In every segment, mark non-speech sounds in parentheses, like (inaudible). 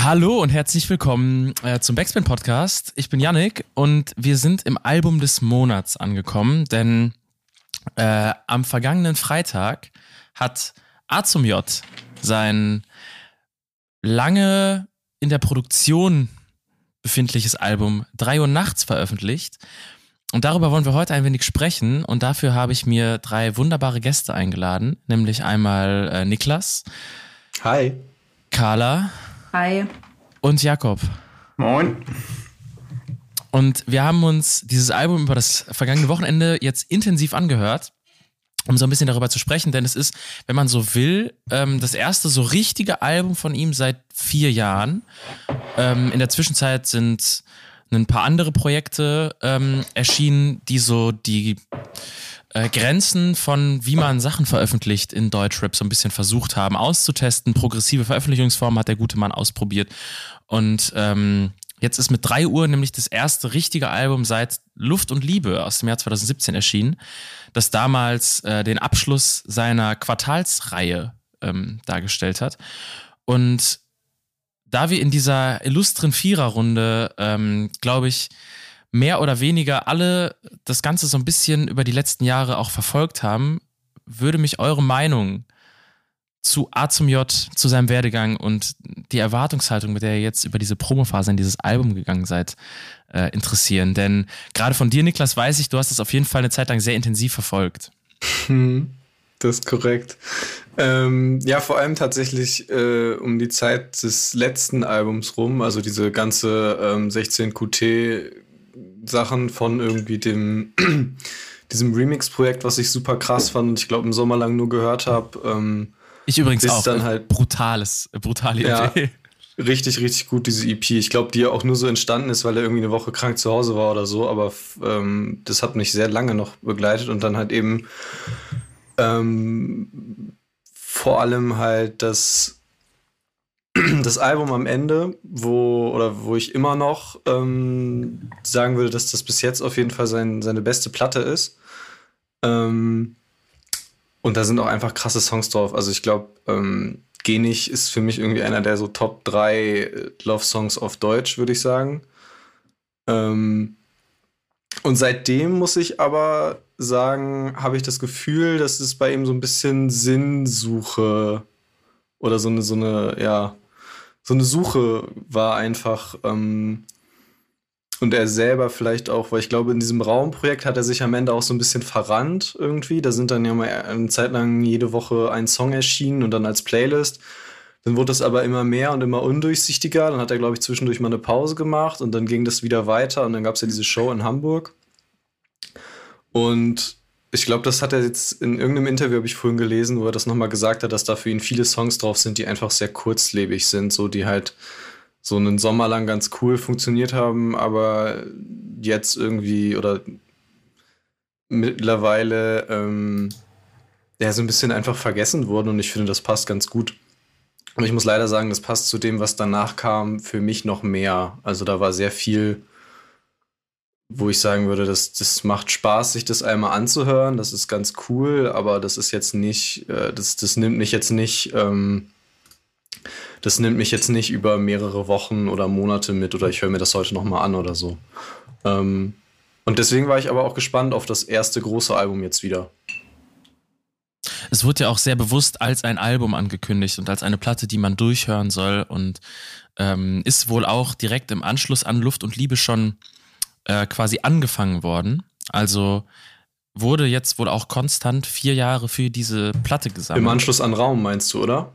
Hallo und herzlich willkommen äh, zum Backspin Podcast. Ich bin Yannick und wir sind im Album des Monats angekommen, denn äh, am vergangenen Freitag hat A zum J sein lange in der Produktion befindliches Album 3 Uhr nachts veröffentlicht. Und darüber wollen wir heute ein wenig sprechen. Und dafür habe ich mir drei wunderbare Gäste eingeladen, nämlich einmal äh, Niklas. Hi. Carla. Hi. Und Jakob. Moin. Und wir haben uns dieses Album über das vergangene Wochenende jetzt intensiv angehört, um so ein bisschen darüber zu sprechen, denn es ist, wenn man so will, ähm, das erste so richtige Album von ihm seit vier Jahren. Ähm, in der Zwischenzeit sind ein paar andere Projekte ähm, erschienen, die so die äh, Grenzen von, wie man Sachen veröffentlicht in Deutschrap so ein bisschen versucht haben auszutesten. Progressive Veröffentlichungsformen hat der gute Mann ausprobiert. Und ähm, jetzt ist mit 3 Uhr nämlich das erste richtige Album seit Luft und Liebe aus dem Jahr 2017 erschienen, das damals äh, den Abschluss seiner Quartalsreihe ähm, dargestellt hat. Und da wir in dieser illustren Viererrunde, ähm, glaube ich, mehr oder weniger alle das Ganze so ein bisschen über die letzten Jahre auch verfolgt haben, würde mich eure Meinung zu A zum J, zu seinem Werdegang und die Erwartungshaltung, mit der ihr jetzt über diese Promophase in dieses Album gegangen seid, äh, interessieren. Denn gerade von dir, Niklas, weiß ich, du hast es auf jeden Fall eine Zeit lang sehr intensiv verfolgt. Hm, das ist korrekt. Ähm, ja, vor allem tatsächlich äh, um die Zeit des letzten Albums rum, also diese ganze ähm, 16 QT Sachen von irgendwie dem (clears throat) diesem Remix-Projekt, was ich super krass fand und ich glaube im Sommer lang nur gehört habe. Ähm, ich übrigens ist auch. dann halt brutales, brutale Ja. Idee. richtig, richtig gut, diese EP. Ich glaube, die ja auch nur so entstanden ist, weil er irgendwie eine Woche krank zu Hause war oder so, aber ähm, das hat mich sehr lange noch begleitet und dann halt eben ähm, vor allem halt das, (clears throat) das Album am Ende, wo, oder wo ich immer noch ähm, sagen würde, dass das bis jetzt auf jeden Fall sein, seine beste Platte ist. Ähm, und da sind auch einfach krasse Songs drauf. Also ich glaube, ähm, Geh nicht ist für mich irgendwie einer der so Top 3 Love-Songs auf Deutsch, würde ich sagen. Ähm, und seitdem muss ich aber sagen, habe ich das Gefühl, dass es bei ihm so ein bisschen Sinnsuche oder so eine, so eine, ja, so eine Suche war einfach. Ähm, und er selber vielleicht auch, weil ich glaube, in diesem Raumprojekt hat er sich am Ende auch so ein bisschen verrannt irgendwie. Da sind dann ja mal eine Zeit lang jede Woche ein Song erschienen und dann als Playlist. Dann wurde das aber immer mehr und immer undurchsichtiger. Dann hat er, glaube ich, zwischendurch mal eine Pause gemacht und dann ging das wieder weiter und dann gab es ja diese Show in Hamburg. Und ich glaube, das hat er jetzt in irgendeinem Interview, habe ich vorhin gelesen, wo er das nochmal gesagt hat, dass da für ihn viele Songs drauf sind, die einfach sehr kurzlebig sind, so die halt so einen Sommer lang ganz cool funktioniert haben, aber jetzt irgendwie oder mittlerweile ähm, ja so ein bisschen einfach vergessen wurden und ich finde, das passt ganz gut. Und ich muss leider sagen, das passt zu dem, was danach kam, für mich noch mehr. Also da war sehr viel, wo ich sagen würde, das, das macht Spaß, sich das einmal anzuhören. Das ist ganz cool, aber das ist jetzt nicht, äh, das, das nimmt mich jetzt nicht, ähm, das nimmt mich jetzt nicht über mehrere Wochen oder Monate mit oder ich höre mir das heute nochmal an oder so. Ähm, und deswegen war ich aber auch gespannt auf das erste große Album jetzt wieder. Es wurde ja auch sehr bewusst als ein Album angekündigt und als eine Platte, die man durchhören soll und ähm, ist wohl auch direkt im Anschluss an Luft und Liebe schon äh, quasi angefangen worden. Also wurde jetzt wohl auch konstant vier Jahre für diese Platte gesammelt. Im Anschluss an Raum meinst du, oder?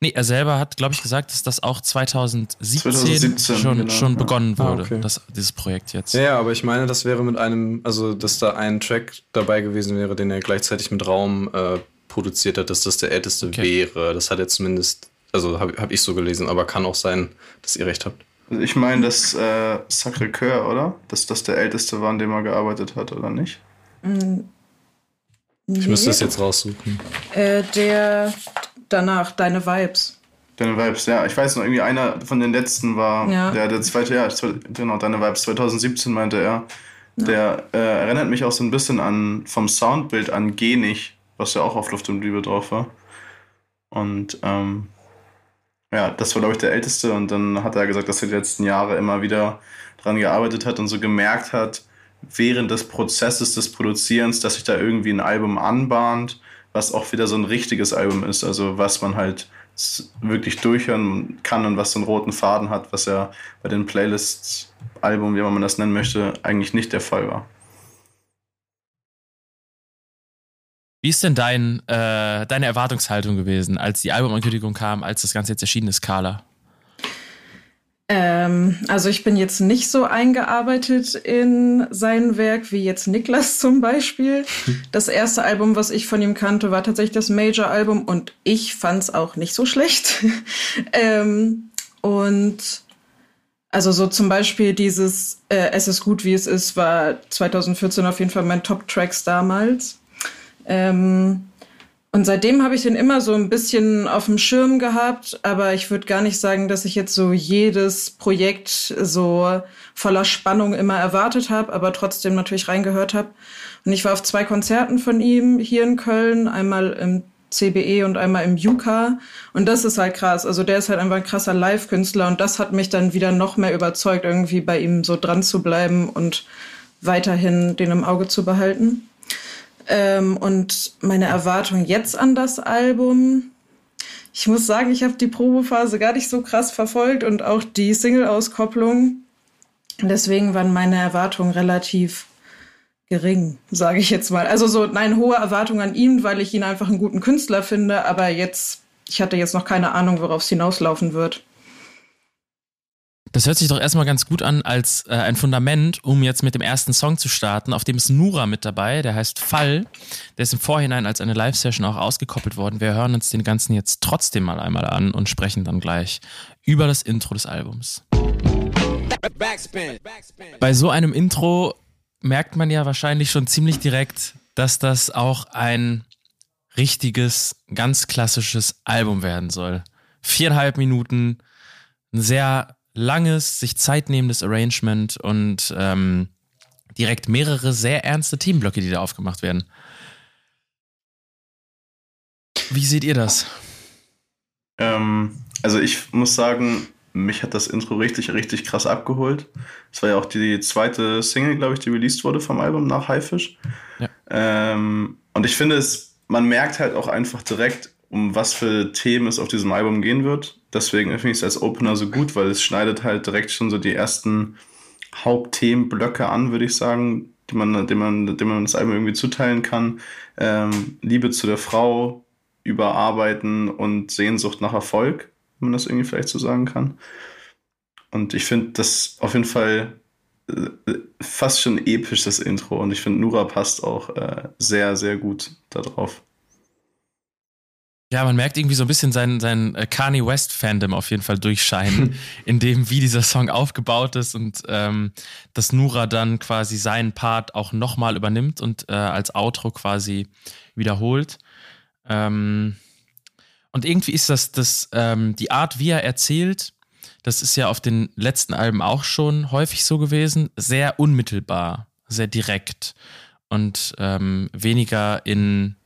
Nee, er selber hat, glaube ich, gesagt, dass das auch 2017, 2017, schon, genau, schon ja. begonnen Ah, wurde, okay. das, dieses Projekt jetzt. Ja, ja, aber ich meine, das wäre mit einem, also dass da ein Track dabei gewesen wäre, den er gleichzeitig mit Raum äh, produziert hat, dass das der älteste Okay. wäre. Das hat er zumindest Also habe hab ich so gelesen, aber kann auch sein, dass ihr recht habt. Also ich meine, dass äh, Sacré-Cœur, oder? Dass das der älteste war, an dem er gearbeitet hat, oder nicht? Mm, ich müsste das jetzt raussuchen. Äh, der danach, deine Vibes. Deine Vibes, ja. Ich weiß noch, irgendwie einer von den letzten war, ja. der, der zweite, ja, genau, deine Vibes 2017 meinte er. Ja. Der äh, erinnert mich auch so ein bisschen an, vom Soundbild an Genig, was ja auch auf Luft und Liebe drauf war. Und ähm, ja, das war, glaube ich, der Älteste. Und dann hat er gesagt, dass er die letzten Jahre immer wieder dran gearbeitet hat und so gemerkt hat, während des Prozesses des Produzierens, dass sich da irgendwie ein Album anbahnt, was auch wieder so ein richtiges Album ist. Also was man halt wirklich durchhören kann und was so einen roten Faden hat, was ja bei den Playlists, Album, wie man das nennen möchte, eigentlich nicht der Fall war. Wie ist denn dein, äh, deine Erwartungshaltung gewesen, als die Albumankündigung kam, als das Ganze jetzt erschienen ist, Carla? Ähm, also ich bin jetzt nicht so eingearbeitet in sein Werk wie jetzt Niklas (laughs) zum Beispiel. Das erste Album, was ich von ihm kannte, war tatsächlich das Major-Album und ich fand es auch nicht so schlecht. (laughs) ähm, und also so zum Beispiel dieses äh, Es ist gut, wie es ist, war 2014 auf jeden Fall mein Top-Tracks damals. Ähm, und seitdem habe ich den immer so ein bisschen auf dem Schirm gehabt, aber ich würde gar nicht sagen, dass ich jetzt so jedes Projekt so voller Spannung immer erwartet habe, aber trotzdem natürlich reingehört habe. Und ich war auf zwei Konzerten von ihm hier in Köln, einmal im CBE und einmal im Juka. Und das ist halt krass. Also der ist halt einfach ein krasser Live-Künstler und das hat mich dann wieder noch mehr überzeugt, irgendwie bei ihm so dran zu bleiben und weiterhin den im Auge zu behalten. Ähm, und meine Erwartung jetzt an das Album, ich muss sagen, ich habe die Probephase gar nicht so krass verfolgt und auch die Single-Auskopplung. Deswegen waren meine Erwartungen relativ gering, sage ich jetzt mal. Also so, nein, hohe Erwartungen an ihn, weil ich ihn einfach einen guten Künstler finde, aber jetzt, ich hatte jetzt noch keine Ahnung, worauf es hinauslaufen wird. Das hört sich doch erstmal ganz gut an als äh, ein Fundament, um jetzt mit dem ersten Song zu starten. Auf dem ist Nura mit dabei, der heißt Fall. Der ist im Vorhinein als eine Live-Session auch ausgekoppelt worden. Wir hören uns den ganzen jetzt trotzdem mal einmal an und sprechen dann gleich über das Intro des Albums. Backspin. Bei so einem Intro merkt man ja wahrscheinlich schon ziemlich direkt, dass das auch ein richtiges, ganz klassisches Album werden soll. Viereinhalb Minuten, ein sehr langes, sich zeitnehmendes Arrangement und ähm, direkt mehrere sehr ernste Themenblöcke, die da aufgemacht werden. Wie seht ihr das? Ähm, also ich muss sagen, mich hat das Intro richtig, richtig krass abgeholt. Es war ja auch die zweite Single, glaube ich, die released wurde vom Album nach Haifisch. Ja. Ähm, und ich finde es, man merkt halt auch einfach direkt, um was für Themen es auf diesem Album gehen wird. Deswegen finde ich es als Opener so gut, weil es schneidet halt direkt schon so die ersten Hauptthemenblöcke an, würde ich sagen, die man, dem man, dem man das Album irgendwie zuteilen kann. Ähm, Liebe zu der Frau, Überarbeiten und Sehnsucht nach Erfolg, wenn man das irgendwie vielleicht so sagen kann. Und ich finde das auf jeden Fall äh, fast schon episch, das Intro. Und ich finde, Nura passt auch äh, sehr, sehr gut darauf. Ja, man merkt irgendwie so ein bisschen sein, sein äh, Kanye West-Fandom auf jeden Fall durchscheinen, (laughs) in dem, wie dieser Song aufgebaut ist und ähm, dass Nura dann quasi seinen Part auch nochmal übernimmt und äh, als Outro quasi wiederholt. Ähm, und irgendwie ist das, das ähm, die Art, wie er erzählt, das ist ja auf den letzten Alben auch schon häufig so gewesen, sehr unmittelbar, sehr direkt und ähm, weniger in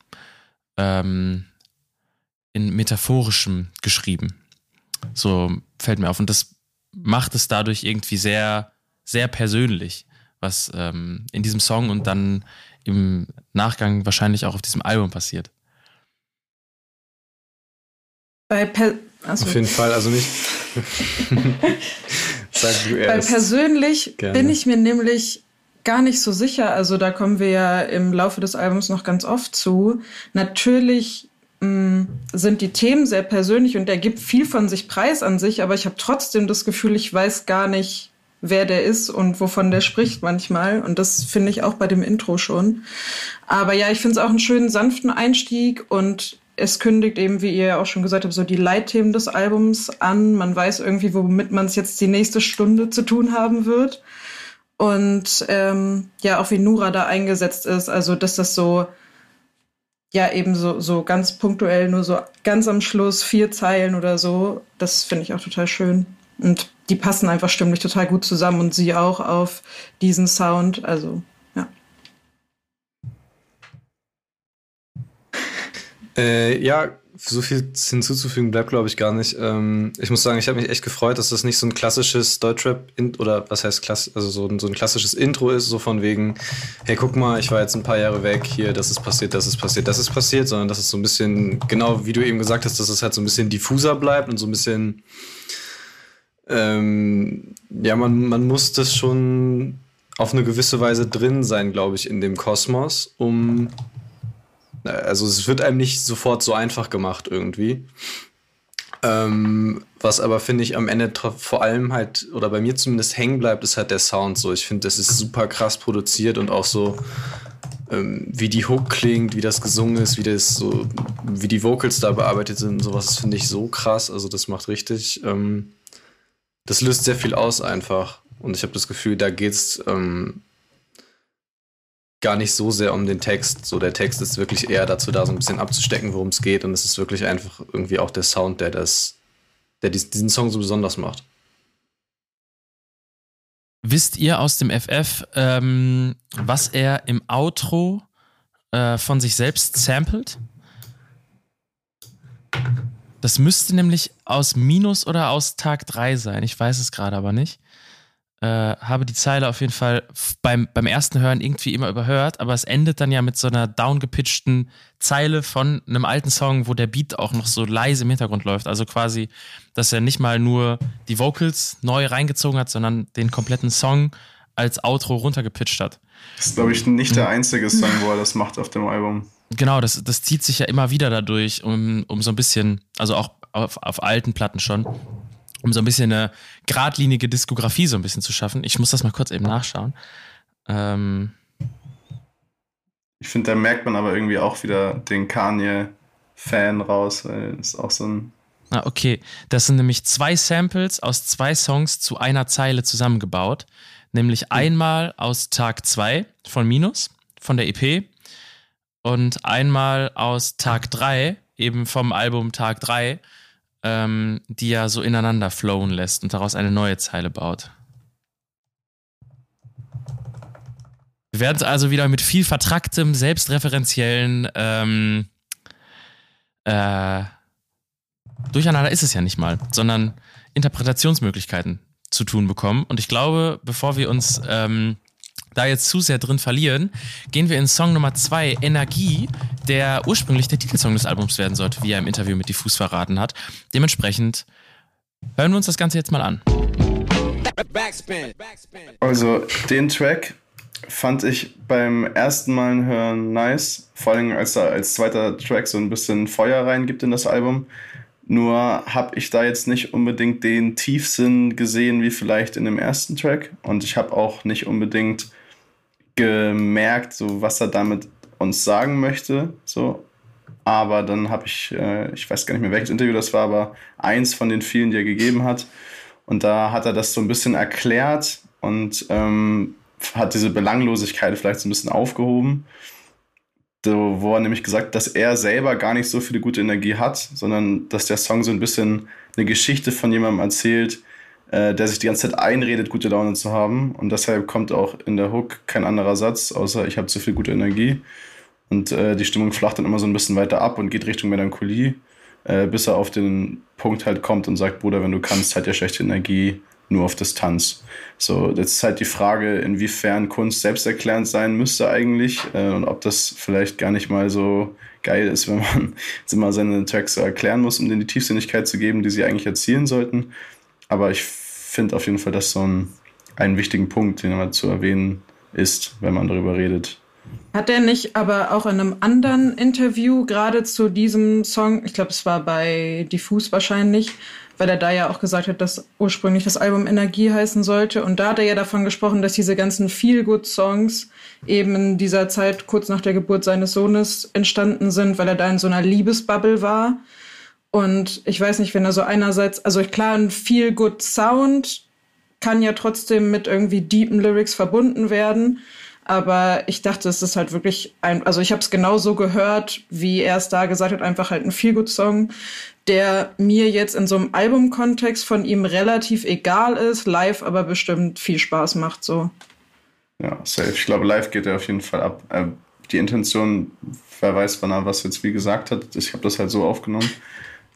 ähm, in metaphorischem geschrieben. So fällt mir auf. Und das macht es dadurch irgendwie sehr, sehr persönlich, was ähm, in diesem Song und dann im Nachgang wahrscheinlich auch auf diesem Album passiert. Bei per also. Auf jeden Fall, also nicht. (laughs) Sag du erst. Weil persönlich Gerne. bin ich mir nämlich gar nicht so sicher. Also da kommen wir ja im Laufe des Albums noch ganz oft zu. Natürlich sind die Themen sehr persönlich und er gibt viel von sich preis an sich, aber ich habe trotzdem das Gefühl, ich weiß gar nicht, wer der ist und wovon der spricht manchmal. Und das finde ich auch bei dem Intro schon. Aber ja, ich finde es auch einen schönen sanften Einstieg und es kündigt eben, wie ihr ja auch schon gesagt habt, so die Leitthemen des Albums an. Man weiß irgendwie, womit man es jetzt die nächste Stunde zu tun haben wird. Und ähm, ja, auch wie Nura da eingesetzt ist, also dass das so, ja, eben so, so ganz punktuell, nur so ganz am Schluss vier Zeilen oder so, das finde ich auch total schön. Und die passen einfach stimmlich total gut zusammen und sie auch auf diesen Sound. Also, ja. Äh, ja, so viel hinzuzufügen bleibt, glaube ich, gar nicht. Ähm, ich muss sagen, ich habe mich echt gefreut, dass das nicht so ein klassisches Deutschrap oder was heißt klass also so ein, so ein klassisches Intro ist, so von wegen, hey, guck mal, ich war jetzt ein paar Jahre weg, hier, das ist passiert, das ist passiert, das ist passiert, sondern dass es so ein bisschen, genau wie du eben gesagt hast, dass es halt so ein bisschen diffuser bleibt und so ein bisschen ähm, ja, man, man muss das schon auf eine gewisse Weise drin sein, glaube ich, in dem Kosmos, um. Also es wird einem nicht sofort so einfach gemacht irgendwie. Ähm, was aber finde ich am Ende vor allem halt, oder bei mir zumindest hängen bleibt, ist halt der Sound so. Ich finde, das ist super krass produziert und auch so, ähm, wie die Hook klingt, wie das gesungen ist, wie das so, wie die Vocals da bearbeitet sind, sowas finde ich so krass. Also das macht richtig. Ähm, das löst sehr viel aus einfach. Und ich habe das Gefühl, da geht's ähm, gar nicht so sehr um den Text. So, der Text ist wirklich eher dazu da, so ein bisschen abzustecken, worum es geht. Und es ist wirklich einfach irgendwie auch der Sound, der das, der diesen Song so besonders macht. Wisst ihr aus dem FF, ähm, was er im Outro äh, von sich selbst samplet? Das müsste nämlich aus Minus oder aus Tag 3 sein. Ich weiß es gerade aber nicht. Äh, habe die Zeile auf jeden Fall beim, beim ersten Hören irgendwie immer überhört, aber es endet dann ja mit so einer downgepitchten Zeile von einem alten Song, wo der Beat auch noch so leise im Hintergrund läuft. Also quasi, dass er nicht mal nur die Vocals neu reingezogen hat, sondern den kompletten Song als Outro runtergepitcht hat. Das ist, glaube ich, nicht der einzige Song, wo er das macht auf dem Album. Genau, das, das zieht sich ja immer wieder dadurch, um, um so ein bisschen, also auch auf, auf alten Platten schon, um so ein bisschen eine geradlinige Diskografie so ein bisschen zu schaffen. Ich muss das mal kurz eben nachschauen. Ähm ich finde, da merkt man aber irgendwie auch wieder den Kanye-Fan raus, weil ist auch so ein. Ah, okay. Das sind nämlich zwei Samples aus zwei Songs zu einer Zeile zusammengebaut. Nämlich einmal aus Tag 2 von Minus, von der EP, und einmal aus Tag 3, eben vom Album Tag 3, ähm, die ja so ineinander flowen lässt und daraus eine neue Zeile baut. Wir werden es also wieder mit viel vertracktem, selbstreferenziellen ähm, äh, Durcheinander ist es ja nicht mal, sondern Interpretationsmöglichkeiten zu tun bekommen. Und ich glaube, bevor wir uns ähm, da jetzt zu sehr drin verlieren, gehen wir in Song Nummer zwei, Energie, der ursprünglich der Titelsong des Albums werden sollte, wie er im Interview mit Diffus verraten hat. Dementsprechend hören wir uns das Ganze jetzt mal an. Also, den Track fand ich beim ersten Mal hören nice, vor allem als er als zweiter Track so ein bisschen Feuer reingibt in das Album. Nur habe ich da jetzt nicht unbedingt den Tiefsinn gesehen wie vielleicht in dem ersten Track. Und ich habe auch nicht unbedingt gemerkt, so was er damit uns sagen möchte. So. Aber dann habe ich, äh, ich weiß gar nicht mehr, welches Interview das war, aber eins von den vielen, die er gegeben hat. Und da hat er das so ein bisschen erklärt und ähm, hat diese Belanglosigkeit vielleicht so ein bisschen aufgehoben. So, wo er nämlich gesagt, dass er selber gar nicht so viel gute Energie hat, sondern dass der Song so ein bisschen eine Geschichte von jemandem erzählt, äh, der sich die ganze Zeit einredet, gute Laune zu haben. Und deshalb kommt auch in der Hook kein anderer Satz, außer ich habe zu viel gute Energie. Und äh, die Stimmung flacht dann immer so ein bisschen weiter ab und geht Richtung Melancholie, äh, bis er auf den Punkt halt kommt und sagt, Bruder, wenn du kannst, halt ja schlechte Energie nur auf Distanz. So, jetzt ist halt die Frage, inwiefern Kunst selbsterklärend sein müsste eigentlich äh, und ob das vielleicht gar nicht mal so geil ist, (laughs) wenn man jetzt immer seine Tracks so erklären muss, um denen die Tiefsinnigkeit zu geben, die sie eigentlich erzielen sollten. Aber ich finde auf jeden Fall, dass so ein, einen wichtigen Punkt, den man zu erwähnen ist, wenn man darüber redet. Hat er nicht aber auch in einem anderen Interview gerade zu diesem Song, ich glaube, es war bei Diffus wahrscheinlich, weil er da ja auch gesagt hat, dass ursprünglich das Album Energie heißen sollte. Und da hat er ja davon gesprochen, dass diese ganzen Feel-Good-Songs eben in dieser Zeit kurz nach der Geburt seines Sohnes entstanden sind, weil er da in so einer Liebesbubble war. Und ich weiß nicht, wenn er so einerseits, also klar, ein Feel-Good-Sound kann ja trotzdem mit irgendwie deepen Lyrics verbunden werden. Aber ich dachte, es ist halt wirklich ein, also ich habe es genauso gehört, wie er es da gesagt hat, einfach halt ein Feelgood-Song, der mir jetzt in so einem Albumkontext von ihm relativ egal ist, live aber bestimmt viel Spaß macht so. Ja, safe. Ich glaube, live geht er auf jeden Fall ab. Äh, die Intention, wer weiß, wann er was jetzt wie gesagt hat. Ich habe das halt so aufgenommen.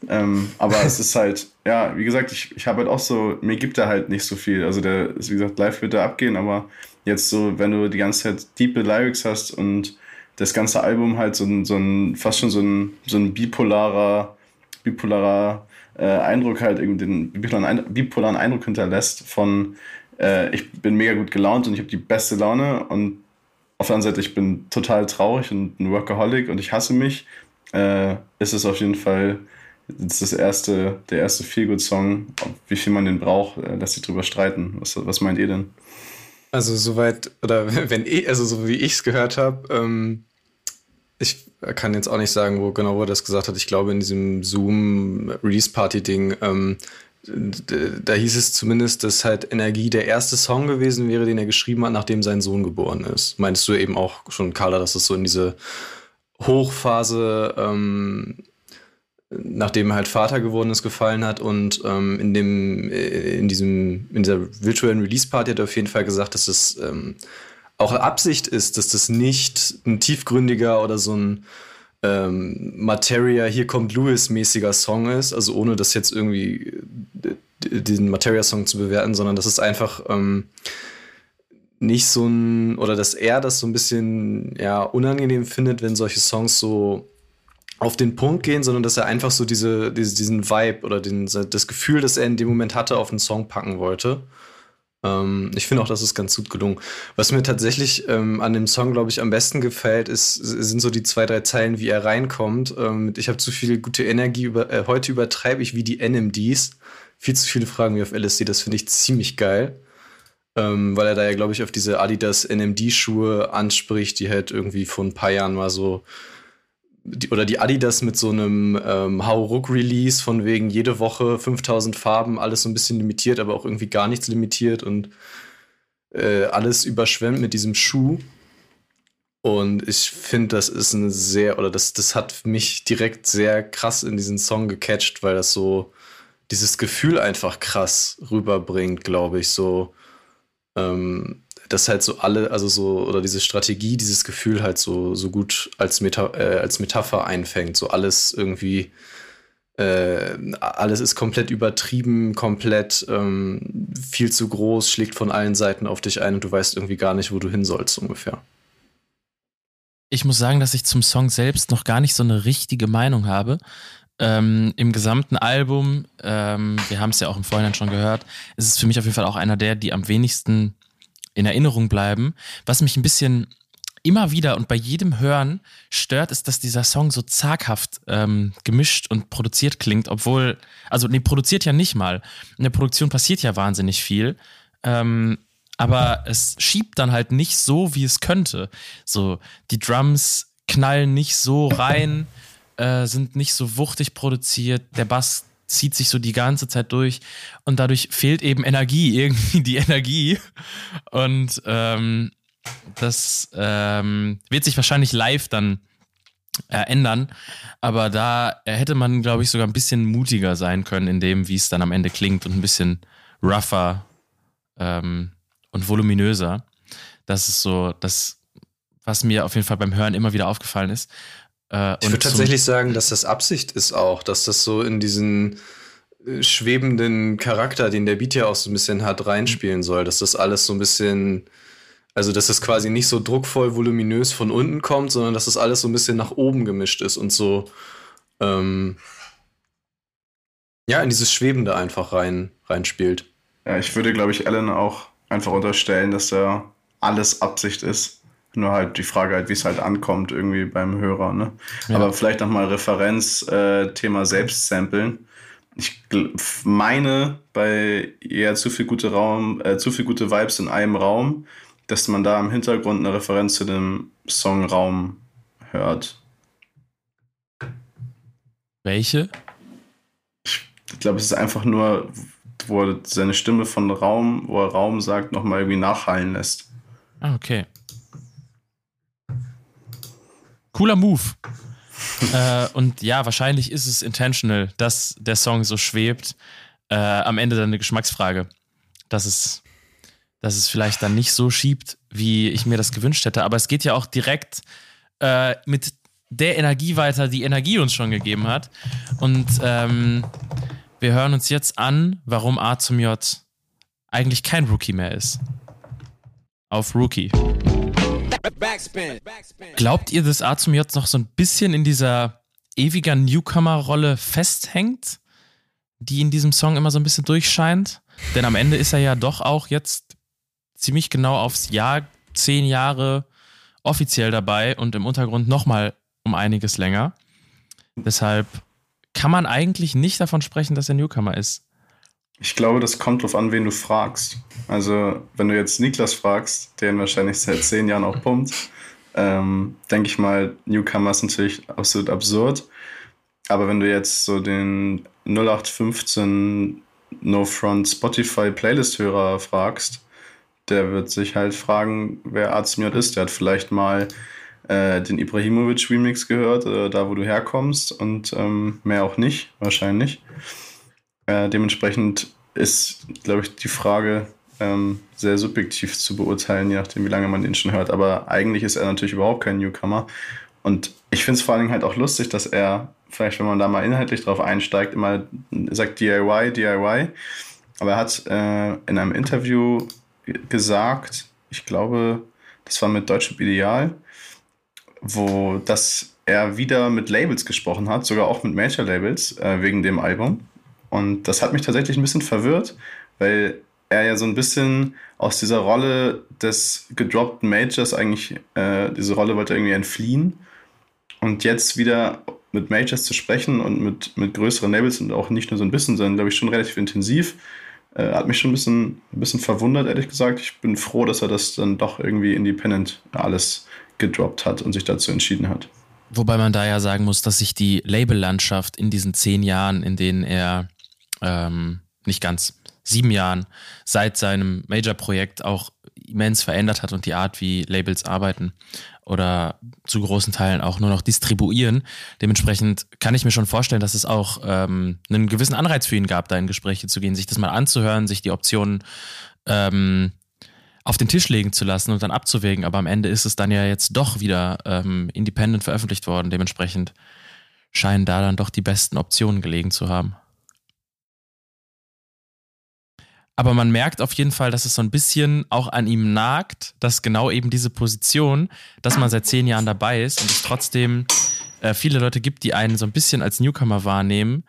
Ähm, aber es ist halt, ja, wie gesagt, ich, ich habe halt auch so, mir gibt er halt nicht so viel. Also der ist, wie gesagt, live wird er abgehen, aber jetzt so, wenn du die ganze Zeit diepe Lyrics hast und das ganze Album halt so ein, so ein fast schon so ein, so ein bipolarer, bipolarer äh, Eindruck halt, irgendwie den bipolaren, bipolaren Eindruck hinterlässt von äh, ich bin mega gut gelaunt und ich habe die beste Laune und auf der anderen Seite, ich bin total traurig und ein Workaholic und ich hasse mich, äh, ist es auf jeden Fall das ist das erste, der erste Feelgood-Song. Wie viel man den braucht, äh, lässt sich drüber streiten. Was, was meint ihr denn? Also soweit, oder (laughs) wenn ich, also so wie ich es gehört habe, ähm, ich kann jetzt auch nicht sagen, wo genau wo er das gesagt hat. Ich glaube in diesem Zoom Release Party Ding, ähm, da hieß es zumindest, dass halt Energie der erste Song gewesen wäre, den er geschrieben hat, nachdem sein Sohn geboren ist. Meinst du eben auch schon, Carla, dass es so in diese Hochphase ähm, nachdem er halt Vater geworden ist, gefallen hat. Und ähm, in dem, äh, in diesem, in dieser virtuellen Release-Party hat er auf jeden Fall gesagt, dass es ähm, auch Absicht ist, dass das nicht ein tiefgründiger oder so ein ähm, Materia, hier kommt Louis-mäßiger Song ist, also ohne das jetzt irgendwie äh, den Materia-Song zu bewerten, sondern dass es einfach ähm, nicht so ein, oder dass er das so ein bisschen ja, unangenehm findet, wenn solche Songs so auf den Punkt gehen, sondern dass er einfach so diese, diese, diesen Vibe oder den, das Gefühl, das er in dem Moment hatte, auf den Song packen wollte. Ähm, ich finde auch, das ist ganz gut gelungen. Was mir tatsächlich ähm, an dem Song, glaube ich, am besten gefällt, ist, sind so die zwei, drei Zeilen, wie er reinkommt. Ähm, ich habe zu viel gute Energie, über, äh, heute übertreibe ich wie die NMDs. Viel zu viele Fragen wie auf LSD, das finde ich ziemlich geil. Ähm, weil er da ja, glaube ich, auf diese Adidas NMD-Schuhe anspricht, die halt irgendwie vor ein paar Jahren mal so die, oder die Adidas mit so einem ähm, Hauruck-Release von wegen jede Woche 5000 Farben, alles so ein bisschen limitiert, aber auch irgendwie gar nichts limitiert und äh, alles überschwemmt mit diesem Schuh. Und ich finde, das ist eine sehr, oder das, das hat mich direkt sehr krass in diesen Song gecatcht, weil das so dieses Gefühl einfach krass rüberbringt, glaube ich. So, ähm, das halt so alle, also so, oder diese Strategie, dieses Gefühl halt so, so gut als, Meta, äh, als Metapher einfängt. So alles irgendwie, äh, alles ist komplett übertrieben, komplett ähm, viel zu groß, schlägt von allen Seiten auf dich ein und du weißt irgendwie gar nicht, wo du hin sollst, ungefähr. Ich muss sagen, dass ich zum Song selbst noch gar nicht so eine richtige Meinung habe. Ähm, Im gesamten Album, ähm, wir haben es ja auch im Vorhinein schon gehört, ist es für mich auf jeden Fall auch einer der, die am wenigsten in Erinnerung bleiben. Was mich ein bisschen immer wieder und bei jedem Hören stört, ist, dass dieser Song so zaghaft ähm, gemischt und produziert klingt, obwohl, also nee, produziert ja nicht mal. In der Produktion passiert ja wahnsinnig viel. Ähm, aber es schiebt dann halt nicht so, wie es könnte. So, die Drums knallen nicht so rein, äh, sind nicht so wuchtig produziert, der Bass zieht sich so die ganze Zeit durch und dadurch fehlt eben Energie, (laughs) irgendwie die Energie. Und ähm, das ähm, wird sich wahrscheinlich live dann äh, ändern. Aber da hätte man, glaube ich, sogar ein bisschen mutiger sein können in dem, wie es dann am Ende klingt und ein bisschen rougher ähm, und voluminöser. Das ist so das, was mir auf jeden Fall beim Hören immer wieder aufgefallen ist. Äh, ich würde tatsächlich sagen, dass das Absicht ist auch, dass das so in diesen äh, schwebenden Charakter, den der Beat ja auch so ein bisschen hat, reinspielen soll, dass das alles so ein bisschen, also dass es quasi nicht so druckvoll, voluminös von unten kommt, sondern dass das alles so ein bisschen nach oben gemischt ist und so, ähm, ja, in dieses Schwebende einfach rein, reinspielt. Ja, ich würde, glaube ich, Alan auch einfach unterstellen, dass da alles Absicht ist. Nur halt die Frage halt, wie es halt ankommt irgendwie beim Hörer. Ne? Ja. Aber vielleicht nochmal Referenz, äh, Thema Selbstsamplen. ich meine, bei eher zu viel gute Raum, äh, zu viel gute Vibes in einem Raum, dass man da im Hintergrund eine Referenz zu dem Song Raum hört. Welche? Ich glaube, es ist einfach nur, wo er seine Stimme von Raum, wo er Raum sagt, nochmal irgendwie nachhallen lässt. Ah, okay. Cooler Move. äh, und ja, wahrscheinlich ist es intentional, dass der Song so schwebt. Äh, am Ende dann eine Geschmacksfrage. Dass es, dass es vielleicht dann nicht so schiebt, wie ich mir das gewünscht hätte. Aber es geht ja auch direkt äh, mit der Energie weiter, die Energie uns schon gegeben hat. Und ähm, wir hören uns jetzt an, warum A zum J eigentlich kein Rookie mehr ist. Auf Rookie. Glaubt ihr, dass A zum J noch so ein bisschen in dieser ewiger Newcomer-Rolle festhängt, die in diesem Song immer so ein bisschen durchscheint? Denn am Ende ist er ja doch auch jetzt ziemlich genau aufs Jahr, zehn Jahre offiziell dabei und im Untergrund nochmal um einiges länger. Deshalb kann man eigentlich nicht davon sprechen, dass er Newcomer ist. Ich glaube, das kommt drauf an, wen du fragst. Also, wenn du jetzt Niklas fragst, der ihn wahrscheinlich seit zehn Jahren auch pumpt, ähm, denke ich mal, Newcomer ist natürlich absolut absurd. Aber wenn du jetzt so den 0815 No Front Spotify Playlist-Hörer fragst, der wird sich halt fragen, wer Azmiot ist. Der hat vielleicht mal äh, den Ibrahimovic Remix gehört, äh, da wo du herkommst und ähm, mehr auch nicht, wahrscheinlich. Äh, dementsprechend ist, glaube ich, die Frage ähm, sehr subjektiv zu beurteilen, je nachdem, wie lange man den schon hört. Aber eigentlich ist er natürlich überhaupt kein Newcomer. Und ich finde es vor allen Dingen halt auch lustig, dass er, vielleicht wenn man da mal inhaltlich drauf einsteigt, immer sagt DIY, DIY. Aber er hat äh, in einem Interview gesagt, ich glaube, das war mit Deutschem Ideal, wo dass er wieder mit Labels gesprochen hat, sogar auch mit Major-Labels äh, wegen dem Album. Und das hat mich tatsächlich ein bisschen verwirrt, weil er ja so ein bisschen aus dieser Rolle des gedroppten Majors eigentlich, äh, diese Rolle wollte er irgendwie entfliehen. Und jetzt wieder mit Majors zu sprechen und mit, mit größeren Labels und auch nicht nur so ein bisschen, sondern glaube ich schon relativ intensiv, äh, hat mich schon ein bisschen, ein bisschen verwundert, ehrlich gesagt. Ich bin froh, dass er das dann doch irgendwie independent alles gedroppt hat und sich dazu entschieden hat. Wobei man da ja sagen muss, dass sich die Labellandschaft in diesen zehn Jahren, in denen er ähm, nicht ganz sieben Jahren seit seinem Major-Projekt auch immens verändert hat und die Art, wie Labels arbeiten oder zu großen Teilen auch nur noch distribuieren. Dementsprechend kann ich mir schon vorstellen, dass es auch ähm, einen gewissen Anreiz für ihn gab, da in Gespräche zu gehen, sich das mal anzuhören, sich die Optionen ähm, auf den Tisch legen zu lassen und dann abzuwägen. Aber am Ende ist es dann ja jetzt doch wieder ähm, independent veröffentlicht worden. Dementsprechend scheinen da dann doch die besten Optionen gelegen zu haben. Aber man merkt auf jeden Fall, dass es so ein bisschen auch an ihm nagt, dass genau eben diese Position, dass man seit zehn Jahren dabei ist und es trotzdem äh, viele Leute gibt, die einen so ein bisschen als Newcomer wahrnehmen,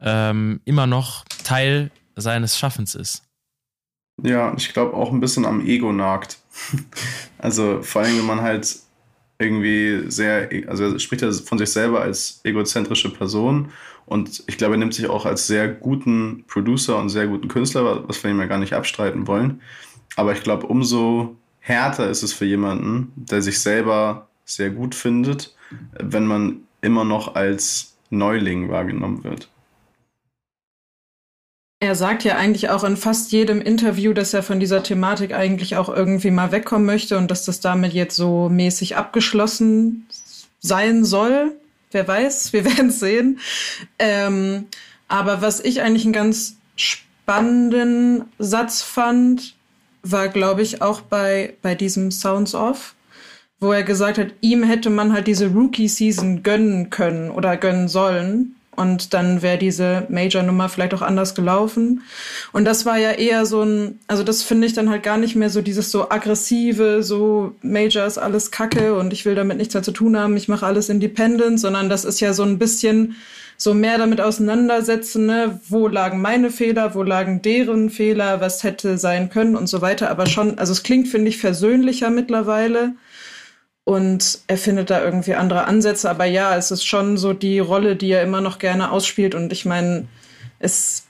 ähm, immer noch Teil seines Schaffens ist. Ja, ich glaube auch ein bisschen am Ego nagt. (laughs) also vor allem, wenn man halt irgendwie sehr, also er spricht er von sich selber als egozentrische Person und ich glaube, er nimmt sich auch als sehr guten Producer und sehr guten Künstler, was wir ihm ja gar nicht abstreiten wollen. Aber ich glaube, umso härter ist es für jemanden, der sich selber sehr gut findet, wenn man immer noch als Neuling wahrgenommen wird. Er sagt ja eigentlich auch in fast jedem Interview, dass er von dieser Thematik eigentlich auch irgendwie mal wegkommen möchte und dass das damit jetzt so mäßig abgeschlossen sein soll. Wer weiß, (laughs) wir werden es sehen. Ähm, aber was ich eigentlich einen ganz spannenden Satz fand, war, glaube ich, auch bei, bei diesem Sounds Off, wo er gesagt hat, ihm hätte man halt diese Rookie-Season gönnen können oder gönnen sollen und dann wäre diese Major-Nummer vielleicht auch anders gelaufen. Und das war ja eher so ein, also das finde ich dann halt gar nicht mehr so dieses so aggressive, so Major ist alles Kacke und ich will damit nichts mehr zu tun haben, ich mache alles independent, sondern das ist ja so ein bisschen so mehr damit auseinandersetzen, ne? wo lagen meine Fehler, wo lagen deren Fehler, was hätte sein können und so weiter. Aber schon, also es klingt, finde ich, versöhnlicher mittlerweile. Und er findet da irgendwie andere Ansätze. Aber ja, es ist schon so die Rolle, die er immer noch gerne ausspielt. Und ich meine, es,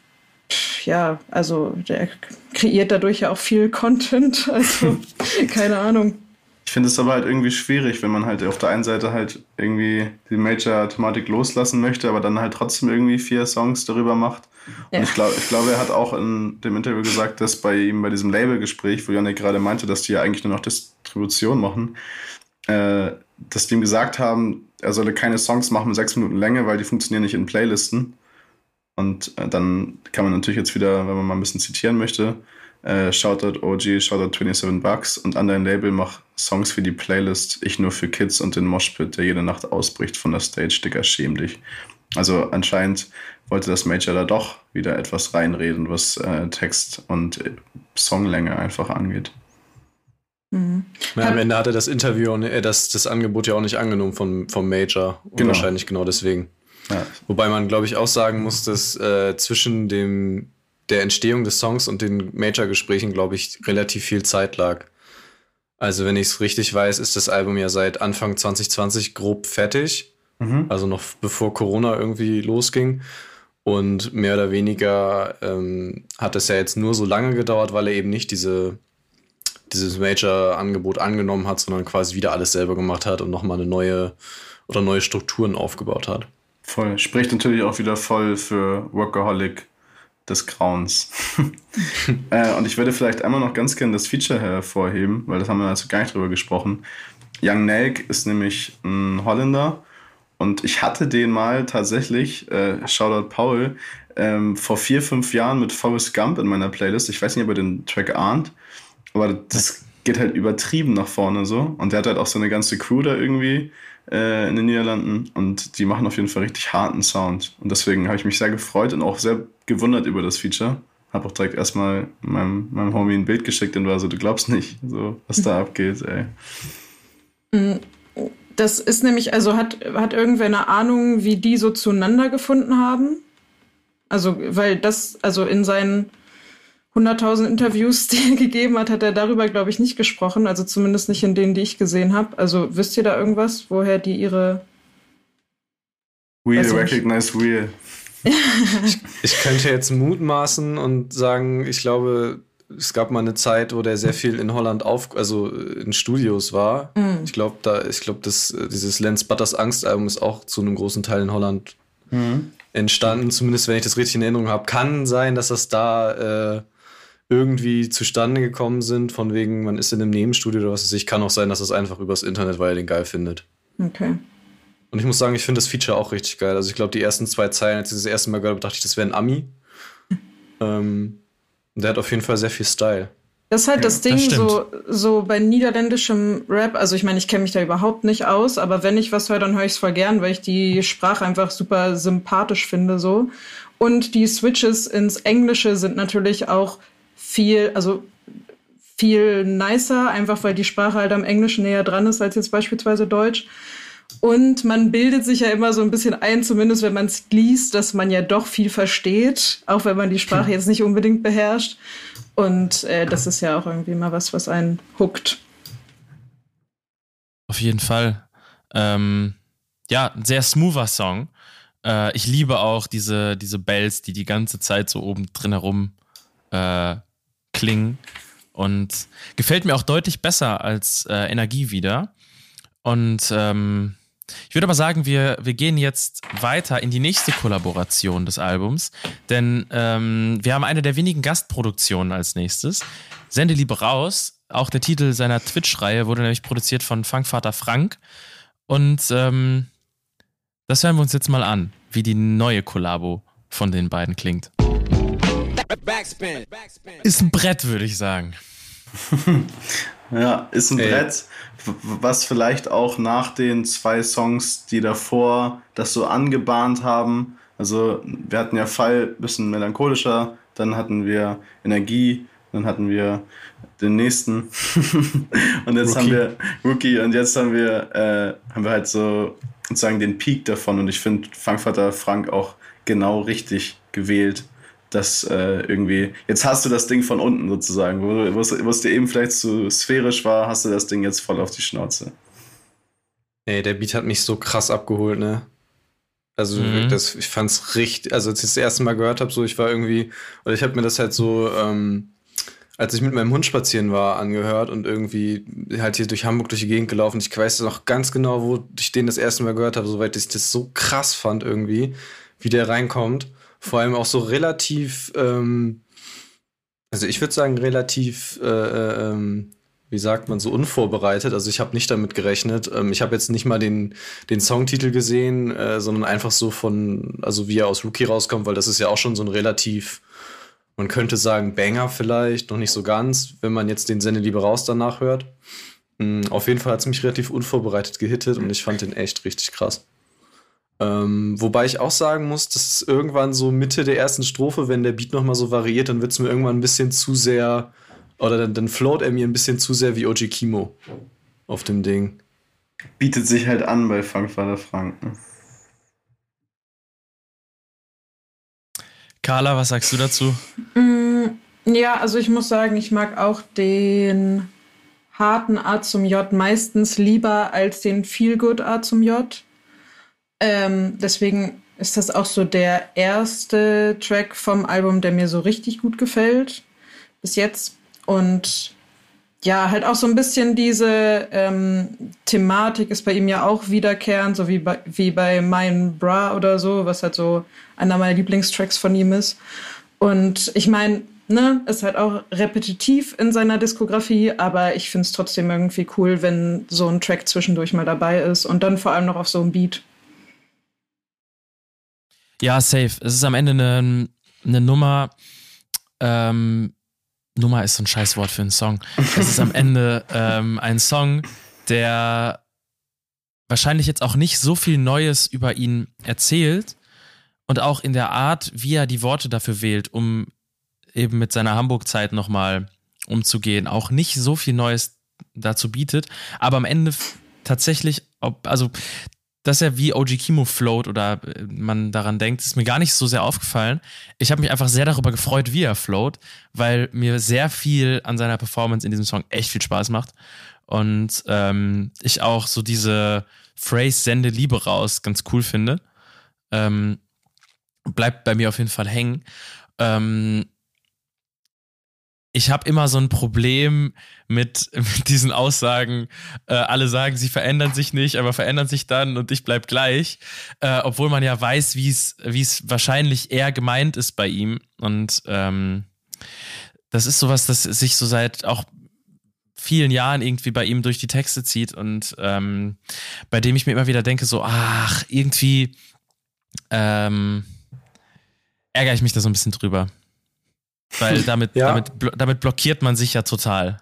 ja, also der kreiert dadurch ja auch viel Content. (laughs) Also, keine Ahnung. Ich finde es aber halt irgendwie schwierig, wenn man halt auf der einen Seite halt irgendwie die Major-Thematik loslassen möchte, aber dann halt trotzdem irgendwie vier Songs darüber macht. Ja. Und ich glaube, ich glaube, er hat auch in dem Interview gesagt, dass bei ihm bei diesem Label-Gespräch, wo Janik gerade meinte, dass die ja eigentlich nur noch Distribution machen, äh, dass die ihm gesagt haben, er solle keine Songs machen mit sechs Minuten Länge, weil die funktionieren nicht in Playlisten. Und äh, dann kann man natürlich jetzt wieder, wenn man mal ein bisschen zitieren möchte, äh, Shoutout OG, Shoutout 27 Bucks und an dein Label mach Songs für die Playlist, ich nur für Kids und den Moshpit, der jede Nacht ausbricht von der Stage, Digga, schäm dich. Also anscheinend wollte das Major da doch wieder etwas reinreden, was äh, Text und äh, Songlänge einfach angeht. Mhm. Ja, am Ende hat er das Interview, äh, das, das Angebot ja auch nicht angenommen vom, vom Major. Genau. Wahrscheinlich genau deswegen. Ja. Wobei man, glaube ich, auch sagen muss, dass äh, zwischen dem, der Entstehung des Songs und den Major-Gesprächen, glaube ich, relativ viel Zeit lag. Also, wenn ich es richtig weiß, ist das Album ja seit Anfang 2020 grob fertig. Mhm. Also noch bevor Corona irgendwie losging. Und mehr oder weniger ähm, hat es ja jetzt nur so lange gedauert, weil er eben nicht diese, dieses Major-Angebot angenommen hat, sondern quasi wieder alles selber gemacht hat und nochmal eine neue oder neue Strukturen aufgebaut hat. Voll. Spricht natürlich auch wieder voll für Workaholic des Grauens. (laughs) äh, und ich würde vielleicht einmal noch ganz gerne das Feature hervorheben, weil das haben wir also gar nicht drüber gesprochen. Young Nelk ist nämlich ein Holländer und ich hatte den mal tatsächlich, äh, Shoutout Paul, ähm, vor vier, fünf Jahren mit Forrest Gump in meiner Playlist. Ich weiß nicht, ob ihr den Track ahnt, aber das geht halt übertrieben nach vorne so. Und der hat halt auch so eine ganze Crew da irgendwie äh, in den Niederlanden und die machen auf jeden Fall richtig harten Sound. Und deswegen habe ich mich sehr gefreut und auch sehr gewundert über das Feature. Habe auch direkt erstmal meinem, meinem Homie ein Bild geschickt und war so, du glaubst nicht, so, was da (laughs) abgeht, ey. Mm, das ist nämlich, also hat, hat irgendwer eine Ahnung, wie die so zueinander gefunden haben? Also, weil das, also in seinen 100.000 Interviews, die er gegeben hat, hat er darüber, glaube ich, nicht gesprochen. Also zumindest nicht in denen, die ich gesehen habe. Also wisst ihr da irgendwas, woher die ihre... We recognize real. ich, ich könnte jetzt mutmaßen und sagen, ich glaube, es gab mal eine Zeit, wo der sehr viel in Holland auf, also in Studios war. Mhm. Ich glaube, da, ich glaube, dass dieses Lance Butters Angst-Album ist auch zu einem großen Teil in Holland mhm. entstanden. Zumindest, wenn ich das richtig in Erinnerung habe. Kann sein, dass das da äh, irgendwie zustande gekommen sind, von wegen, man ist in einem Nebenstudio oder was weiß ich. Kann auch sein, dass das einfach übers Internet, weil er den geil findet. Okay. Und ich muss sagen, ich finde das Feature auch richtig geil. Also ich glaube, die ersten zwei Zeilen, als ich das erste Mal gehört habe, dachte ich, das wäre ein Ami. (laughs) ähm, der hat auf jeden Fall sehr viel Style. Das ist halt ja, das Ding, das so, so bei niederländischem Rap, also ich meine, ich kenne mich da überhaupt nicht aus, aber wenn ich was höre, dann höre ich es voll gern, weil ich die Sprache einfach super sympathisch finde, so. Und die Switches ins Englische sind natürlich auch viel, also viel nicer, einfach weil die Sprache halt am Englischen näher dran ist als jetzt beispielsweise Deutsch. Und man bildet sich ja immer so ein bisschen ein, zumindest wenn man es liest, dass man ja doch viel versteht, auch wenn man die Sprache (laughs) jetzt nicht unbedingt beherrscht. Und äh, das ist ja auch irgendwie mal was, was einen huckt. Auf jeden Fall. Ähm, ja, ein sehr smoother Song. Äh, ich liebe auch diese, diese Bells, die die ganze Zeit so oben drin herum äh, klingen und gefällt mir auch deutlich besser als äh, Energie wieder. Und ähm, ich würde aber sagen, wir, wir gehen jetzt weiter in die nächste Kollaboration des Albums, denn ähm, wir haben eine der wenigen Gastproduktionen als nächstes. Sende Liebe raus. Auch der Titel seiner Twitch-Reihe wurde nämlich produziert von Funkvater Frank. Und ähm, das hören wir uns jetzt mal an, wie die neue Kollabo von den beiden klingt. Backspin. Ist ein Brett, würde ich sagen. (laughs) ja, ist ein Ey. Brett, was vielleicht auch nach den zwei Songs, die davor das so angebahnt haben. Also, wir hatten ja Fall ein bisschen melancholischer, dann hatten wir Energie, dann hatten wir den nächsten (laughs) und jetzt Rookie. haben wir Rookie und jetzt haben wir, äh, haben wir halt so sozusagen den Peak davon und ich finde Funkvater Frank auch genau richtig gewählt das äh, irgendwie, jetzt hast du das Ding von unten sozusagen, wo, was dir eben vielleicht zu sphärisch war, hast du das Ding jetzt voll auf die Schnauze. Ey, der Beat hat mich so krass abgeholt, ne? Also mhm. das, ich fand's richtig, also als ich das erste Mal gehört habe, so ich war irgendwie, oder ich habe mir das halt so, ähm, als ich mit meinem Hund spazieren war, angehört und irgendwie halt hier durch Hamburg durch die Gegend gelaufen. Ich weiß noch ganz genau, wo ich den das erste Mal gehört habe, soweit ich das so krass fand irgendwie, wie der reinkommt. Vor allem auch so relativ, ähm, also ich würde sagen relativ, äh, äh ähm, wie sagt man, so unvorbereitet. Also ich habe nicht damit gerechnet. Ähm, ich habe jetzt nicht mal den, den Songtitel gesehen, äh, sondern einfach so von, also wie er aus Rookie rauskommt, weil das ist ja auch schon so ein relativ, man könnte sagen, Banger vielleicht, noch nicht so ganz, wenn man jetzt den Sende lieber raus danach hört. Mhm, auf jeden Fall hat es mich relativ unvorbereitet gehittet und ich fand den echt richtig krass. Ähm, wobei ich auch sagen muss, dass irgendwann so Mitte der ersten Strophe, wenn der Beat nochmal so variiert, dann wird es mir irgendwann ein bisschen zu sehr oder dann, dann float er mir ein bisschen zu sehr wie OG Kimo auf dem Ding. Bietet sich halt an bei Frankfurter Frank. Ne? Carla, was sagst du dazu? Mm, ja, also ich muss sagen, ich mag auch den harten A zum J meistens lieber als den Feelgood A zum J. Ähm, deswegen ist das auch so der erste Track vom Album, der mir so richtig gut gefällt. Bis jetzt. Und ja, halt auch so ein bisschen diese ähm, Thematik ist bei ihm ja auch wiederkehrend, so wie bei, wie bei Mein Bra oder so, was halt so einer meiner Lieblingstracks von ihm ist. Und ich meine, ne, ist halt auch repetitiv in seiner Diskografie, aber ich finde es trotzdem irgendwie cool, wenn so ein Track zwischendurch mal dabei ist und dann vor allem noch auf so einem Beat. Ja, safe. Es ist am Ende eine, eine Nummer, ähm, Nummer ist so ein Scheißwort für einen Song. Es ist am Ende ähm, ein Song, der wahrscheinlich jetzt auch nicht so viel Neues über ihn erzählt und auch in der Art, wie er die Worte dafür wählt, um eben mit seiner Hamburg-Zeit nochmal umzugehen, auch nicht so viel Neues dazu bietet, aber am Ende tatsächlich, also dass er wie OG Kimo float oder äh, man daran denkt, ist mir gar nicht so sehr aufgefallen. Ich habe mich einfach sehr darüber gefreut, wie er float, weil mir sehr viel an seiner Performance in diesem Song echt viel Spaß macht. Und ähm, ich auch so diese Phrase Sende Liebe raus ganz cool finde. Ähm, bleibt bei mir auf jeden Fall hängen. Ähm, ich habe immer so ein Problem mit, (laughs) mit diesen Aussagen. Äh, alle sagen, sie verändern sich nicht, aber verändern sich dann und ich bleib gleich. Äh, obwohl man ja weiß, wie es wahrscheinlich eher gemeint ist bei ihm. Und ähm, das ist sowas, das sich so seit auch vielen Jahren irgendwie bei ihm durch die Texte zieht und ähm, bei dem ich mir immer wieder denke, so, ach, irgendwie ähm, ärgere ich mich da so ein bisschen drüber. Weil (laughs) damit, ja. damit, damit blockiert man sich ja total.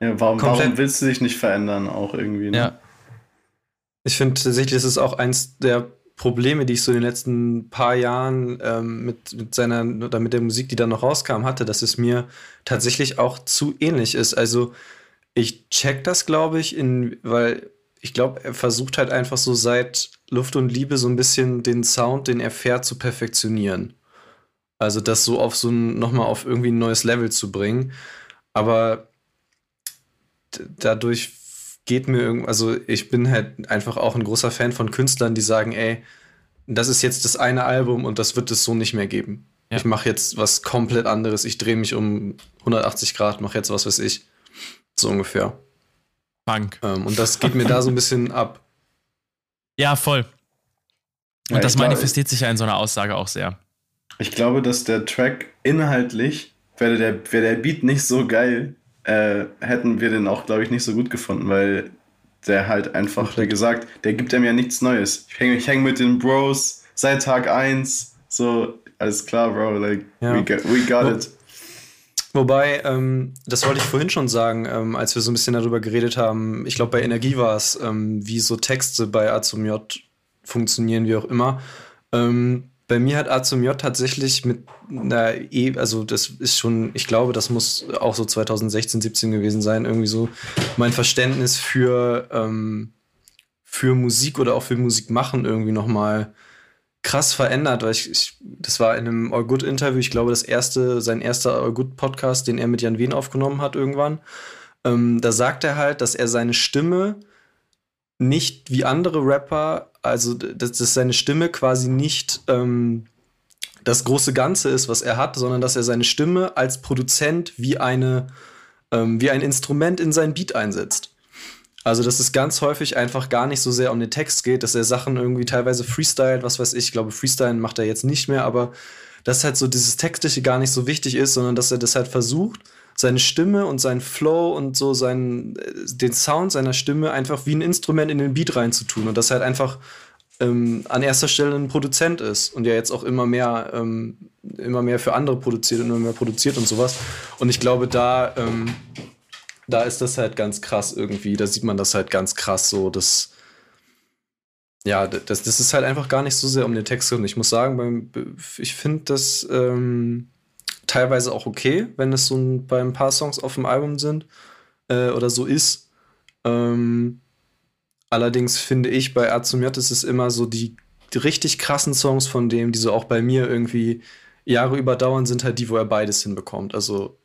Ja, warum, warum willst du dich nicht verändern, auch irgendwie? Ne? Ja. Ich finde tatsächlich, das ist auch eins der Probleme, die ich so in den letzten paar Jahren ähm, mit, mit seiner oder mit der Musik, die dann noch rauskam, hatte, dass es mir tatsächlich auch zu ähnlich ist. Also ich check das, glaube ich, in, weil ich glaube, er versucht halt einfach so seit Luft und Liebe so ein bisschen den Sound, den er fährt, zu perfektionieren. Also das so auf so ein, nochmal auf irgendwie ein neues Level zu bringen. Aber dadurch geht mir irgendwie, also ich bin halt einfach auch ein großer Fan von Künstlern, die sagen, ey, das ist jetzt das eine Album und das wird es so nicht mehr geben. Ja. Ich mache jetzt was komplett anderes. Ich drehe mich um 180 Grad, mache jetzt was weiß ich. So ungefähr. Punk. Ähm, und das geht mir da so ein bisschen (laughs) ab. Ja, voll. Und ja, das manifestiert sich ja in so einer Aussage auch sehr. Ich glaube, dass der Track inhaltlich, wäre der, wär der Beat nicht so geil, äh, hätten wir den auch, glaube ich, nicht so gut gefunden, weil der halt einfach, wie gesagt, der gibt einem ja nichts Neues. Ich hänge häng mit den Bros seit Tag 1, so, alles klar, Bro, like, ja. we, got, we got it. Wobei, ähm, das wollte ich vorhin schon sagen, ähm, als wir so ein bisschen darüber geredet haben, ich glaube, bei Energie war es, ähm, wie so Texte bei A zum J funktionieren, wie auch immer. Ähm, bei mir hat A zum J tatsächlich mit einer E, also das ist schon, ich glaube, das muss auch so 2016, 17 gewesen sein, irgendwie so mein Verständnis für, ähm, für Musik oder auch für Musik machen irgendwie nochmal krass verändert, weil ich, ich, das war in einem All Good Interview, ich glaube, das erste, sein erster All Good Podcast, den er mit Jan Wien aufgenommen hat irgendwann. Ähm, da sagt er halt, dass er seine Stimme nicht wie andere Rapper, also dass, dass seine Stimme quasi nicht ähm, das große Ganze ist, was er hat, sondern dass er seine Stimme als Produzent wie eine ähm, wie ein Instrument in sein Beat einsetzt. Also, dass es ganz häufig einfach gar nicht so sehr um den Text geht, dass er Sachen irgendwie teilweise freestylt, was weiß ich, ich glaube, Freestylen macht er jetzt nicht mehr, aber dass halt so dieses Textliche gar nicht so wichtig ist, sondern dass er das halt versucht, seine Stimme und seinen Flow und so seinen, äh, den Sound seiner Stimme einfach wie ein Instrument in den Beat reinzutun und dass er halt einfach ähm, an erster Stelle ein Produzent ist und ja jetzt auch immer mehr, ähm, immer mehr für andere produziert und immer mehr produziert und sowas. Und ich glaube, da, ähm, da ist das halt ganz krass irgendwie, da sieht man das halt ganz krass so, dass ja, das, das ist halt einfach gar nicht so sehr um den Text und ich muss sagen, beim, ich finde das ähm, teilweise auch okay, wenn es so ein, bei ein paar Songs auf dem Album sind äh, oder so ist. Ähm, allerdings finde ich bei Azumiat ist es immer so die, die, richtig krassen Songs von dem, die so auch bei mir irgendwie Jahre überdauern, sind halt die, wo er beides hinbekommt. Also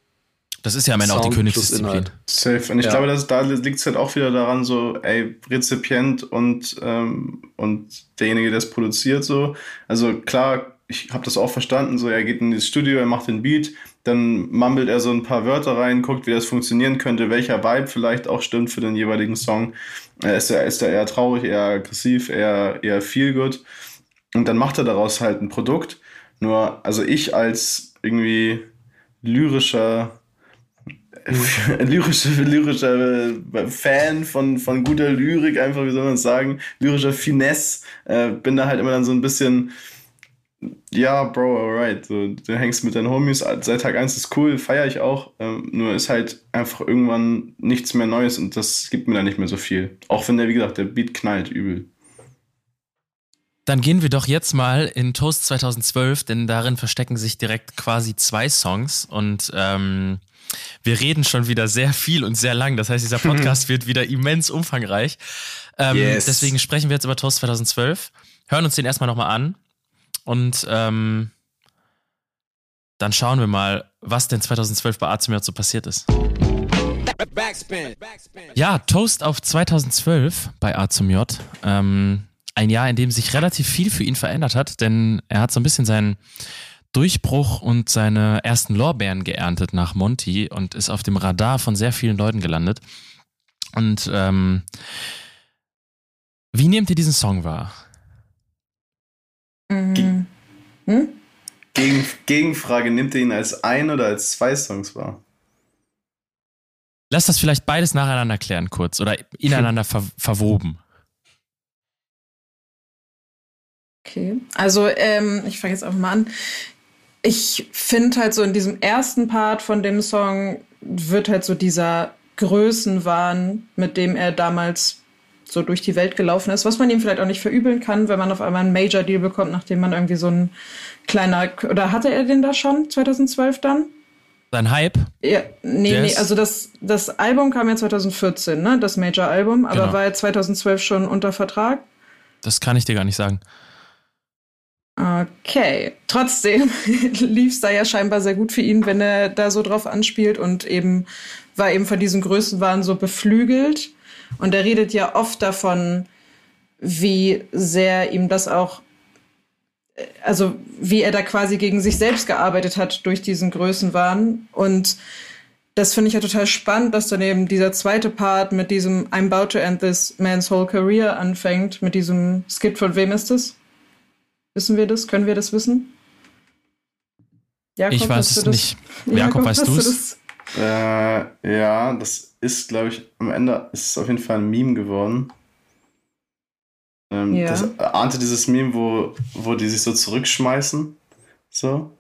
das ist ja am Ende auch die Königsdisziplin. Safe. Und ich ja. glaube, dass da liegt es halt auch wieder daran, so, ey, Rezipient und, ähm, und derjenige, der es produziert, so. Also klar, ich habe das auch verstanden, so, er geht in das Studio, er macht den Beat, dann mumbelt er so ein paar Wörter rein, guckt, wie das funktionieren könnte, welcher Vibe vielleicht auch stimmt für den jeweiligen Song. Ist, er, ist er eher traurig, eher aggressiv, eher, eher feel good. Und dann macht er daraus halt ein Produkt. Nur, also ich als irgendwie lyrischer (laughs) lyrischer, lyrischer Fan von, von guter Lyrik, einfach, wie soll man sagen, lyrischer Finesse, äh, bin da halt immer dann so ein bisschen, ja, Bro, alright, so, du hängst mit deinen Homies, seit Tag 1 ist cool, feiere ich auch, ähm, nur ist halt einfach irgendwann nichts mehr Neues und das gibt mir da nicht mehr so viel. Auch wenn der, wie gesagt, der Beat knallt übel. Dann gehen wir doch jetzt mal in Toast 2012, denn darin verstecken sich direkt quasi zwei Songs und ähm, wir reden schon wieder sehr viel und sehr lang. Das heißt, dieser (laughs) Podcast wird wieder immens umfangreich. Ähm, yes. Deswegen sprechen wir jetzt über Toast 2012. Hören uns den erstmal nochmal an. Und ähm, dann schauen wir mal, was denn 2012 bei Azimir so passiert ist. Backspin. Ja, Toast auf 2012 bei A Ähm, ein Jahr, in dem sich relativ viel für ihn verändert hat, denn er hat so ein bisschen seinen Durchbruch und seine ersten Lorbeeren geerntet nach Monty und ist auf dem Radar von sehr vielen Leuten gelandet. Und ähm, wie nehmt ihr diesen Song wahr? Mhm. Hm? Gegen, Gegenfrage, nimmt ihr ihn als ein oder als zwei Songs wahr? Lass das vielleicht beides nacheinander klären kurz oder ineinander ver verwoben. Okay, also ähm, ich fange jetzt einfach mal an ich finde halt so in diesem ersten Part von dem Song wird halt so dieser Größenwahn, mit dem er damals so durch die Welt gelaufen ist, was man ihm vielleicht auch nicht verübeln kann, wenn man auf einmal einen Major Deal bekommt, nachdem man irgendwie so ein kleiner oder hatte er den da schon 2012 dann? Sein Hype? Ja, nee, yes. nee, also das, das Album kam ja 2014, ne, das Major Album, aber genau. war ja 2012 schon unter Vertrag? Das kann ich dir gar nicht sagen. Okay, trotzdem (laughs) lief es da ja scheinbar sehr gut für ihn, wenn er da so drauf anspielt und eben war eben von diesen Größenwahn so beflügelt. Und er redet ja oft davon, wie sehr ihm das auch, also wie er da quasi gegen sich selbst gearbeitet hat durch diesen Größenwahn. Und das finde ich ja total spannend, dass dann eben dieser zweite Part mit diesem I'm about to end this man's whole career anfängt, mit diesem Skit von wem ist das? Wissen wir das? Können wir das wissen? Jakob, ich weiß es nicht. Jakob, Jakob weißt du es? Äh, ja, das ist, glaube ich, am Ende ist es auf jeden Fall ein Meme geworden. Ähm, ja. Das ahnte dieses Meme, wo, wo die sich so zurückschmeißen. So.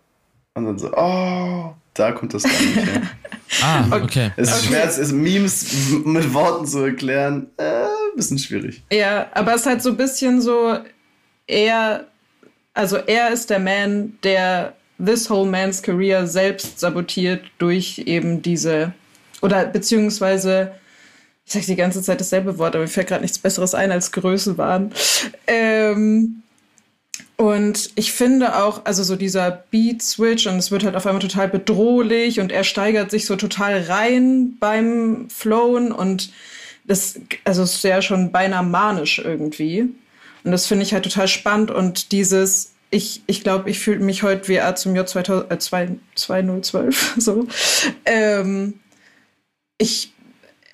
Und dann so, oh, da kommt das gar nicht her. (laughs) ah, okay. Es ist okay. schwer, es ist Memes mit Worten zu erklären. Äh, bisschen schwierig. Ja, aber es ist halt so ein bisschen so eher also er ist der Man, der this whole man's career selbst sabotiert durch eben diese, oder beziehungsweise, ich sage die ganze Zeit dasselbe Wort, aber mir fällt gerade nichts Besseres ein als Größenwahn. Ähm, und ich finde auch, also so dieser Beat-Switch und es wird halt auf einmal total bedrohlich und er steigert sich so total rein beim Flown und das, also es ist ja schon beinahe manisch irgendwie. Und das finde ich halt total spannend. Und dieses, ich, ich glaube, ich fühle mich heute wie A zum Jahr 2000, äh, 2012, (laughs) so. Ähm, ich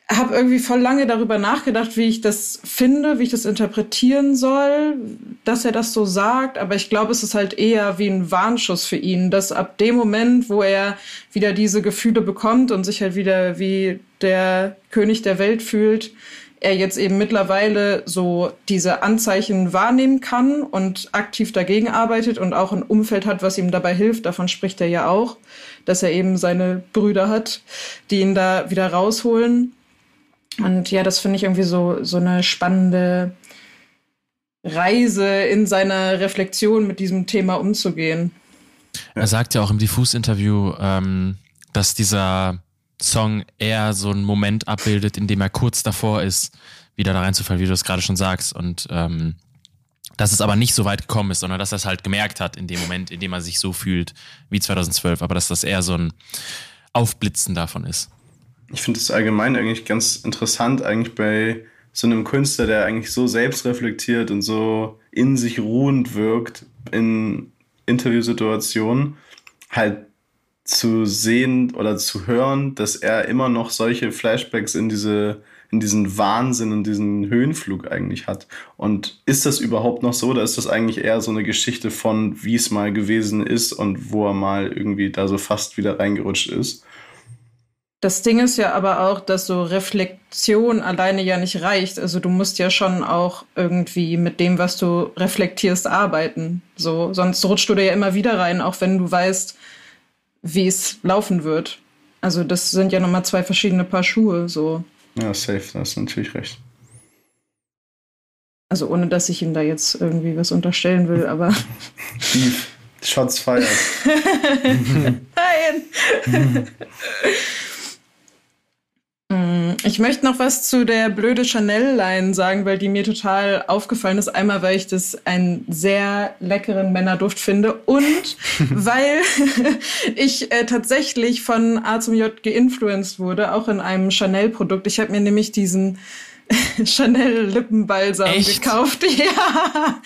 habe irgendwie voll lange darüber nachgedacht, wie ich das finde, wie ich das interpretieren soll, dass er das so sagt. Aber ich glaube, es ist halt eher wie ein Warnschuss für ihn, dass ab dem Moment, wo er wieder diese Gefühle bekommt und sich halt wieder wie der König der Welt fühlt, er jetzt eben mittlerweile so diese Anzeichen wahrnehmen kann und aktiv dagegen arbeitet und auch ein Umfeld hat, was ihm dabei hilft. Davon spricht er ja auch, dass er eben seine Brüder hat, die ihn da wieder rausholen und ja, das finde ich irgendwie so, so eine spannende Reise in seiner Reflexion mit diesem Thema umzugehen. Er sagt ja auch im Diffus-Interview, ähm, dass dieser Song eher so einen Moment abbildet, in dem er kurz davor ist, wieder da reinzufallen, wie du es gerade schon sagst. Und ähm, dass es aber nicht so weit gekommen ist, sondern dass er es halt gemerkt hat in dem Moment, in dem er sich so fühlt wie 2012. Aber dass das eher so ein Aufblitzen davon ist ich finde es allgemein eigentlich ganz interessant, eigentlich bei so einem Künstler, der eigentlich so selbstreflektiert und so in sich ruhend wirkt in Interviewsituationen, halt zu sehen oder zu hören, dass er immer noch solche Flashbacks in diese in diesen Wahnsinn und diesen Höhenflug eigentlich hat. Und ist das überhaupt noch so oder ist das eigentlich eher so eine Geschichte von, wie es mal gewesen ist und wo er mal irgendwie da so fast wieder reingerutscht ist? Das Ding ist ja aber auch, dass so Reflexion alleine ja nicht reicht. Also du musst ja schon auch irgendwie mit dem, was du reflektierst, arbeiten. So, sonst rutscht du da ja immer wieder rein, auch wenn du weißt, wie es laufen wird. Also das sind ja nochmal zwei verschiedene Paar Schuhe. So. Ja, safe, da hast du natürlich recht. Also ohne, dass ich ihm da jetzt irgendwie was unterstellen will, aber. (laughs) Shots feiert. (laughs) Nein! (laughs) Mm, ich möchte noch was zu der blöde Chanel-Line sagen, weil die mir total aufgefallen ist. Einmal, weil ich das einen sehr leckeren Männerduft finde und (laughs) weil (laughs) ich äh, tatsächlich von A zum J geinfluenced wurde, auch in einem Chanel-Produkt. Ich habe mir nämlich diesen (laughs) Chanel Lippenbalsam Echt? gekauft, ja,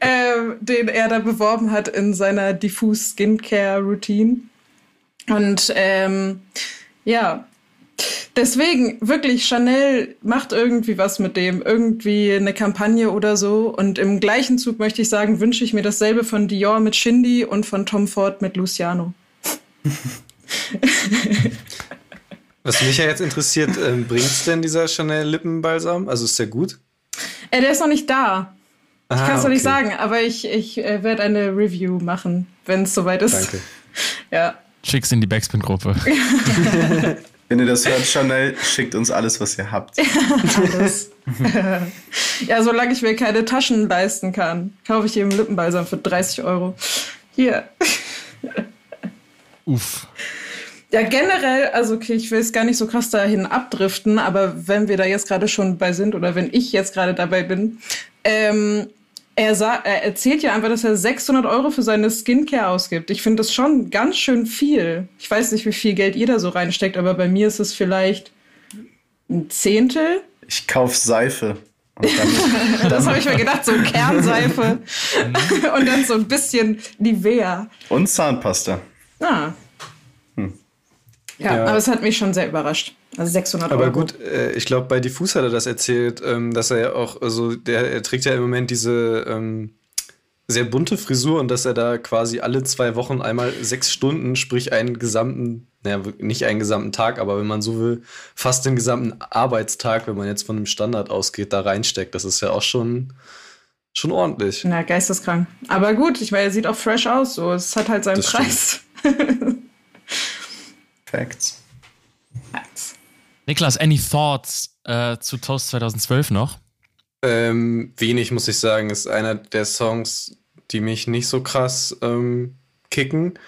äh, den er da beworben hat in seiner diffus Skincare Routine. Und ähm, ja, Deswegen, wirklich, Chanel macht irgendwie was mit dem, irgendwie eine Kampagne oder so. Und im gleichen Zug möchte ich sagen, wünsche ich mir dasselbe von Dior mit Shindy und von Tom Ford mit Luciano. Was mich ja jetzt interessiert, ähm, bringt's denn dieser Chanel Lippenbalsam? Also ist der gut? Äh, der ist noch nicht da. Ich kann es noch nicht sagen, aber ich, ich äh, werde eine Review machen, wenn es soweit ist. Danke. Ja. Schick's in die Backspin-Gruppe. (laughs) Wenn ihr das hört, Chanel, schickt uns alles, was ihr habt. (laughs) alles. (laughs) ja, solange ich mir keine Taschen leisten kann, kaufe ich eben Lippenbalsam für 30 Euro. Hier. (laughs) Uff. Ja, generell, also okay, ich will es gar nicht so krass dahin abdriften, aber wenn wir da jetzt gerade schon bei sind oder wenn ich jetzt gerade dabei bin, ähm, er, er erzählt ja einfach, dass er 600 Euro für seine Skincare ausgibt. Ich finde das schon ganz schön viel. Ich weiß nicht, wie viel Geld ihr da so reinsteckt, aber bei mir ist es vielleicht ein Zehntel. Ich kauf Seife. (laughs) das habe ich mir gedacht, so Kernseife und dann so ein bisschen Nivea. Und Zahnpasta. Ah. Hm. Ja, ja, aber es hat mich schon sehr überrascht. Also 600 Aber Euro. Aber gut, äh, ich glaube, bei Diffus hat er das erzählt, ähm, dass er ja auch, also der er trägt ja im Moment diese ähm, sehr bunte Frisur und dass er da quasi alle zwei Wochen einmal sechs Stunden, sprich einen gesamten, naja, nicht einen gesamten Tag, aber wenn man so will, fast den gesamten Arbeitstag, wenn man jetzt von einem Standard ausgeht, da reinsteckt. Das ist ja auch schon, schon ordentlich. Na, geisteskrank. Aber gut, ich meine, er sieht auch fresh aus, so. Es hat halt seinen das Preis. (laughs) Facts. Niklas, any thoughts äh, zu Toast 2012 noch? Ähm, wenig, muss ich sagen. Ist einer der Songs, die mich nicht so krass ähm, kicken.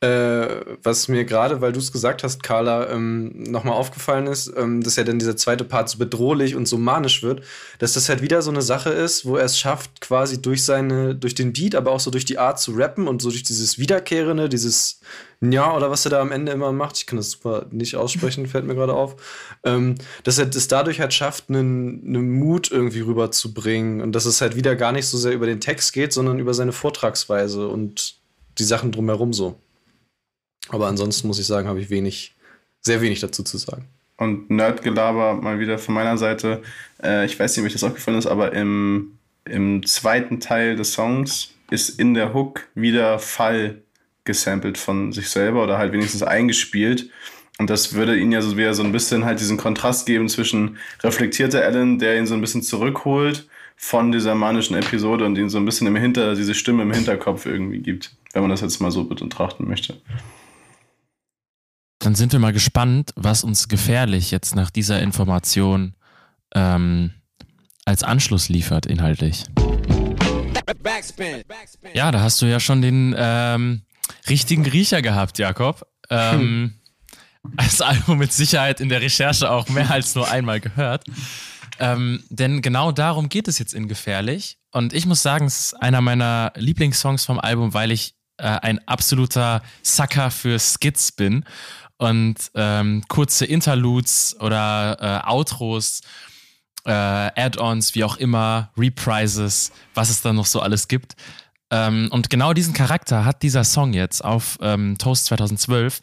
Äh, was mir gerade, weil du es gesagt hast, Carla, ähm, nochmal aufgefallen ist, ähm, dass ja dann dieser zweite Part so bedrohlich und so manisch wird, dass das halt wieder so eine Sache ist, wo er es schafft, quasi durch seine, durch den Beat, aber auch so durch die Art zu rappen und so durch dieses Wiederkehrende, dieses Ja oder was er da am Ende immer macht, ich kann das super nicht aussprechen, fällt mir gerade auf, ähm, dass er das dadurch halt schafft, einen, einen Mut irgendwie rüberzubringen und dass es halt wieder gar nicht so sehr über den Text geht, sondern über seine Vortragsweise und die Sachen drumherum so. Aber ansonsten muss ich sagen, habe ich wenig, sehr wenig dazu zu sagen. Und Nerdgelaber mal wieder von meiner Seite. Äh, ich weiß nicht, wie euch das aufgefallen ist, aber im, im zweiten Teil des Songs ist in der Hook wieder Fall gesampelt von sich selber oder halt wenigstens eingespielt. Und das würde ihn ja so wieder so ein bisschen halt diesen Kontrast geben zwischen reflektierter Alan, der ihn so ein bisschen zurückholt von dieser manischen Episode und ihn so ein bisschen im Hinter, diese Stimme im Hinterkopf irgendwie gibt, wenn man das jetzt mal so betrachten möchte. Dann sind wir mal gespannt, was uns gefährlich jetzt nach dieser Information ähm, als Anschluss liefert, inhaltlich. Ja, da hast du ja schon den ähm, richtigen Riecher gehabt, Jakob. Ähm, (laughs) das Album mit Sicherheit in der Recherche auch mehr als nur einmal gehört. Ähm, denn genau darum geht es jetzt in Gefährlich. Und ich muss sagen, es ist einer meiner Lieblingssongs vom Album, weil ich äh, ein absoluter Sucker für Skits bin und ähm, kurze Interludes oder äh, Outros, äh, Add-ons, wie auch immer, Reprises, was es da noch so alles gibt. Ähm, und genau diesen Charakter hat dieser Song jetzt auf ähm, Toast 2012,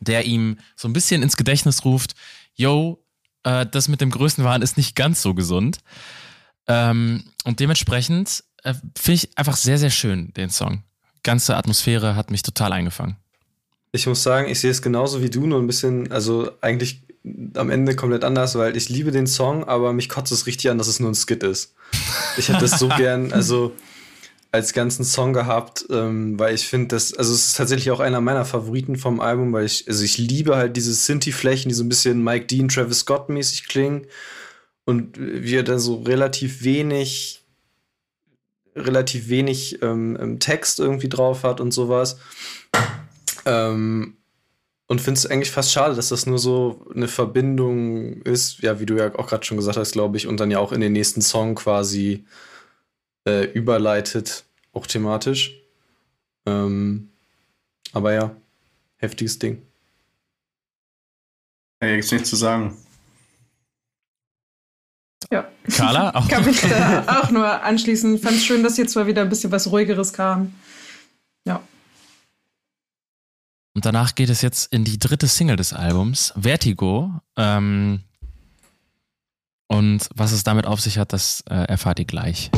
der ihm so ein bisschen ins Gedächtnis ruft, yo, äh, das mit dem Größenwahn ist nicht ganz so gesund. Ähm, und dementsprechend äh, finde ich einfach sehr, sehr schön, den Song. Ganze Atmosphäre hat mich total eingefangen. Ich muss sagen, ich sehe es genauso wie du, nur ein bisschen, also eigentlich am Ende komplett anders, weil ich liebe den Song, aber mich kotzt es richtig an, dass es nur ein Skit ist. Ich hätte das so (laughs) gern, also als ganzen Song gehabt, ähm, weil ich finde, das, also es ist tatsächlich auch einer meiner Favoriten vom Album, weil ich, also ich liebe halt diese Synthi-Flächen, die so ein bisschen Mike Dean, Travis Scott mäßig klingen und wie er dann so relativ wenig, relativ wenig ähm, Text irgendwie drauf hat und sowas. Ähm, und finde es eigentlich fast schade, dass das nur so eine Verbindung ist, ja, wie du ja auch gerade schon gesagt hast, glaube ich, und dann ja auch in den nächsten Song quasi äh, überleitet, auch thematisch. Ähm, aber ja, heftiges Ding. Hey, gibt's nichts zu sagen. Ja. Carla? Auch. (laughs) Kann mich da auch nur anschließen. Fand es schön, dass hier zwar wieder ein bisschen was ruhigeres kam. Ja. Und danach geht es jetzt in die dritte Single des Albums, Vertigo. Ähm, und was es damit auf sich hat, das äh, erfahrt ihr gleich.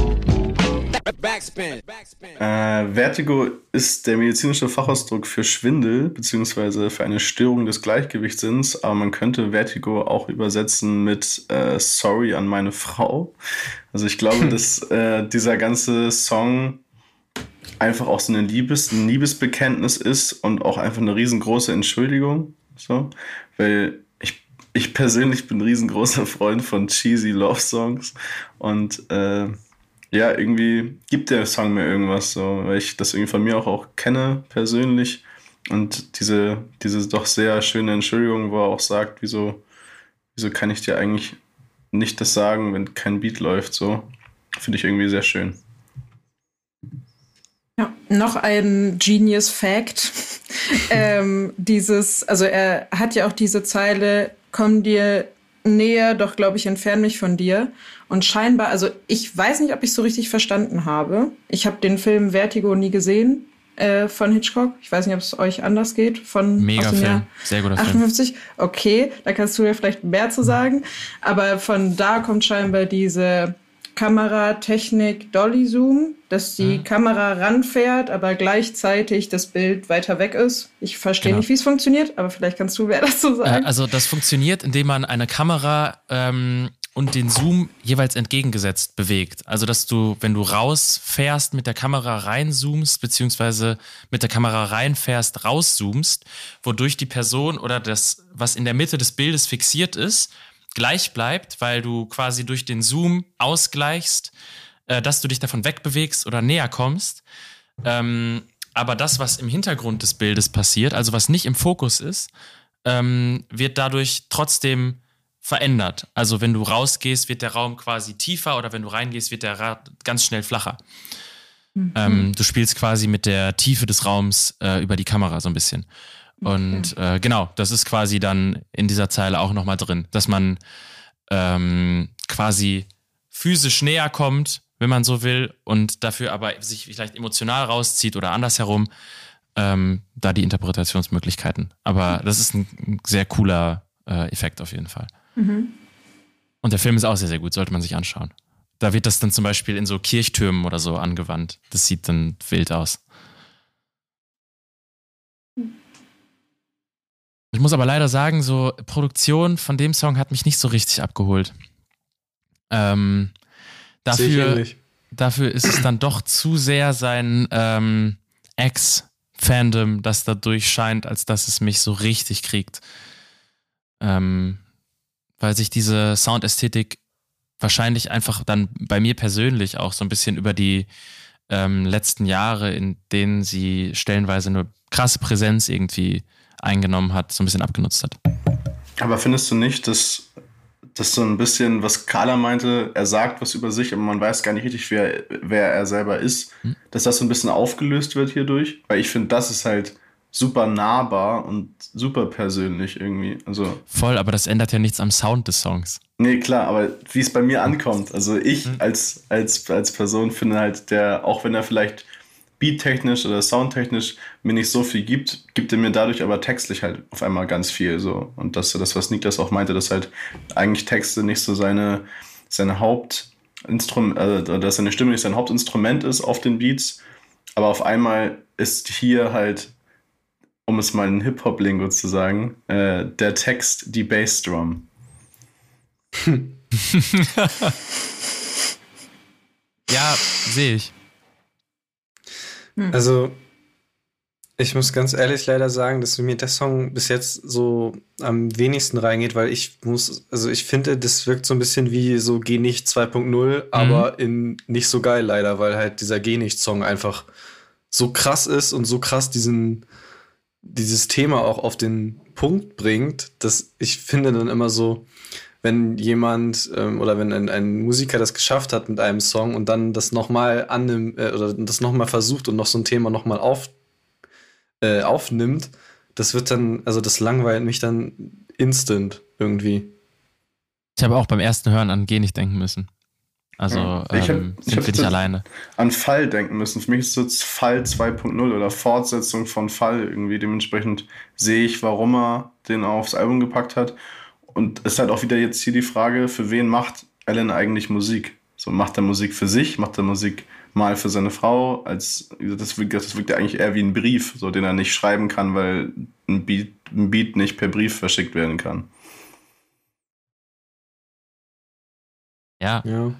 Äh, Vertigo ist der medizinische Fachausdruck für Schwindel beziehungsweise für eine Störung des Gleichgewichtssinns, aber man könnte Vertigo auch übersetzen mit äh, Sorry an meine Frau. Also ich glaube, (laughs) dass äh, dieser ganze Song einfach auch so eine Liebes, ein Liebesbekenntnis ist und auch einfach eine riesengroße Entschuldigung. So, weil ich, ich persönlich bin ein riesengroßer Freund von cheesy Love Songs und äh, ja, irgendwie gibt der Song mir irgendwas, so, weil ich das irgendwie von mir auch, auch kenne persönlich und diese, diese doch sehr schöne Entschuldigung, wo er auch sagt, wieso, wieso kann ich dir eigentlich nicht das sagen, wenn kein Beat läuft, so, finde ich irgendwie sehr schön. Ja, noch ein Genius Fact. (laughs) ähm, dieses, also er hat ja auch diese Zeile, komm dir näher, doch glaube ich, entferne mich von dir. Und scheinbar, also ich weiß nicht, ob ich so richtig verstanden habe. Ich habe den Film Vertigo nie gesehen äh, von Hitchcock. Ich weiß nicht, ob es euch anders geht. Von Mega Film, sehr guter 58. Film. Okay, da kannst du ja vielleicht mehr zu sagen. Aber von da kommt scheinbar diese Kameratechnik Dolly Zoom, dass die mhm. Kamera ranfährt, aber gleichzeitig das Bild weiter weg ist. Ich verstehe genau. nicht, wie es funktioniert, aber vielleicht kannst du mehr dazu sagen. Äh, also das funktioniert, indem man eine Kamera ähm, und den Zoom jeweils entgegengesetzt bewegt. Also dass du, wenn du rausfährst, mit der Kamera reinzoomst, beziehungsweise mit der Kamera reinfährst, rauszoomst, wodurch die Person oder das, was in der Mitte des Bildes fixiert ist, gleich bleibt, weil du quasi durch den Zoom ausgleichst, äh, dass du dich davon wegbewegst oder näher kommst. Ähm, aber das, was im Hintergrund des Bildes passiert, also was nicht im Fokus ist, ähm, wird dadurch trotzdem verändert. Also wenn du rausgehst, wird der Raum quasi tiefer oder wenn du reingehst, wird der Rad ganz schnell flacher. Mhm. Ähm, du spielst quasi mit der Tiefe des Raums äh, über die Kamera so ein bisschen. Und okay. äh, genau, das ist quasi dann in dieser Zeile auch nochmal drin, dass man ähm, quasi physisch näher kommt, wenn man so will, und dafür aber sich vielleicht emotional rauszieht oder andersherum, ähm, da die Interpretationsmöglichkeiten. Aber das ist ein sehr cooler äh, Effekt auf jeden Fall. Mhm. Und der Film ist auch sehr, sehr gut, sollte man sich anschauen. Da wird das dann zum Beispiel in so Kirchtürmen oder so angewandt. Das sieht dann wild aus. Ich muss aber leider sagen, so Produktion von dem Song hat mich nicht so richtig abgeholt. Ähm, dafür, dafür ist es dann doch zu sehr sein ähm, Ex-Fandom, das da durchscheint, als dass es mich so richtig kriegt. Ähm, weil sich diese Soundästhetik wahrscheinlich einfach dann bei mir persönlich auch so ein bisschen über die ähm, letzten Jahre, in denen sie stellenweise eine krasse Präsenz irgendwie eingenommen hat, so ein bisschen abgenutzt hat. Aber findest du nicht, dass das so ein bisschen, was Carla meinte, er sagt was über sich, aber man weiß gar nicht richtig, wer, wer er selber ist, hm? dass das so ein bisschen aufgelöst wird hierdurch? Weil ich finde, das ist halt super nahbar und super persönlich irgendwie. Also Voll, aber das ändert ja nichts am Sound des Songs. Nee, klar, aber wie es bei mir ankommt. Also ich mhm. als, als, als Person finde halt, der, auch wenn er vielleicht beattechnisch oder soundtechnisch mir nicht so viel gibt, gibt er mir dadurch aber textlich halt auf einmal ganz viel. So. Und das, das was Niklas auch meinte, dass halt eigentlich Texte nicht so seine, seine Hauptinstrument, also dass seine Stimme nicht sein Hauptinstrument ist auf den Beats. Aber auf einmal ist hier halt um es mal in Hip-Hop-Lingo zu sagen, äh, der Text die Bassdrum. (laughs) ja, sehe ich. Hm. Also, ich muss ganz ehrlich leider sagen, dass mir der Song bis jetzt so am wenigsten reingeht, weil ich muss, also ich finde, das wirkt so ein bisschen wie so Geh nicht 2.0, aber mhm. in nicht so geil leider, weil halt dieser Geh nicht Song einfach so krass ist und so krass diesen dieses Thema auch auf den Punkt bringt, dass ich finde dann immer so, wenn jemand ähm, oder wenn ein, ein, Musiker das geschafft hat mit einem Song und dann das nochmal annimmt äh, oder das nochmal versucht und noch so ein Thema nochmal auf, äh, aufnimmt, das wird dann, also das langweilt mich dann instant irgendwie. Ich habe auch beim ersten Hören an G nicht denken müssen. Also ja. ich ähm, hab, sind wir nicht alleine. An Fall denken müssen. Für mich ist es Fall 2.0 oder Fortsetzung von Fall irgendwie. Dementsprechend sehe ich, warum er den aufs Album gepackt hat. Und es ist halt auch wieder jetzt hier die Frage, für wen macht Alan eigentlich Musik? So macht er Musik für sich, macht er Musik mal für seine Frau, als das wirkt, das wirkt ja eigentlich eher wie ein Brief, so den er nicht schreiben kann, weil ein Beat, ein Beat nicht per Brief verschickt werden kann. Ja. ja.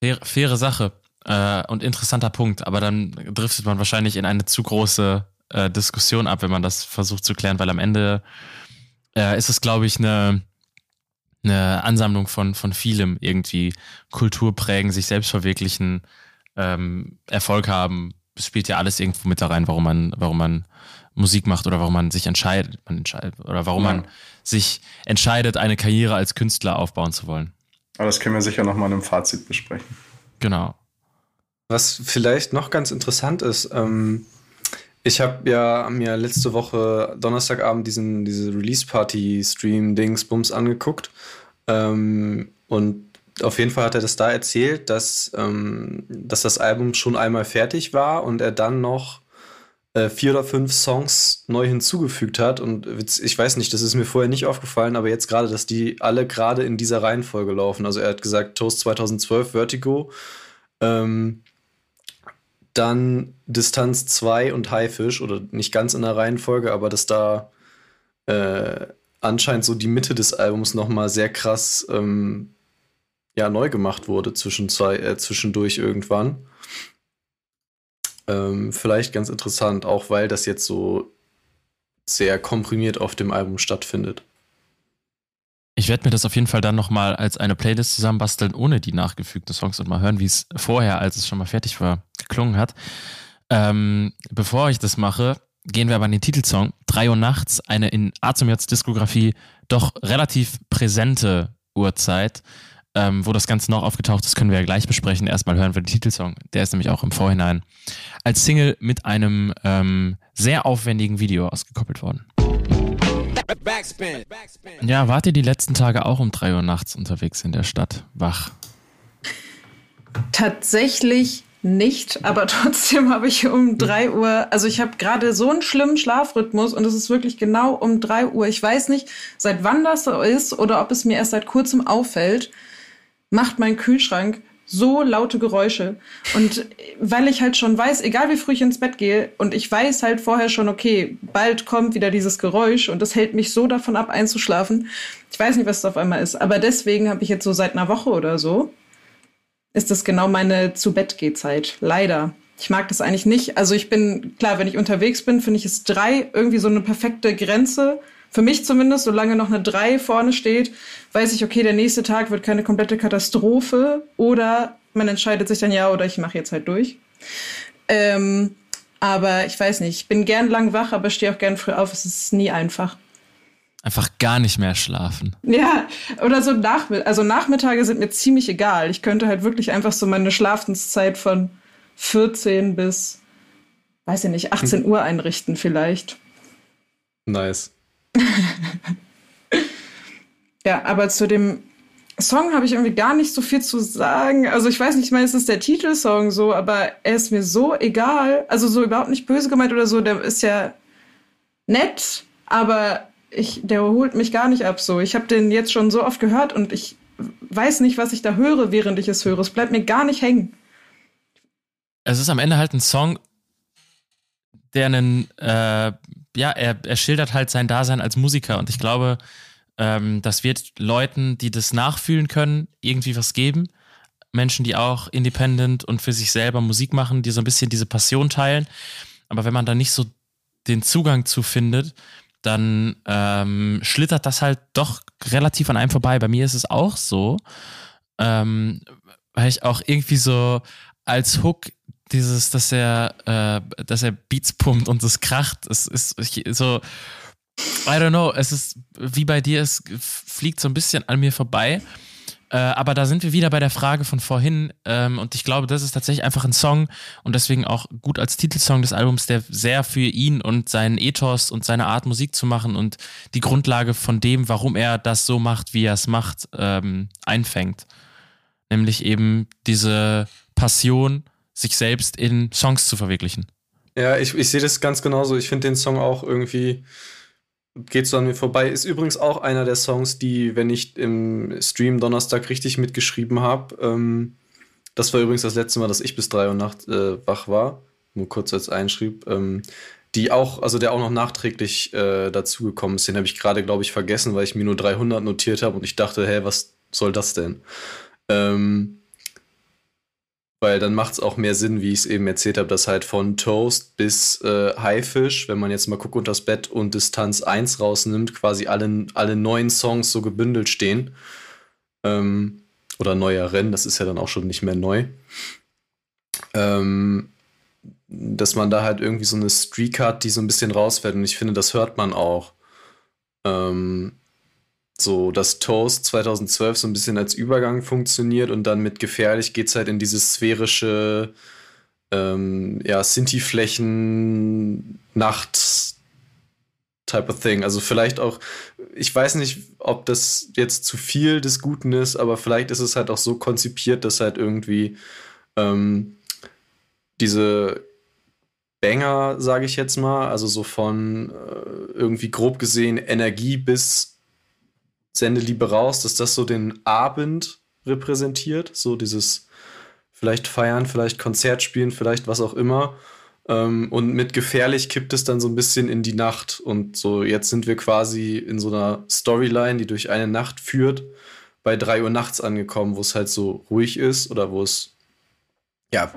Faire, faire Sache äh, und interessanter Punkt, aber dann driftet man wahrscheinlich in eine zu große äh, Diskussion ab, wenn man das versucht zu klären, weil am Ende äh, ist es, glaube ich, eine, eine Ansammlung von, von vielem irgendwie. Kultur prägen, sich selbst verwirklichen, ähm, Erfolg haben. Es spielt ja alles irgendwo mit da rein, warum man, warum man Musik macht oder warum man sich entscheidet, man entscheidet oder warum ja. man sich entscheidet, eine Karriere als Künstler aufbauen zu wollen. Aber das können wir sicher nochmal in einem Fazit besprechen. Genau. Was vielleicht noch ganz interessant ist, ähm, ich habe ja mir letzte Woche Donnerstagabend diesen diese Release Party Stream Dings Bums angeguckt ähm, und auf jeden Fall hat er das da erzählt, dass, ähm, dass das Album schon einmal fertig war und er dann noch äh, vier oder fünf Songs neu hinzugefügt hat. Und ich weiß nicht, das ist mir vorher nicht aufgefallen, aber jetzt gerade, dass die alle gerade in dieser Reihenfolge laufen. Also er hat gesagt, Toast 2012, Vertigo, ähm, dann Distanz 2 und Haifisch, oder nicht ganz in der Reihenfolge, aber dass da äh, anscheinend so die Mitte des Albums nochmal sehr krass ähm, ja, neu gemacht wurde zwischen zwei, äh, zwischendurch irgendwann. Ähm, vielleicht ganz interessant, auch weil das jetzt so sehr komprimiert auf dem Album stattfindet. Ich werde mir das auf jeden Fall dann nochmal als eine Playlist zusammenbasteln, ohne die nachgefügten Songs und mal hören, wie es vorher, als es schon mal fertig war, geklungen hat. Ähm, bevor ich das mache, gehen wir aber an den Titelsong. 3 Uhr nachts, eine in Azumiats Diskografie doch relativ präsente Uhrzeit. Ähm, wo das Ganze noch aufgetaucht ist, können wir ja gleich besprechen. Erstmal hören wir den Titelsong. Der ist nämlich auch im Vorhinein als Single mit einem ähm, sehr aufwendigen Video ausgekoppelt worden. Ja, wart ihr die letzten Tage auch um 3 Uhr nachts unterwegs in der Stadt? Wach? Tatsächlich nicht, aber (laughs) trotzdem habe ich um 3 Uhr, also ich habe gerade so einen schlimmen Schlafrhythmus und es ist wirklich genau um 3 Uhr. Ich weiß nicht, seit wann das so ist oder ob es mir erst seit kurzem auffällt, macht mein Kühlschrank so laute Geräusche. Und weil ich halt schon weiß, egal wie früh ich ins Bett gehe, und ich weiß halt vorher schon, okay, bald kommt wieder dieses Geräusch und das hält mich so davon ab, einzuschlafen. Ich weiß nicht, was das auf einmal ist, aber deswegen habe ich jetzt so seit einer Woche oder so ist das genau meine zu Bett Zeit. Leider. Ich mag das eigentlich nicht. Also ich bin, klar, wenn ich unterwegs bin, finde ich es drei irgendwie so eine perfekte Grenze. Für mich zumindest, solange noch eine drei vorne steht, weiß ich, okay, der nächste Tag wird keine komplette Katastrophe oder man entscheidet sich dann ja oder ich mache jetzt halt durch. Ähm, aber ich weiß nicht, ich bin gern lang wach, aber stehe auch gern früh auf. Es ist nie einfach. Einfach gar nicht mehr schlafen. Ja, oder so Nachmittag. Also Nachmittage sind mir ziemlich egal. Ich könnte halt wirklich einfach so meine Schlafenszeit von 14 bis, weiß ich nicht, 18 hm. Uhr einrichten vielleicht. Nice. (laughs) ja, aber zu dem Song habe ich irgendwie gar nicht so viel zu sagen. Also ich weiß nicht, ich meine, es ist der Titelsong so, aber er ist mir so egal. Also so überhaupt nicht böse gemeint oder so. Der ist ja nett, aber ich, der holt mich gar nicht ab so. Ich habe den jetzt schon so oft gehört und ich weiß nicht, was ich da höre, während ich es höre. Es bleibt mir gar nicht hängen. Es ist am Ende halt ein Song, der einen, äh, ja, er, er schildert halt sein Dasein als Musiker und ich glaube, ähm, das wird Leuten, die das nachfühlen können, irgendwie was geben. Menschen, die auch independent und für sich selber Musik machen, die so ein bisschen diese Passion teilen. Aber wenn man da nicht so den Zugang zu findet, dann ähm, schlittert das halt doch relativ an einem vorbei. Bei mir ist es auch so, ähm, weil ich auch irgendwie so als Hook dieses, dass er, äh, dass er Beats pumpt und es kracht, es ist so, I don't know, es ist wie bei dir, es fliegt so ein bisschen an mir vorbei. Äh, aber da sind wir wieder bei der Frage von vorhin. Ähm, und ich glaube, das ist tatsächlich einfach ein Song und deswegen auch gut als Titelsong des Albums, der sehr für ihn und seinen Ethos und seine Art Musik zu machen und die Grundlage von dem, warum er das so macht, wie er es macht, ähm, einfängt. Nämlich eben diese Passion, sich selbst in Songs zu verwirklichen. Ja, ich, ich sehe das ganz genauso. Ich finde den Song auch irgendwie geht so an mir vorbei. Ist übrigens auch einer der Songs, die, wenn ich im Stream Donnerstag richtig mitgeschrieben habe, ähm, das war übrigens das letzte Mal, dass ich bis 3 Uhr Nacht äh, wach war, nur kurz als einschrieb, ähm, die auch, also der auch noch nachträglich äh, dazugekommen ist. Den habe ich gerade, glaube ich, vergessen, weil ich mir nur 300 notiert habe und ich dachte, hä, was soll das denn? Ähm, weil dann macht es auch mehr Sinn, wie ich es eben erzählt habe, dass halt von Toast bis äh, Haifisch, wenn man jetzt mal guckt unter das Bett und Distanz 1 rausnimmt, quasi alle, alle neuen Songs so gebündelt stehen. Ähm, oder neuer Rennen, das ist ja dann auch schon nicht mehr neu. Ähm, dass man da halt irgendwie so eine Streak hat, die so ein bisschen rausfällt. Und ich finde, das hört man auch. Ähm, so dass Toast 2012 so ein bisschen als Übergang funktioniert und dann mit gefährlich geht es halt in dieses sphärische ähm, ja, Sinti-Flächen, Nacht Type of Thing. Also vielleicht auch, ich weiß nicht, ob das jetzt zu viel des Guten ist, aber vielleicht ist es halt auch so konzipiert, dass halt irgendwie ähm, diese Banger, sage ich jetzt mal, also so von äh, irgendwie grob gesehen Energie bis Sende Liebe raus, dass das so den Abend repräsentiert, so dieses vielleicht feiern, vielleicht Konzert spielen, vielleicht was auch immer. Ähm, und mit gefährlich kippt es dann so ein bisschen in die Nacht. Und so jetzt sind wir quasi in so einer Storyline, die durch eine Nacht führt, bei drei Uhr nachts angekommen, wo es halt so ruhig ist oder wo es, ja,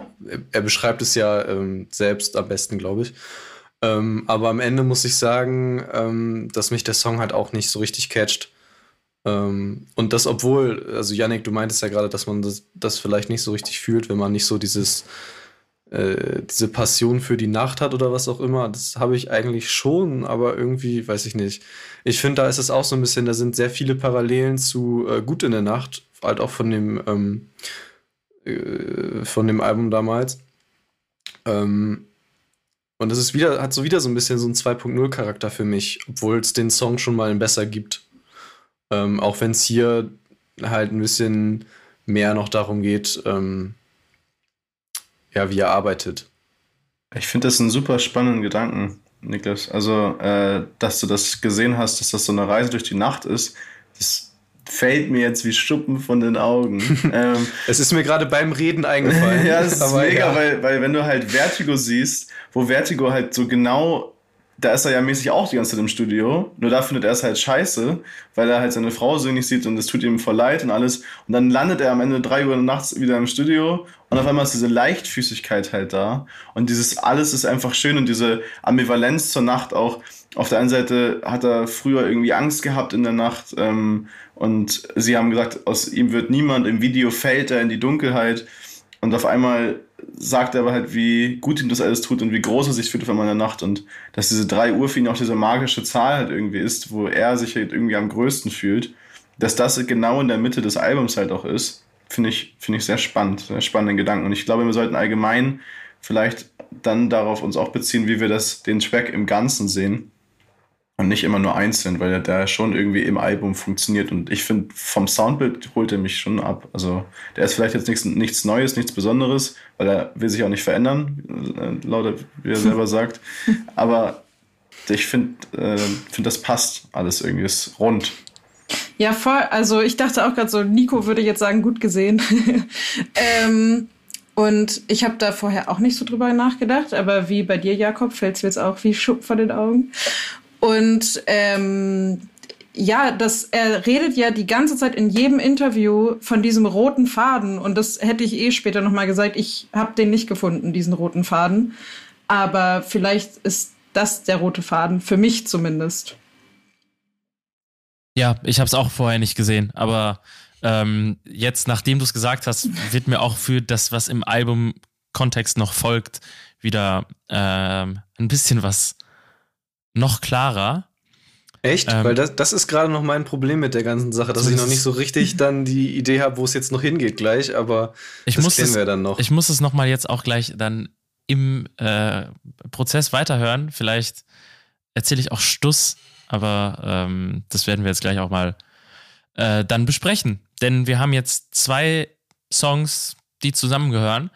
er beschreibt es ja ähm, selbst am besten, glaube ich. Ähm, aber am Ende muss ich sagen, ähm, dass mich der Song halt auch nicht so richtig catcht. Ähm, und das, obwohl, also Yannick, du meintest ja gerade, dass man das, das, vielleicht nicht so richtig fühlt, wenn man nicht so dieses äh, diese Passion für die Nacht hat oder was auch immer. Das habe ich eigentlich schon, aber irgendwie, weiß ich nicht. Ich finde, da ist es auch so ein bisschen, da sind sehr viele Parallelen zu äh, Gut in der Nacht, halt auch von dem, ähm, äh, von dem Album damals. Ähm, und es ist wieder, hat so wieder so ein bisschen so einen 2.0-Charakter für mich, obwohl es den Song schon mal besser gibt. Ähm, auch wenn es hier halt ein bisschen mehr noch darum geht, ähm, ja, wie er arbeitet. Ich finde das einen super spannenden Gedanken, Niklas. Also, äh, dass du das gesehen hast, dass das so eine Reise durch die Nacht ist, das fällt mir jetzt wie Schuppen von den Augen. (laughs) ähm, es ist mir gerade beim Reden eingefallen. (laughs) ja, es ist mega, ja. weil, weil wenn du halt Vertigo siehst, wo Vertigo halt so genau da ist er ja mäßig auch die ganze Zeit im Studio. Nur da findet er es halt scheiße, weil er halt seine Frau so nicht sieht und es tut ihm voll leid und alles. Und dann landet er am Ende drei Uhr nachts wieder im Studio und auf einmal ist diese Leichtfüßigkeit halt da. Und dieses alles ist einfach schön und diese Ambivalenz zur Nacht auch. Auf der einen Seite hat er früher irgendwie Angst gehabt in der Nacht ähm, und sie haben gesagt, aus ihm wird niemand, im Video fällt er in die Dunkelheit. Und auf einmal sagt er aber halt, wie gut ihm das alles tut und wie groß er sich fühlt auf einmal in der Nacht und dass diese 3 Uhr für ihn auch diese magische Zahl halt irgendwie ist, wo er sich halt irgendwie am größten fühlt, dass das genau in der Mitte des Albums halt auch ist, finde ich, finde ich sehr spannend, sehr spannenden Gedanken. Und ich glaube, wir sollten allgemein vielleicht dann darauf uns auch beziehen, wie wir das, den Track im Ganzen sehen und nicht immer nur einzeln, weil er da schon irgendwie im Album funktioniert. Und ich finde, vom Soundbild holt er mich schon ab. Also der ist vielleicht jetzt nichts, nichts Neues, nichts Besonderes, weil er will sich auch nicht verändern, äh, laut wie er selber (laughs) sagt. Aber ich finde, äh, find, das passt alles irgendwie, ist rund. Ja, voll. Also ich dachte auch gerade so, Nico würde jetzt sagen, gut gesehen. (laughs) ähm, und ich habe da vorher auch nicht so drüber nachgedacht, aber wie bei dir, Jakob, fällt es mir jetzt auch wie Schupp vor den Augen. Und ähm, ja, das, er redet ja die ganze Zeit in jedem Interview von diesem roten Faden. Und das hätte ich eh später nochmal gesagt. Ich habe den nicht gefunden, diesen roten Faden. Aber vielleicht ist das der rote Faden, für mich zumindest. Ja, ich habe es auch vorher nicht gesehen. Aber ähm, jetzt, nachdem du es gesagt hast, wird mir auch für das, was im Album-Kontext noch folgt, wieder ähm, ein bisschen was noch klarer. Echt? Ähm, Weil das, das ist gerade noch mein Problem mit der ganzen Sache, dass ich noch nicht so richtig (laughs) dann die Idee habe, wo es jetzt noch hingeht gleich, aber ich das muss kennen es, wir dann noch. Ich muss es nochmal jetzt auch gleich dann im äh, Prozess weiterhören. Vielleicht erzähle ich auch Stuss, aber ähm, das werden wir jetzt gleich auch mal äh, dann besprechen. Denn wir haben jetzt zwei Songs, die zusammengehören.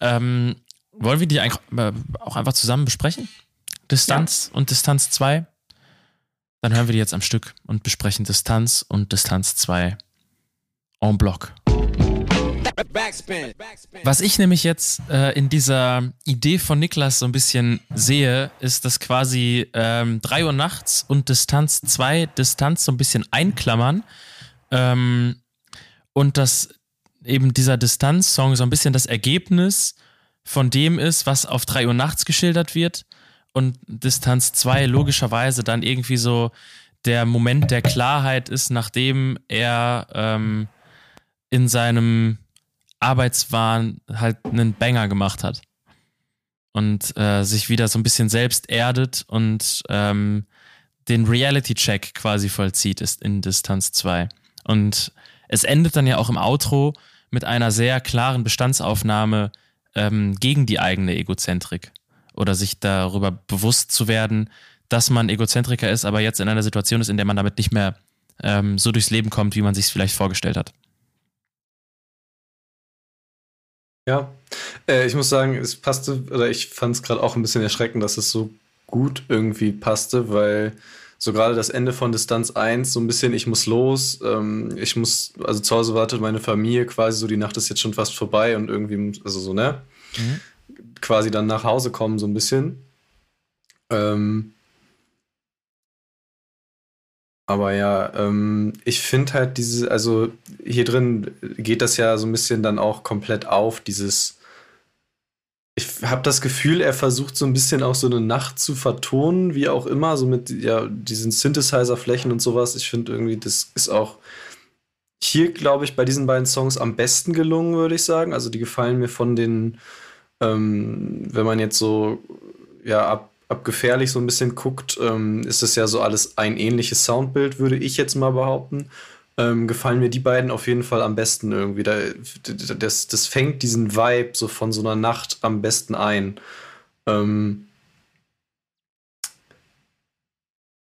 Ähm, wollen wir die äh, auch einfach zusammen besprechen? Distanz ja. und Distanz 2. Dann hören wir die jetzt am Stück und besprechen Distanz und Distanz 2 en bloc. Was ich nämlich jetzt äh, in dieser Idee von Niklas so ein bisschen sehe, ist, dass quasi ähm, 3 Uhr nachts und Distanz 2 Distanz so ein bisschen einklammern ähm, und dass eben dieser Distanz-Song so ein bisschen das Ergebnis von dem ist, was auf 3 Uhr nachts geschildert wird und Distanz 2 logischerweise dann irgendwie so der Moment der Klarheit ist, nachdem er ähm, in seinem Arbeitswahn halt einen Banger gemacht hat. Und äh, sich wieder so ein bisschen selbst erdet und ähm, den Reality-Check quasi vollzieht, ist in Distanz 2. Und es endet dann ja auch im Outro mit einer sehr klaren Bestandsaufnahme ähm, gegen die eigene Egozentrik oder sich darüber bewusst zu werden, dass man Egozentriker ist, aber jetzt in einer Situation ist, in der man damit nicht mehr ähm, so durchs Leben kommt, wie man sich es vielleicht vorgestellt hat. Ja, äh, ich muss sagen, es passte, oder ich fand es gerade auch ein bisschen erschreckend, dass es so gut irgendwie passte, weil so gerade das Ende von Distanz 1, so ein bisschen, ich muss los, ähm, ich muss, also zu Hause wartet meine Familie quasi, so die Nacht ist jetzt schon fast vorbei und irgendwie, also so, ne? Mhm quasi dann nach Hause kommen, so ein bisschen. Ähm, aber ja, ähm, ich finde halt diese, also hier drin geht das ja so ein bisschen dann auch komplett auf, dieses. Ich habe das Gefühl, er versucht so ein bisschen auch so eine Nacht zu vertonen, wie auch immer, so mit ja, diesen Synthesizer-Flächen und sowas. Ich finde irgendwie, das ist auch hier, glaube ich, bei diesen beiden Songs am besten gelungen, würde ich sagen. Also die gefallen mir von den, ähm, wenn man jetzt so ja ab, ab gefährlich so ein bisschen guckt, ähm, ist das ja so alles ein ähnliches Soundbild, würde ich jetzt mal behaupten. Ähm, gefallen mir die beiden auf jeden Fall am besten irgendwie. Da, das, das fängt diesen Vibe so von so einer Nacht am besten ein. Ähm,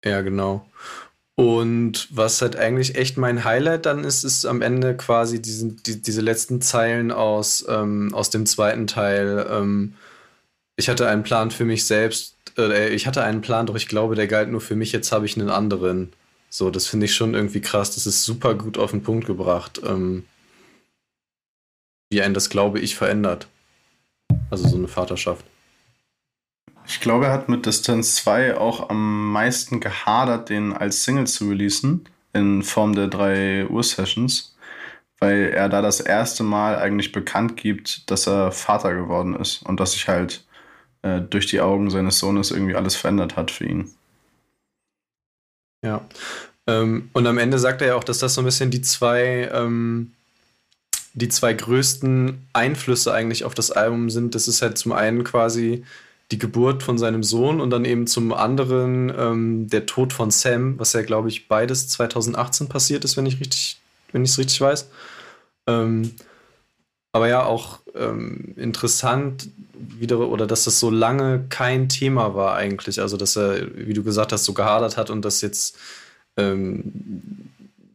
ja, genau. Und was halt eigentlich echt mein Highlight dann ist, ist am Ende quasi diesen, die, diese letzten Zeilen aus, ähm, aus dem zweiten Teil. Ähm, ich hatte einen Plan für mich selbst, äh, ich hatte einen Plan, doch ich glaube, der galt nur für mich, jetzt habe ich einen anderen. So, das finde ich schon irgendwie krass. Das ist super gut auf den Punkt gebracht, ähm, wie ein das Glaube ich verändert. Also so eine Vaterschaft. Ich glaube, er hat mit Distance 2 auch am meisten gehadert, den als Single zu releasen, in Form der 3 Uhr-Sessions, weil er da das erste Mal eigentlich bekannt gibt, dass er Vater geworden ist und dass sich halt äh, durch die Augen seines Sohnes irgendwie alles verändert hat für ihn. Ja. Ähm, und am Ende sagt er ja auch, dass das so ein bisschen die zwei, ähm, die zwei größten Einflüsse eigentlich auf das Album sind. Das ist halt zum einen quasi die Geburt von seinem Sohn und dann eben zum anderen ähm, der Tod von Sam, was ja, glaube ich, beides 2018 passiert ist, wenn ich richtig, wenn ich es richtig weiß. Ähm, aber ja, auch ähm, interessant wieder, oder dass das so lange kein Thema war eigentlich. Also, dass er, wie du gesagt hast, so gehadert hat und das jetzt ähm,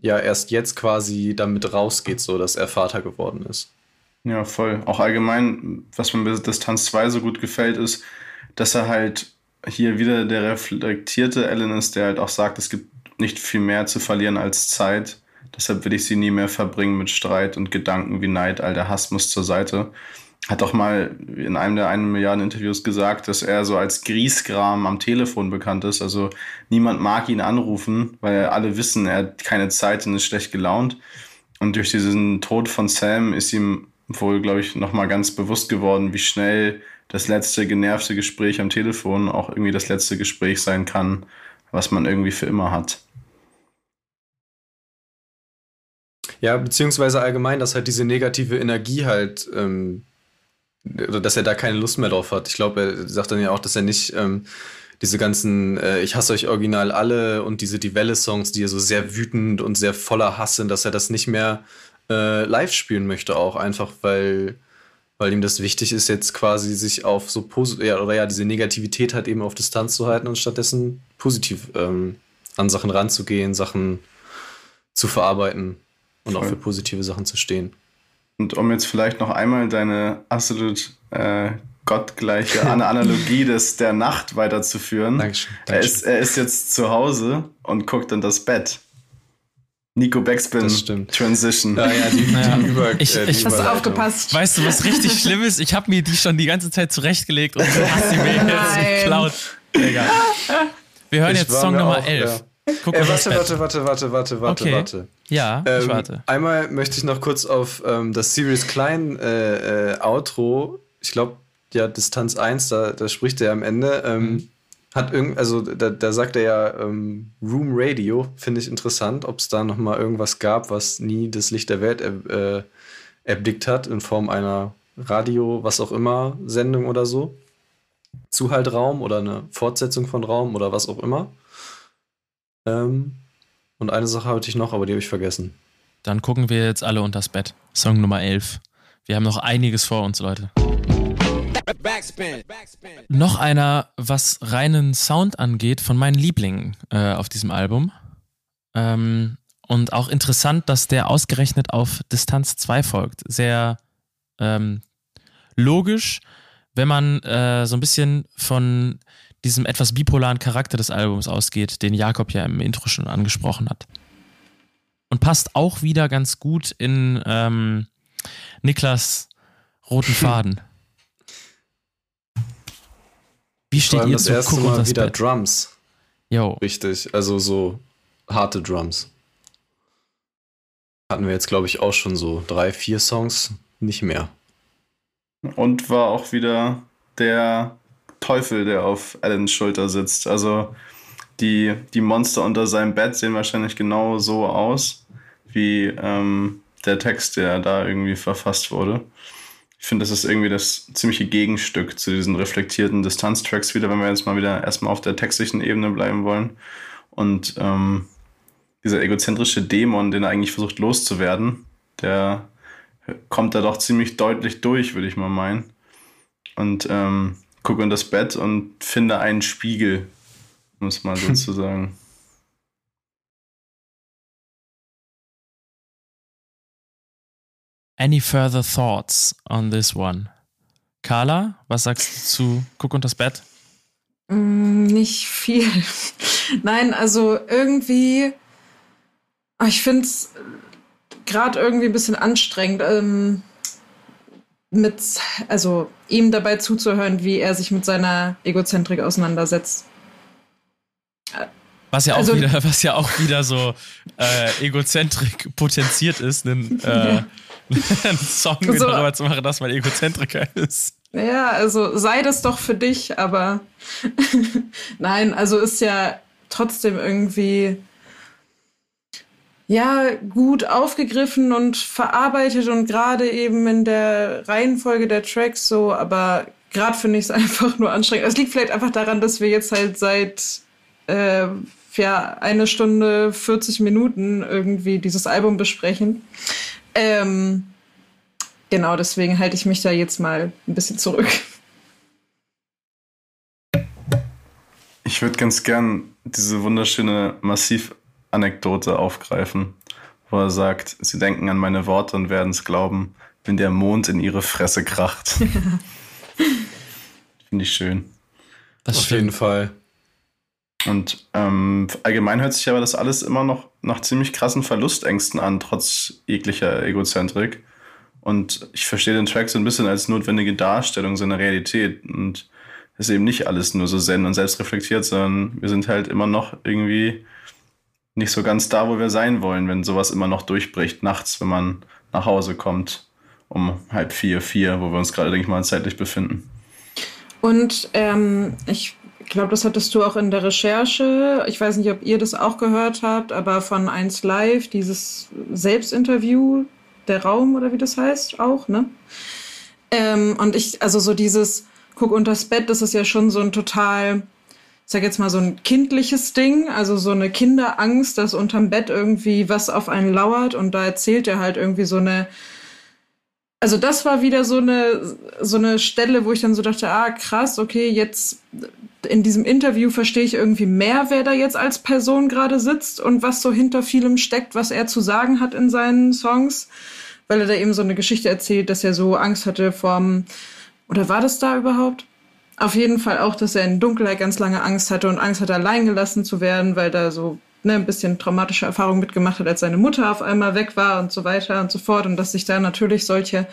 ja erst jetzt quasi damit rausgeht, so dass er Vater geworden ist. Ja, voll. Auch allgemein, was mir bei Distanz 2 so gut gefällt, ist, dass er halt hier wieder der reflektierte Alan ist, der halt auch sagt, es gibt nicht viel mehr zu verlieren als Zeit. Deshalb will ich sie nie mehr verbringen mit Streit und Gedanken wie Neid. All der Hass muss zur Seite. Hat auch mal in einem der einen Milliarden Interviews gesagt, dass er so als Griesgram am Telefon bekannt ist. Also niemand mag ihn anrufen, weil alle wissen, er hat keine Zeit und ist schlecht gelaunt. Und durch diesen Tod von Sam ist ihm wohl, glaube ich, nochmal ganz bewusst geworden, wie schnell das letzte genervte Gespräch am Telefon auch irgendwie das letzte Gespräch sein kann, was man irgendwie für immer hat. Ja, beziehungsweise allgemein, dass halt diese negative Energie halt, ähm, dass er da keine Lust mehr drauf hat. Ich glaube, er sagt dann ja auch, dass er nicht ähm, diese ganzen äh, Ich hasse euch original alle und diese Die Welle-Songs, die ja so sehr wütend und sehr voller Hass sind, dass er das nicht mehr äh, live spielen möchte, auch einfach, weil weil ihm das wichtig ist, jetzt quasi sich auf so positiv, ja, oder ja, diese Negativität halt eben auf Distanz zu halten und stattdessen positiv ähm, an Sachen ranzugehen, Sachen zu verarbeiten und Voll. auch für positive Sachen zu stehen. Und um jetzt vielleicht noch einmal deine absolut äh, gottgleiche (laughs) Analogie des, der Nacht weiterzuführen. Dankeschön, Dankeschön. Er, ist, er ist jetzt zu Hause und guckt in das Bett. Nico Backspin Transition. Ja, ja, die, ja. Die Über, ich, äh, die hast du aufgepasst. Weißt du, was richtig (laughs) schlimm ist? Ich habe mir die schon die ganze Zeit zurechtgelegt und du hast sie mir jetzt geklaut. Egal. Wir hören ich jetzt Song Nummer auch, 11. Ja. Guck äh, warte, warte, warte, warte, warte, warte, okay. warte. Ja, ähm, ich warte. Einmal möchte ich noch kurz auf ähm, das Sirius Klein äh, äh, Outro, ich glaube, ja, Distanz 1, da, da spricht er am Ende. Ähm, mhm hat irgend, also da, da sagt er ja ähm, Room Radio, finde ich interessant, ob es da noch mal irgendwas gab, was nie das Licht der Welt er, äh, erblickt hat in Form einer Radio, was auch immer, Sendung oder so. Zuhaltraum oder eine Fortsetzung von Raum oder was auch immer. Ähm, und eine Sache hatte ich noch, aber die habe ich vergessen. Dann gucken wir jetzt alle unters Bett. Song Nummer 11. Wir haben noch einiges vor uns, Leute. Backspin. Noch einer, was reinen Sound angeht, von meinen Lieblingen äh, auf diesem Album. Ähm, und auch interessant, dass der ausgerechnet auf Distanz 2 folgt. Sehr ähm, logisch, wenn man äh, so ein bisschen von diesem etwas bipolaren Charakter des Albums ausgeht, den Jakob ja im Intro schon angesprochen hat. Und passt auch wieder ganz gut in ähm, Niklas roten (laughs) Faden. Wie steht ihr das zu erste Mal wieder Bett? Drums. Jo. Richtig, also so harte Drums. Hatten wir jetzt, glaube ich, auch schon so drei, vier Songs, nicht mehr. Und war auch wieder der Teufel, der auf Allens Schulter sitzt. Also die, die Monster unter seinem Bett sehen wahrscheinlich genau so aus, wie ähm, der Text, der da irgendwie verfasst wurde. Ich finde, das ist irgendwie das ziemliche Gegenstück zu diesen reflektierten Distanztracks wieder, wenn wir jetzt mal wieder erstmal auf der textlichen Ebene bleiben wollen. Und ähm, dieser egozentrische Dämon, den er eigentlich versucht loszuwerden, der kommt da doch ziemlich deutlich durch, würde ich mal meinen. Und ähm, gucke in das Bett und finde einen Spiegel, um es mal (laughs) Any further thoughts on this one? Carla, was sagst du zu Guck und das Bett? Mm, nicht viel. Nein, also irgendwie, ah, ich finde es gerade irgendwie ein bisschen anstrengend, ähm, mit, also ihm dabei zuzuhören, wie er sich mit seiner Egozentrik auseinandersetzt. Was ja auch also, wieder, was ja auch wieder so äh, Egozentrik potenziert ist, einen, (laughs) äh, (laughs) einen Song so, darüber zu machen, dass man Egozentriker ist. Ja, also sei das doch für dich, aber (laughs) nein, also ist ja trotzdem irgendwie ja gut aufgegriffen und verarbeitet und gerade eben in der Reihenfolge der Tracks so, aber gerade finde ich es (laughs) einfach nur anstrengend. Es liegt vielleicht einfach daran, dass wir jetzt halt seit äh, ja, eine Stunde 40 Minuten irgendwie dieses Album besprechen. Ähm, genau, deswegen halte ich mich da jetzt mal ein bisschen zurück. Ich würde ganz gern diese wunderschöne Massiv-Anekdote aufgreifen, wo er sagt, sie denken an meine Worte und werden es glauben, wenn der Mond in ihre Fresse kracht. (laughs) Finde ich schön. Das Auf jeden Fall. Und ähm, allgemein hört sich aber das alles immer noch nach ziemlich krassen Verlustängsten an, trotz jeglicher Egozentrik. Und ich verstehe den Track so ein bisschen als notwendige Darstellung seiner Realität. Und es ist eben nicht alles nur so zen und selbstreflektiert, sondern wir sind halt immer noch irgendwie nicht so ganz da, wo wir sein wollen, wenn sowas immer noch durchbricht, nachts, wenn man nach Hause kommt, um halb vier, vier, wo wir uns gerade, denke ich mal, zeitlich befinden. Und ähm, ich ich glaube, das hattest du auch in der Recherche. Ich weiß nicht, ob ihr das auch gehört habt, aber von 1 Live, dieses Selbstinterview, der Raum oder wie das heißt, auch, ne? Ähm, und ich, also so dieses Guck unters Bett, das ist ja schon so ein total, ich sag jetzt mal so ein kindliches Ding, also so eine Kinderangst, dass unterm Bett irgendwie was auf einen lauert und da erzählt er halt irgendwie so eine, also das war wieder so eine, so eine Stelle, wo ich dann so dachte, ah, krass, okay, jetzt in diesem Interview verstehe ich irgendwie mehr, wer da jetzt als Person gerade sitzt und was so hinter vielem steckt, was er zu sagen hat in seinen Songs, weil er da eben so eine Geschichte erzählt, dass er so Angst hatte vorm, oder war das da überhaupt? Auf jeden Fall auch, dass er in Dunkelheit ganz lange Angst hatte und Angst hatte, allein gelassen zu werden, weil da so ne, ein bisschen traumatische Erfahrungen mitgemacht hat, als seine Mutter auf einmal weg war und so weiter und so fort und dass sich da natürlich solche,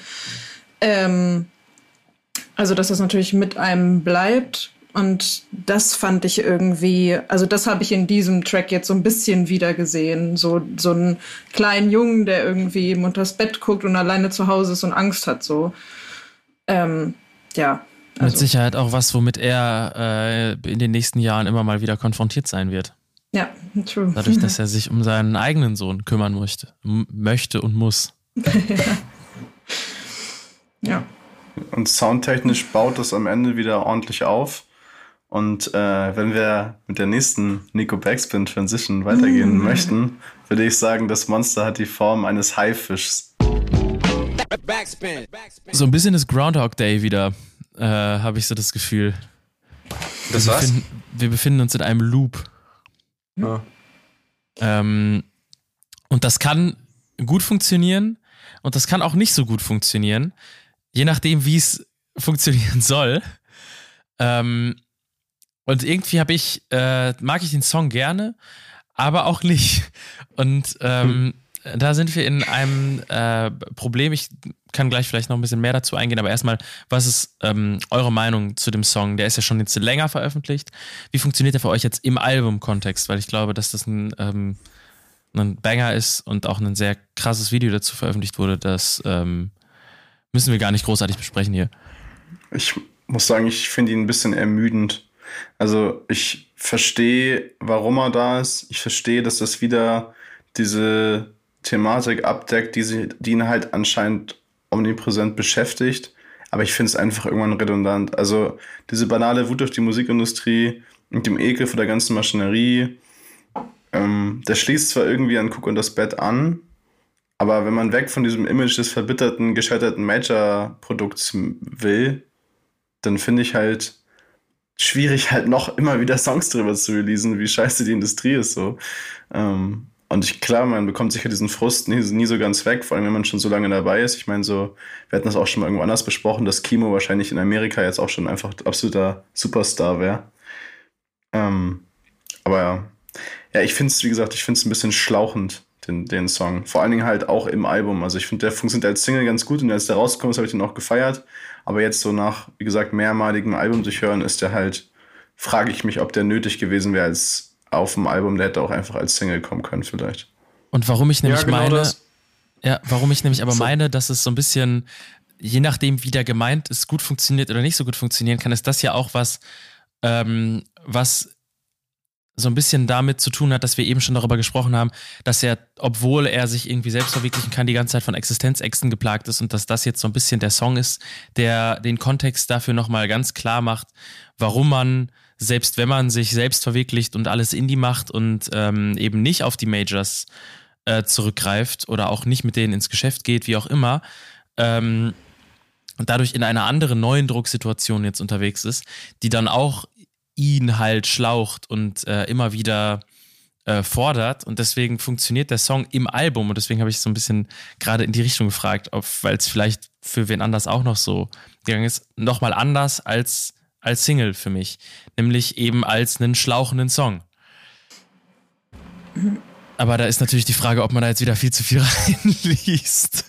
ähm, also dass das natürlich mit einem bleibt und das fand ich irgendwie, also das habe ich in diesem Track jetzt so ein bisschen wieder gesehen. So, so einen kleinen Jungen, der irgendwie eben unters Bett guckt und alleine zu Hause ist und Angst hat. So. Ähm, ja. Also. Mit Sicherheit auch was, womit er äh, in den nächsten Jahren immer mal wieder konfrontiert sein wird. Ja, true. Dadurch, dass (laughs) er sich um seinen eigenen Sohn kümmern möchte, möchte und muss. (laughs) ja. Und soundtechnisch baut das am Ende wieder ordentlich auf. Und äh, wenn wir mit der nächsten Nico Backspin Transition weitergehen mm. möchten, würde ich sagen, das Monster hat die Form eines Haifischs. So ein bisschen ist Groundhog Day wieder, äh, habe ich so das Gefühl. Das wir, befinden, wir befinden uns in einem Loop. Ja. Ähm, und das kann gut funktionieren und das kann auch nicht so gut funktionieren, je nachdem, wie es (laughs) funktionieren soll. Ähm, und irgendwie habe ich, äh, mag ich den Song gerne, aber auch nicht. Und ähm, hm. (laughs) da sind wir in einem äh, Problem. Ich kann gleich vielleicht noch ein bisschen mehr dazu eingehen, aber erstmal, was ist ähm, eure Meinung zu dem Song? Der ist ja schon jetzt länger veröffentlicht. Wie funktioniert der für euch jetzt im Album-Kontext? Weil ich glaube, dass das ein, ähm, ein Banger ist und auch ein sehr krasses Video dazu veröffentlicht wurde. Das ähm, müssen wir gar nicht großartig besprechen hier. Ich muss sagen, ich finde ihn ein bisschen ermüdend. Also ich verstehe, warum er da ist. Ich verstehe, dass das wieder diese Thematik abdeckt, die, sie, die ihn halt anscheinend omnipräsent beschäftigt, aber ich finde es einfach irgendwann redundant. Also diese banale Wut auf die Musikindustrie mit dem Ekel vor der ganzen Maschinerie, ähm, der schließt zwar irgendwie an Cook und das Bett an, aber wenn man weg von diesem Image des verbitterten, gescheiterten Major-Produkts will, dann finde ich halt schwierig, halt noch immer wieder Songs drüber zu releasen, wie scheiße die Industrie ist so. Ähm, und ich, klar, man bekommt sicher diesen Frust nie, nie, so ganz weg, vor allem wenn man schon so lange dabei ist. Ich meine, so, wir hatten das auch schon mal irgendwo anders besprochen, dass Kimo wahrscheinlich in Amerika jetzt auch schon einfach absoluter Superstar wäre. Ähm, aber ja. Ja, ich finde es, wie gesagt, ich finde es ein bisschen schlauchend, den, den Song. Vor allen Dingen halt auch im Album. Also ich finde, der funktioniert als Single ganz gut und als der rausgekommen ist, habe ich den auch gefeiert. Aber jetzt so nach, wie gesagt, mehrmaligem Album durchhören, ist der halt, frage ich mich, ob der nötig gewesen wäre als auf dem Album. Der hätte auch einfach als Single kommen können, vielleicht. Und warum ich nämlich ja, genau meine, das. ja, warum ich nämlich aber so. meine, dass es so ein bisschen, je nachdem, wie der gemeint ist, gut funktioniert oder nicht so gut funktionieren kann, ist das ja auch was, ähm, was so ein bisschen damit zu tun hat, dass wir eben schon darüber gesprochen haben, dass er, obwohl er sich irgendwie selbst verwirklichen kann, die ganze Zeit von Existenzängsten geplagt ist und dass das jetzt so ein bisschen der Song ist, der den Kontext dafür nochmal ganz klar macht, warum man, selbst wenn man sich selbst verwirklicht und alles Indie macht und ähm, eben nicht auf die Majors äh, zurückgreift oder auch nicht mit denen ins Geschäft geht, wie auch immer, ähm, und dadurch in einer anderen neuen Drucksituation jetzt unterwegs ist, die dann auch ihn halt schlaucht und äh, immer wieder äh, fordert. Und deswegen funktioniert der Song im Album. Und deswegen habe ich so ein bisschen gerade in die Richtung gefragt, weil es vielleicht für wen anders auch noch so gegangen ist, nochmal anders als, als Single für mich. Nämlich eben als einen schlauchenden Song. Aber da ist natürlich die Frage, ob man da jetzt wieder viel zu viel (laughs) reinliest.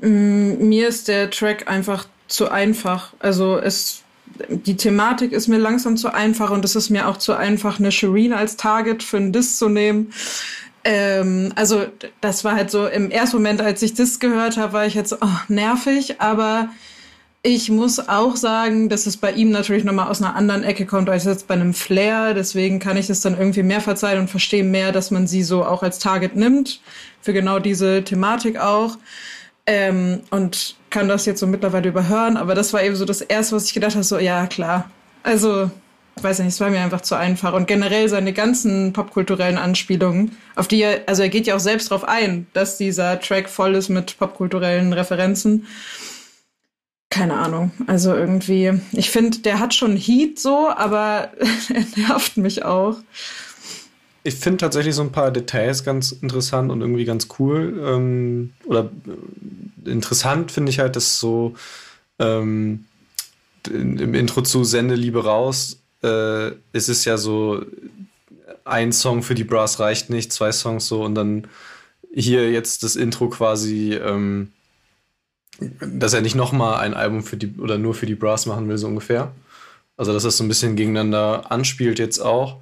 Mm, mir ist der Track einfach zu einfach. Also es die Thematik ist mir langsam zu einfach und es ist mir auch zu einfach, eine Shireen als Target für einen Diss zu nehmen. Ähm, also das war halt so im ersten Moment, als ich das gehört habe, war ich jetzt oh, nervig, aber ich muss auch sagen, dass es bei ihm natürlich nochmal aus einer anderen Ecke kommt als jetzt bei einem Flair. Deswegen kann ich es dann irgendwie mehr verzeihen und verstehe mehr, dass man sie so auch als Target nimmt. Für genau diese Thematik auch. Ähm, und kann das jetzt so mittlerweile überhören, aber das war eben so das Erste, was ich gedacht habe, so, ja, klar. Also, weiß nicht, es war mir einfach zu einfach. Und generell seine ganzen popkulturellen Anspielungen, auf die er, also er geht ja auch selbst drauf ein, dass dieser Track voll ist mit popkulturellen Referenzen. Keine Ahnung. Also irgendwie, ich finde, der hat schon Heat so, aber (laughs) er nervt mich auch ich finde tatsächlich so ein paar Details ganz interessant und irgendwie ganz cool. Ähm, oder äh, interessant finde ich halt, dass so ähm, im Intro zu Sende Liebe raus äh, ist es ja so, ein Song für die Brass reicht nicht, zwei Songs so und dann hier jetzt das Intro quasi, ähm, dass er nicht nochmal ein Album für die oder nur für die Brass machen will, so ungefähr. Also, dass das so ein bisschen gegeneinander anspielt jetzt auch.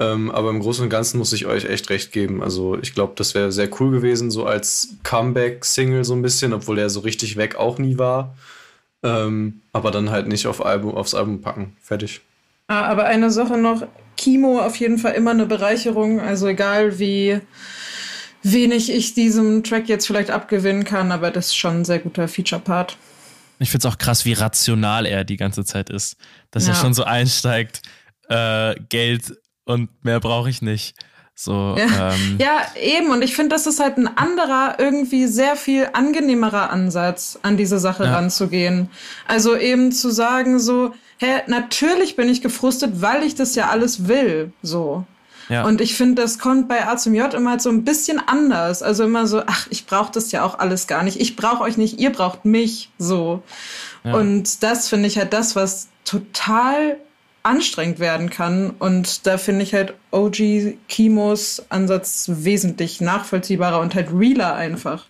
Ähm, aber im Großen und Ganzen muss ich euch echt recht geben. Also ich glaube, das wäre sehr cool gewesen, so als Comeback-Single so ein bisschen, obwohl er so richtig weg auch nie war. Ähm, aber dann halt nicht auf Album, aufs Album packen. Fertig. Ah, aber eine Sache noch, Kimo auf jeden Fall immer eine Bereicherung. Also egal wie wenig ich diesem Track jetzt vielleicht abgewinnen kann, aber das ist schon ein sehr guter Feature-Part. Ich finde es auch krass, wie rational er die ganze Zeit ist. Dass ja. er schon so einsteigt, äh, Geld und mehr brauche ich nicht. So, ja. Ähm. ja, eben. Und ich finde, das ist halt ein anderer, irgendwie sehr viel angenehmerer Ansatz, an diese Sache ja. ranzugehen. Also eben zu sagen, so, hä, natürlich bin ich gefrustet, weil ich das ja alles will. So. Ja. Und ich finde, das kommt bei A zum J immer halt so ein bisschen anders. Also immer so, ach, ich brauche das ja auch alles gar nicht. Ich brauche euch nicht, ihr braucht mich. So. Ja. Und das finde ich halt das, was total anstrengend werden kann. Und da finde ich halt OG Kimos Ansatz wesentlich nachvollziehbarer und halt realer einfach.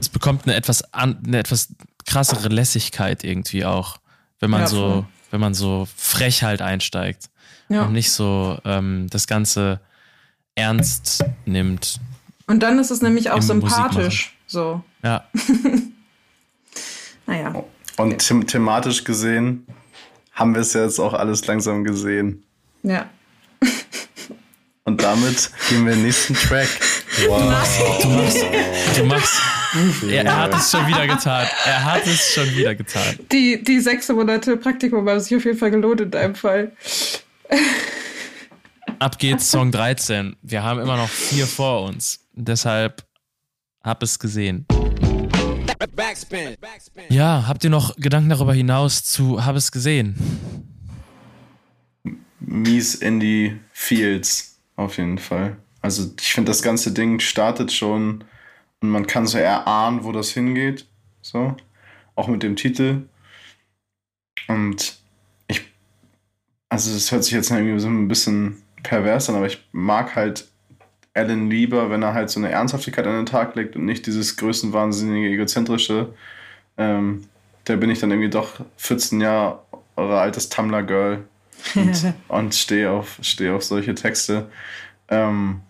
Es bekommt eine etwas, eine etwas krassere Lässigkeit irgendwie auch, wenn man ja, so, wenn man so frech halt einsteigt ja. und nicht so ähm, das Ganze ernst nimmt. Und dann ist es nämlich auch sympathisch. So. Ja. (laughs) naja. Und them thematisch gesehen haben wir es ja jetzt auch alles langsam gesehen. Ja. Und damit gehen wir in den nächsten Track. (laughs) Wow. Du machst, du machst er, er, hat es schon wieder getan. Er hat es schon wieder getan. Die, die sechs Monate Praktikum haben sich auf jeden Fall gelohnt in deinem Fall. Ab geht's Song 13. Wir haben immer noch vier vor uns. Deshalb hab es gesehen. Ja, habt ihr noch Gedanken darüber hinaus zu Hab es gesehen? Mies Indie Fields, auf jeden Fall. Also ich finde, das ganze Ding startet schon und man kann so erahnen, wo das hingeht. So. Auch mit dem Titel. Und also das hört sich jetzt irgendwie so ein bisschen pervers an, aber ich mag halt Alan lieber, wenn er halt so eine Ernsthaftigkeit an den Tag legt und nicht dieses größenwahnsinnige, egozentrische. Ähm, da bin ich dann irgendwie doch 14 Jahre altes Tumblr-Girl und, (laughs) und stehe auf, steh auf solche Texte. Ähm,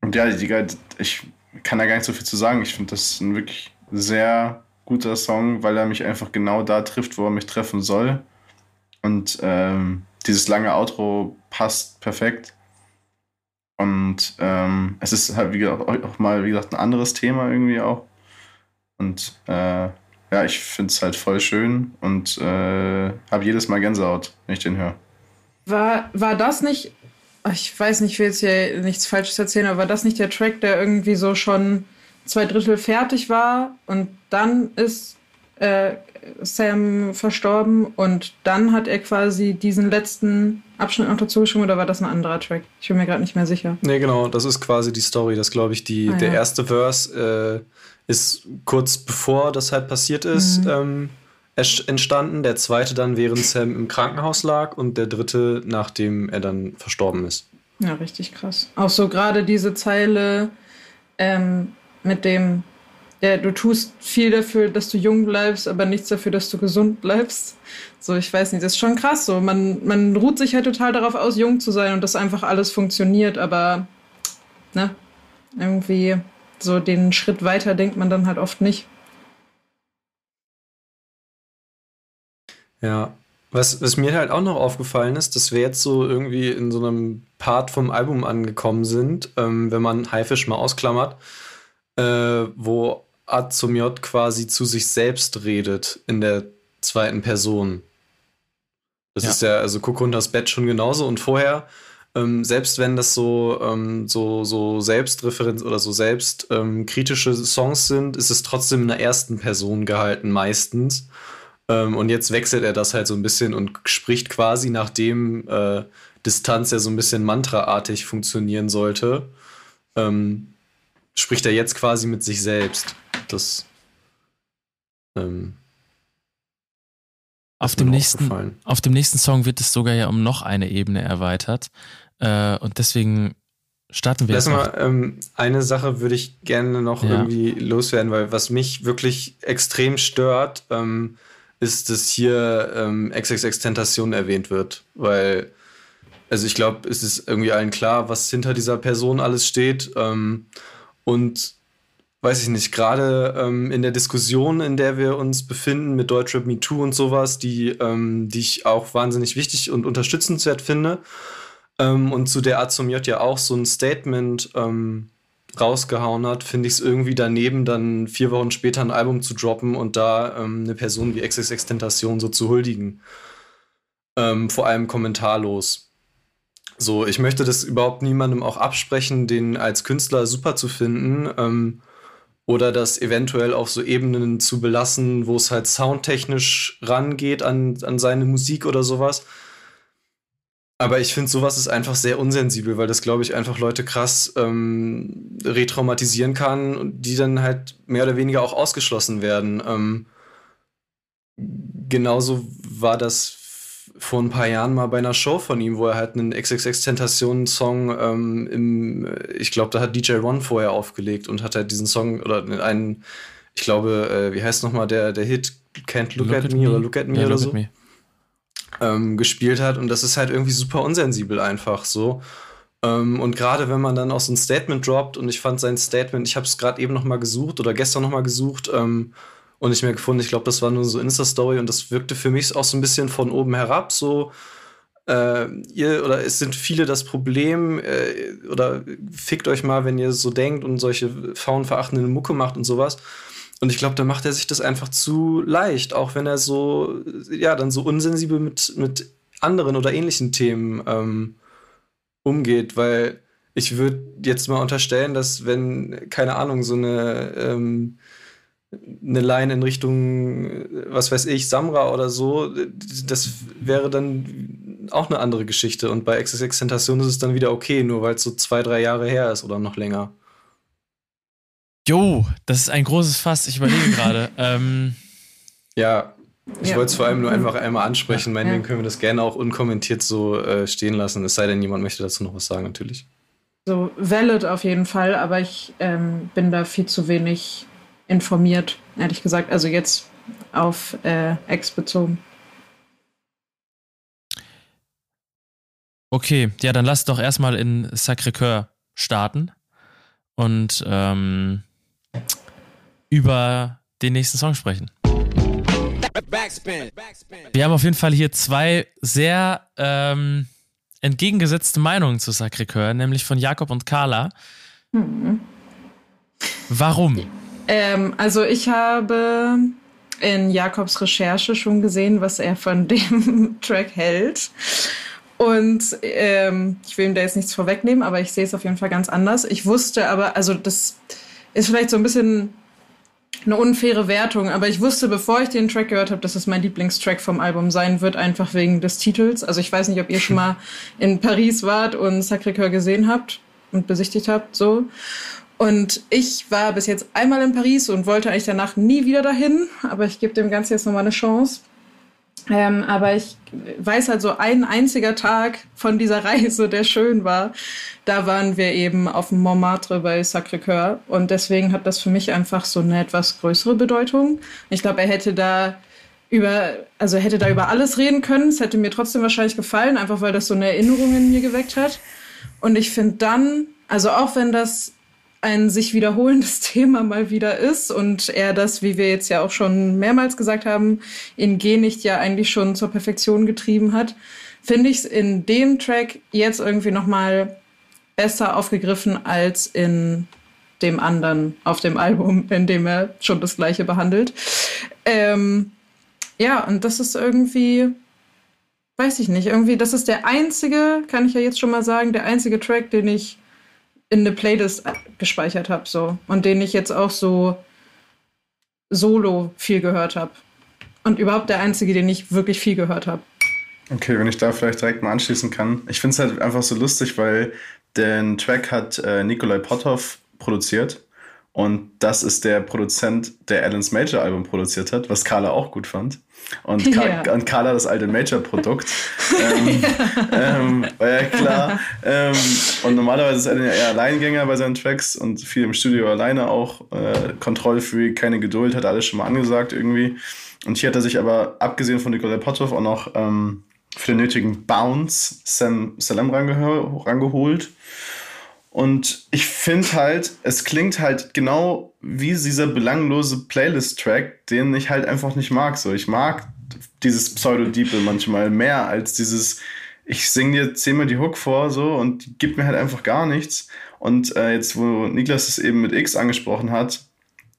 und ja, die, ich kann da gar nicht so viel zu sagen. Ich finde das ein wirklich sehr guter Song, weil er mich einfach genau da trifft, wo er mich treffen soll. Und ähm, dieses lange Outro passt perfekt. Und ähm, es ist halt wie gesagt, auch mal, wie gesagt, ein anderes Thema irgendwie auch. Und äh, ja, ich finde es halt voll schön und äh, habe jedes Mal Gänsehaut, wenn ich den höre. War, war das nicht ich weiß nicht, ich will jetzt hier nichts Falsches erzählen, aber war das nicht der Track, der irgendwie so schon zwei Drittel fertig war und dann ist äh, Sam verstorben und dann hat er quasi diesen letzten Abschnitt noch dazu geschrieben oder war das ein anderer Track? Ich bin mir gerade nicht mehr sicher. Nee, genau, das ist quasi die Story. Das glaube ich, die, ah, der ja. erste Verse äh, ist kurz bevor das halt passiert ist. Mhm. Ähm, entstanden, der zweite dann, während Sam im Krankenhaus lag und der dritte, nachdem er dann verstorben ist. Ja, richtig krass. Auch so gerade diese Zeile ähm, mit dem, ja, du tust viel dafür, dass du jung bleibst, aber nichts dafür, dass du gesund bleibst. So, ich weiß nicht, das ist schon krass. So, man, man ruht sich halt total darauf aus, jung zu sein und dass einfach alles funktioniert, aber ne, irgendwie so den Schritt weiter denkt man dann halt oft nicht. Ja. Was, was mir halt auch noch aufgefallen ist, dass wir jetzt so irgendwie in so einem Part vom Album angekommen sind, ähm, wenn man Haifisch mal ausklammert, äh, wo A zum J quasi zu sich selbst redet in der zweiten Person. Das ja. ist ja, also guck unter das Bett schon genauso und vorher, ähm, selbst wenn das so, ähm, so, so Selbstreferenz oder so selbstkritische ähm, Songs sind, ist es trotzdem in der ersten Person gehalten meistens. Ähm, und jetzt wechselt er das halt so ein bisschen und spricht quasi, nachdem äh, Distanz ja so ein bisschen mantraartig funktionieren sollte, ähm, spricht er jetzt quasi mit sich selbst. Das. Ähm, auf dem, nächsten, auf dem nächsten Song wird es sogar ja um noch eine Ebene erweitert. Äh, und deswegen starten wir Lass mal, ähm, eine Sache würde ich gerne noch ja. irgendwie loswerden, weil was mich wirklich extrem stört, ähm, ist, dass hier ähm, XXX-Tentation erwähnt wird, weil, also ich glaube, es ist irgendwie allen klar, was hinter dieser Person alles steht. Ähm, und weiß ich nicht, gerade ähm, in der Diskussion, in der wir uns befinden mit Deutschrap Me Too und sowas, die, ähm, die ich auch wahnsinnig wichtig und unterstützenswert finde. Ähm, und zu der J ja auch so ein Statement ähm, rausgehauen hat, finde ich es irgendwie daneben, dann vier Wochen später ein Album zu droppen und da ähm, eine Person wie XXX Tentation so zu huldigen. Ähm, vor allem kommentarlos. So, ich möchte das überhaupt niemandem auch absprechen, den als Künstler super zu finden oder das eventuell auf so Ebenen zu belassen, wo es halt soundtechnisch rangeht an, an seine Musik oder sowas. Aber ich finde, sowas ist einfach sehr unsensibel, weil das, glaube ich, einfach Leute krass ähm, retraumatisieren kann und die dann halt mehr oder weniger auch ausgeschlossen werden. Ähm, genauso war das vor ein paar Jahren mal bei einer Show von ihm, wo er halt einen XXX-Tentation-Song ähm, im, ich glaube, da hat DJ Ron vorher aufgelegt und hat halt diesen Song oder einen, ich glaube, äh, wie heißt nochmal der, der Hit Can't Look, look at, at, Me oder Look at Me ja, oder so ähm, gespielt hat. Und das ist halt irgendwie super unsensibel einfach so. Ähm, und gerade wenn man dann auch so ein Statement droppt und ich fand sein Statement, ich habe es gerade eben noch mal gesucht oder gestern noch mal gesucht ähm, und nicht mehr gefunden. Ich glaube, das war nur so Insta-Story und das wirkte für mich auch so ein bisschen von oben herab so äh, ihr oder es sind viele das Problem äh, oder fickt euch mal, wenn ihr so denkt und solche frauenverachtenden Mucke macht und sowas. Und ich glaube, da macht er sich das einfach zu leicht, auch wenn er so, ja, dann so unsensibel mit, mit anderen oder ähnlichen Themen ähm, umgeht, weil ich würde jetzt mal unterstellen, dass wenn, keine Ahnung, so eine, ähm, eine Line in Richtung, was weiß ich, Samra oder so, das wäre dann auch eine andere Geschichte. Und bei XXX Tentation ist es dann wieder okay, nur weil es so zwei, drei Jahre her ist oder noch länger. Jo, das ist ein großes Fass. Ich überlege (laughs) gerade. ähm, ja, ich ja. wollte es vor allem nur einfach einmal ansprechen. Ja. Meinetwegen können wir das gerne auch unkommentiert so äh, stehen lassen. Es sei denn, jemand möchte dazu noch was sagen, natürlich. So valid auf jeden Fall, aber ich ähm, bin da viel zu wenig informiert, ehrlich gesagt. Also jetzt auf äh, Ex bezogen. Okay, ja, dann lass doch erstmal in Sacré-Cœur starten und ähm, über den nächsten Song sprechen. Wir haben auf jeden Fall hier zwei sehr ähm, entgegengesetzte Meinungen zu Sacré-Cœur, nämlich von Jakob und Carla. Mhm. Warum? Ähm, also ich habe in Jakobs Recherche schon gesehen, was er von (laughs) dem Track hält. Und ähm, ich will ihm da jetzt nichts vorwegnehmen, aber ich sehe es auf jeden Fall ganz anders. Ich wusste aber, also das ist vielleicht so ein bisschen eine unfaire Wertung, aber ich wusste, bevor ich den Track gehört habe, dass es mein Lieblingstrack vom Album sein wird, einfach wegen des Titels. Also ich weiß nicht, ob ihr schon (laughs) mal in Paris wart und Sacré-Cœur gesehen habt und besichtigt habt, so. Und ich war bis jetzt einmal in Paris und wollte eigentlich danach nie wieder dahin, aber ich gebe dem Ganzen jetzt nochmal eine Chance. Ähm, aber ich weiß halt so ein einziger Tag von dieser (laughs) Reise, der schön war. Da waren wir eben auf dem Montmartre bei Sacré-Cœur und deswegen hat das für mich einfach so eine etwas größere Bedeutung. Ich glaube, er hätte da über, also hätte da über alles reden können. Es hätte mir trotzdem wahrscheinlich gefallen, einfach weil das so eine Erinnerung in mir geweckt hat. Und ich finde dann, also auch wenn das ein sich wiederholendes (laughs) Thema mal wieder ist und er das, wie wir jetzt ja auch schon mehrmals gesagt haben, in G nicht ja eigentlich schon zur Perfektion getrieben hat, finde ich es in dem Track jetzt irgendwie noch mal besser aufgegriffen als in dem anderen auf dem Album, in dem er schon das Gleiche behandelt. Ähm, ja, und das ist irgendwie, weiß ich nicht, irgendwie, das ist der einzige, kann ich ja jetzt schon mal sagen, der einzige Track, den ich in eine Playlist gespeichert habe, so. Und den ich jetzt auch so solo viel gehört habe. Und überhaupt der einzige, den ich wirklich viel gehört habe. Okay, wenn ich da vielleicht direkt mal anschließen kann. Ich finde es halt einfach so lustig, weil den Track hat äh, Nikolai Potthoff produziert. Und das ist der Produzent, der Alan's Major Album produziert hat, was Carla auch gut fand. Und, (laughs) Ka yeah. und Carla das alte Major-Produkt. (laughs) ähm, ähm, war ja klar. (laughs) Ähm, und normalerweise ist Alan ja eher Alleingänger bei seinen Tracks und viel im Studio alleine auch. Äh, Kontrollfree, keine Geduld, hat alles schon mal angesagt irgendwie. Und hier hat er sich aber, abgesehen von Nikolai Potthoff, auch noch ähm, für den nötigen Bounce Sam Salem rangeholt. Und ich finde halt, es klingt halt genau wie dieser belanglose Playlist-Track, den ich halt einfach nicht mag. So, ich mag dieses Pseudo-Diepe manchmal mehr als dieses, ich singe dir zehnmal die Hook vor, so, und gibt mir halt einfach gar nichts. Und äh, jetzt, wo Niklas es eben mit X angesprochen hat,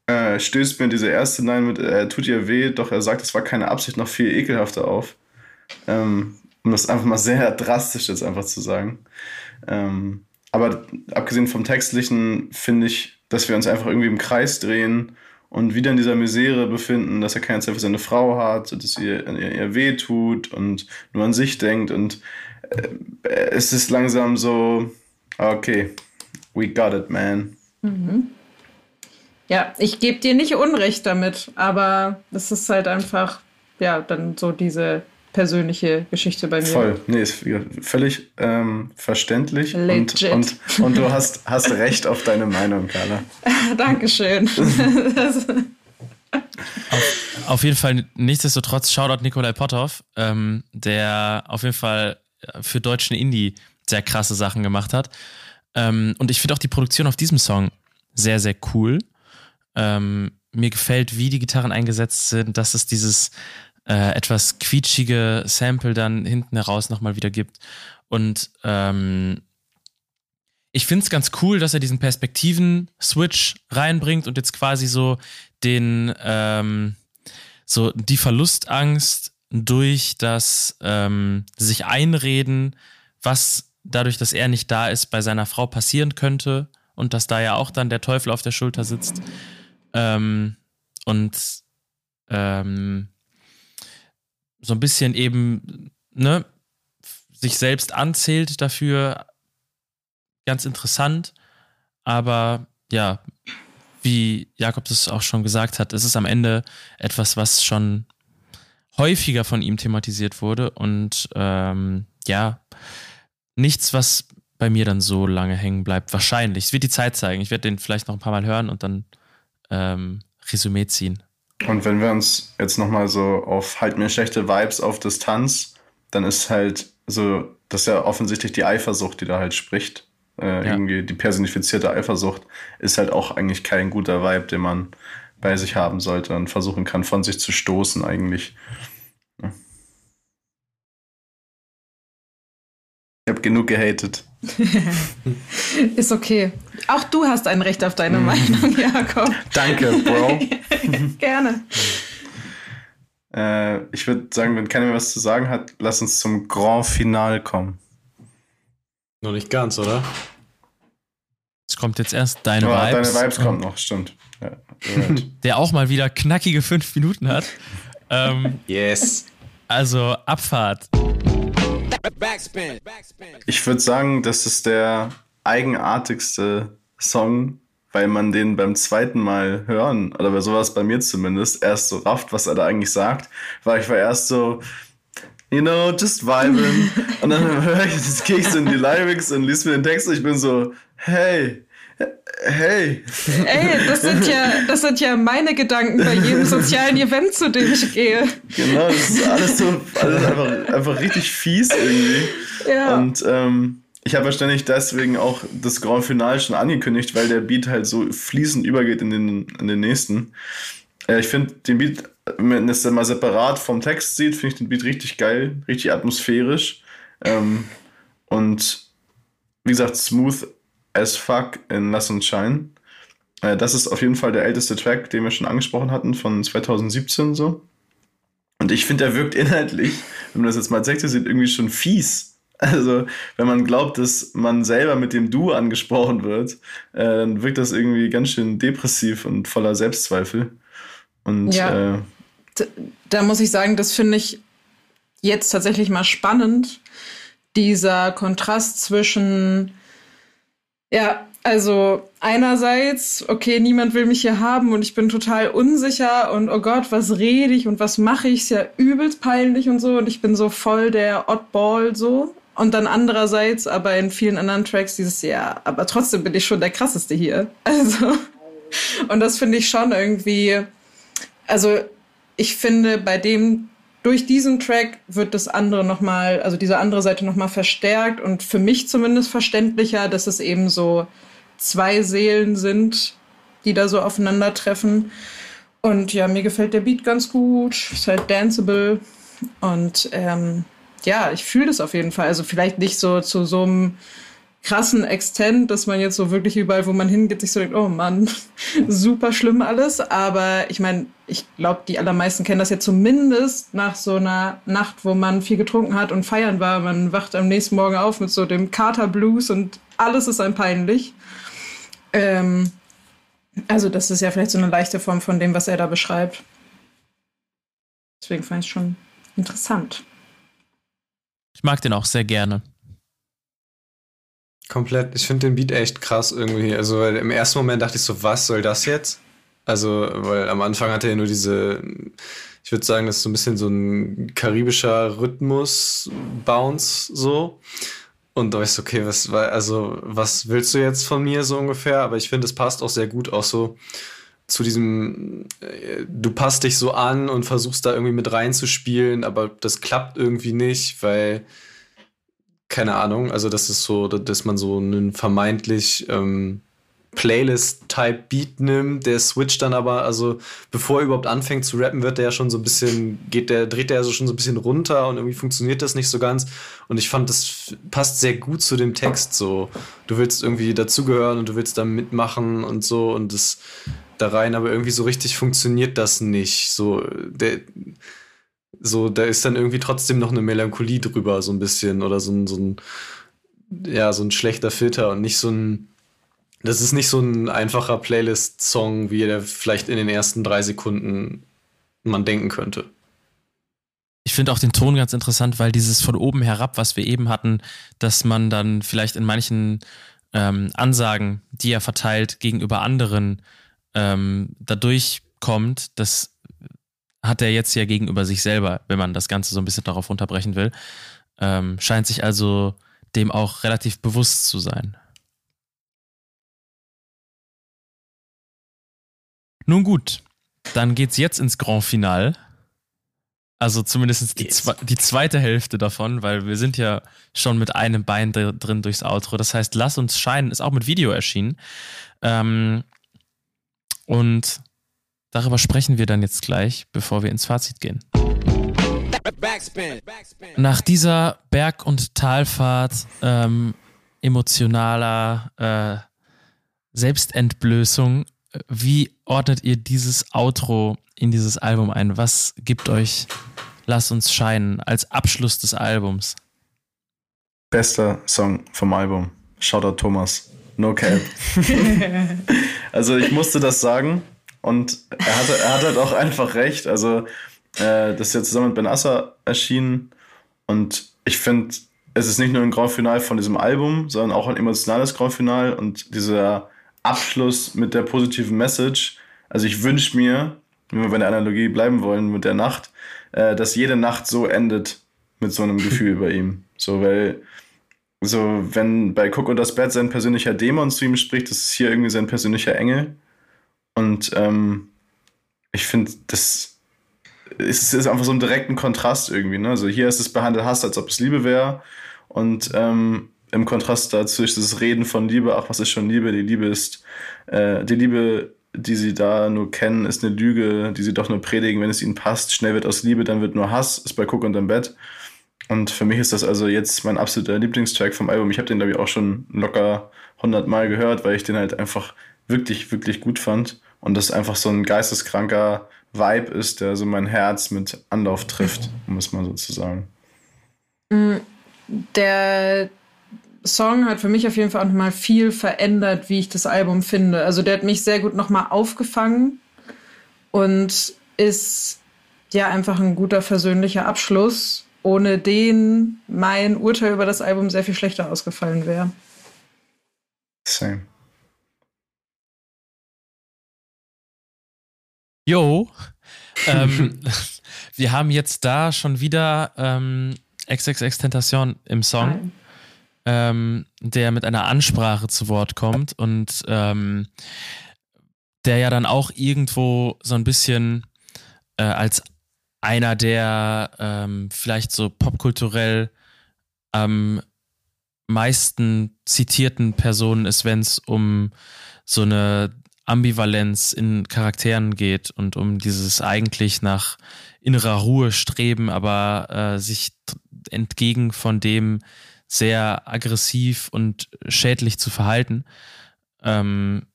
äh, stößt mir diese erste Line mit, äh, tut ihr weh, doch er sagt, es war keine Absicht, noch viel ekelhafter auf. Ähm, um das einfach mal sehr drastisch jetzt einfach zu sagen. Ähm, aber abgesehen vom Textlichen finde ich, dass wir uns einfach irgendwie im Kreis drehen und wieder in dieser Misere befinden, dass er keine Zeit für seine Frau hat, dass ihr, ihr, ihr weh tut und nur an sich denkt. Und äh, es ist langsam so, okay, we got it, man. Mhm. Ja, ich gebe dir nicht Unrecht damit, aber es ist halt einfach, ja, dann so diese persönliche Geschichte bei mir. Voll, nee, ist völlig ähm, verständlich. Legit. Und, und, und du hast, hast recht auf deine Meinung, Carla. (laughs) Dankeschön. (laughs) auf, auf, jeden Fall, nichtsdestotrotz, Shoutout Nikolai Potthoff, ähm, der auf jeden Fall für deutschen Indie sehr krasse Sachen gemacht hat. Ähm, und ich finde auch die Produktion auf diesem Song sehr, sehr cool. Ähm, mir gefällt, wie die Gitarren eingesetzt sind, dass es dieses äh, etwas quietschige Sample dann hinten heraus nochmal wieder gibt. Und ähm, ich finde es ganz cool, dass er diesen Perspektiven-Switch reinbringt und jetzt quasi so den, ähm, so die Verlustangst durch das ähm, sich einreden, was dadurch, dass er nicht da ist, bei seiner Frau passieren könnte und dass da ja auch dann der Teufel auf der Schulter sitzt ähm, und ähm, so ein bisschen eben ne, sich selbst anzählt dafür, ganz interessant, aber ja, wie Jakob das auch schon gesagt hat, ist es am Ende etwas, was schon häufiger von ihm thematisiert wurde und ähm, ja, nichts, was bei mir dann so lange hängen bleibt. Wahrscheinlich. Es wird die Zeit zeigen. Ich werde den vielleicht noch ein paar Mal hören und dann ähm, Resümee ziehen. Und wenn wir uns jetzt nochmal so auf halt mir schlechte Vibes auf Distanz, dann ist halt so, das ist ja offensichtlich die Eifersucht, die da halt spricht. Äh, ja. Irgendwie die personifizierte Eifersucht ist halt auch eigentlich kein guter Vibe, den man bei sich haben sollte und versuchen kann, von sich zu stoßen eigentlich. Ich habe genug gehatet. (laughs) Ist okay. Auch du hast ein Recht auf deine mm. Meinung, (laughs) Jakob. Danke, Bro. (laughs) Gerne. Äh, ich würde sagen, wenn keiner mehr was zu sagen hat, lass uns zum Grand Final kommen. Noch nicht ganz, oder? Es kommt jetzt erst deine oh, Vibes. Deine Vibes kommt noch, stimmt. Ja, Der auch mal wieder knackige fünf Minuten hat. ähm, yes. Also Abfahrt. Ich würde sagen, das ist der eigenartigste Song, weil man den beim zweiten Mal hören, oder bei sowas bei mir zumindest, erst so rafft, was er da eigentlich sagt. Weil ich war erst so, you know, just vibing. (laughs) und dann (laughs) höre ich, ich so in die Lyrics und liest mir den Text und ich bin so, hey, Hey. Ey, das sind ja, das sind ja meine Gedanken bei jedem sozialen Event, zu dem ich gehe. Genau, das ist alles so, alles einfach, einfach richtig fies irgendwie. Ja. Und ähm, ich habe wahrscheinlich deswegen auch das Grand Finale schon angekündigt, weil der Beat halt so fließend übergeht in den, in den nächsten. Äh, ich finde den Beat, wenn man es dann mal separat vom Text sieht, finde ich den Beat richtig geil, richtig atmosphärisch. Ähm, und wie gesagt, smooth as fuck in Lass uns Shine. Äh, das ist auf jeden Fall der älteste Track, den wir schon angesprochen hatten, von 2017 so. Und ich finde, der wirkt inhaltlich, wenn man das jetzt mal als Sekte sieht, irgendwie schon fies. Also, wenn man glaubt, dass man selber mit dem Du angesprochen wird, äh, dann wirkt das irgendwie ganz schön depressiv und voller Selbstzweifel. Und ja, äh, da muss ich sagen, das finde ich jetzt tatsächlich mal spannend. Dieser Kontrast zwischen ja, also einerseits, okay, niemand will mich hier haben und ich bin total unsicher und oh Gott, was rede ich und was mache ich? Ist ja übelst peinlich und so und ich bin so voll der Oddball so. Und dann andererseits, aber in vielen anderen Tracks dieses Jahr, aber trotzdem bin ich schon der krasseste hier. (laughs) Also, und das finde ich schon irgendwie, also ich finde bei dem durch diesen Track wird das andere nochmal, also diese andere Seite nochmal verstärkt und für mich zumindest verständlicher, dass es eben so zwei Seelen sind, die da so aufeinandertreffen. Und ja, mir gefällt der Beat ganz gut, ist halt danceable und ähm, ja, ich fühle das auf jeden Fall. Also vielleicht nicht so zu so einem krassen Extent, dass man jetzt so wirklich überall, wo man hingeht, sich so denkt, oh Mann, (laughs) super schlimm alles. Aber ich meine, ich glaube, die allermeisten kennen das ja zumindest nach so einer Nacht, wo man viel getrunken hat und feiern war. Man wacht am nächsten Morgen auf mit so dem Kater Blues und alles ist ein peinlich. Ähm, also das ist ja vielleicht so eine leichte Form von dem, was er da beschreibt. Deswegen fand ich es schon interessant. Ich mag den auch sehr gerne. Komplett. Ich finde den Beat echt krass irgendwie. Also, weil im ersten Moment dachte ich so, was soll das jetzt? Also, weil am Anfang hatte er nur diese, ich würde sagen, das ist so ein bisschen so ein karibischer Rhythmus-Bounce so. Und da ich so, okay, was also, was willst du jetzt von mir so ungefähr? Aber ich finde, es passt auch sehr gut auch so zu diesem, äh, du passt dich so an und versuchst da irgendwie mit reinzuspielen, aber das klappt irgendwie nicht, weil keine Ahnung, also das ist so, dass man so einen vermeintlich ähm, Playlist-Type-Beat nimmt, der switcht dann aber, also bevor er überhaupt anfängt zu rappen, wird der ja schon so ein bisschen, geht der, dreht der so schon so ein bisschen runter und irgendwie funktioniert das nicht so ganz. Und ich fand, das passt sehr gut zu dem Text. So, du willst irgendwie dazugehören und du willst da mitmachen und so und das da rein, aber irgendwie so richtig funktioniert das nicht. So, der, so, da ist dann irgendwie trotzdem noch eine Melancholie drüber, so ein bisschen, oder so ein, so ein, ja, so ein schlechter Filter und nicht so ein, das ist nicht so ein einfacher Playlist-Song, wie der vielleicht in den ersten drei Sekunden man denken könnte. Ich finde auch den Ton ganz interessant, weil dieses von oben herab, was wir eben hatten, dass man dann vielleicht in manchen ähm, Ansagen, die er verteilt gegenüber anderen, ähm, dadurch kommt, das hat er jetzt ja gegenüber sich selber, wenn man das Ganze so ein bisschen darauf runterbrechen will. Ähm, scheint sich also dem auch relativ bewusst zu sein. Nun gut, dann geht's jetzt ins Grand Finale. Also zumindest die, zwe die, zweite Hälfte davon, weil wir sind ja schon mit einem Bein drin durchs Outro. Das heißt, Lass uns scheinen ist auch mit Video erschienen. Ähm, und darüber sprechen wir dann jetzt gleich, bevor wir ins Fazit gehen. Nach dieser Berg- und Talfahrt ähm, emotionaler äh, Selbstentblößung wie ordnet ihr dieses Outro in dieses Album ein? Was gibt euch Lass uns scheinen als Abschluss des Albums? Bester Song vom Album. Shoutout Thomas. No cap. (laughs) also ich musste das sagen und er hatte, er hat halt auch einfach recht. Also äh, das ist ja zusammen mit Ben Asser erschienen und ich finde, es ist nicht nur ein Grand Final von diesem Album, sondern auch ein emotionales Grand Final und dieser Abschluss mit der positiven Message. Also ich wünsche mir, wenn wir bei der Analogie bleiben wollen mit der Nacht, äh, dass jede Nacht so endet mit so einem Gefühl (laughs) bei ihm. So, weil so, wenn bei Cook und das Bett sein persönlicher Dämon zu ihm spricht, das ist hier irgendwie sein persönlicher Engel. Und ähm, ich finde, das ist, ist einfach so ein direkten Kontrast irgendwie. Ne? Also hier ist es behandelt Hass, als ob es Liebe wäre. Und ähm, im Kontrast dazu ist das Reden von Liebe, ach, was ist schon Liebe? Die Liebe ist, äh, die Liebe, die sie da nur kennen, ist eine Lüge, die sie doch nur predigen, wenn es ihnen passt. Schnell wird aus Liebe, dann wird nur Hass, ist bei Cook und im Bett. Und für mich ist das also jetzt mein absoluter Lieblingstrack vom Album. Ich habe den, glaube ich, auch schon locker 100 Mal gehört, weil ich den halt einfach wirklich, wirklich gut fand. Und das einfach so ein geisteskranker Vibe ist, der so mein Herz mit Anlauf trifft, um es mal so zu sagen. Mm, der Song hat für mich auf jeden Fall auch nochmal viel verändert, wie ich das Album finde. Also der hat mich sehr gut nochmal aufgefangen und ist ja einfach ein guter persönlicher Abschluss, ohne den mein Urteil über das Album sehr viel schlechter ausgefallen wäre. Same. Jo, (laughs) ähm, wir haben jetzt da schon wieder ähm, XXX Tentation im Song. Ähm, der mit einer Ansprache zu Wort kommt und ähm, der ja dann auch irgendwo so ein bisschen äh, als einer der ähm, vielleicht so popkulturell am meisten zitierten Personen ist, wenn es um so eine Ambivalenz in Charakteren geht und um dieses eigentlich nach innerer Ruhe streben, aber äh, sich entgegen von dem sehr aggressiv und schädlich zu verhalten. Ähm,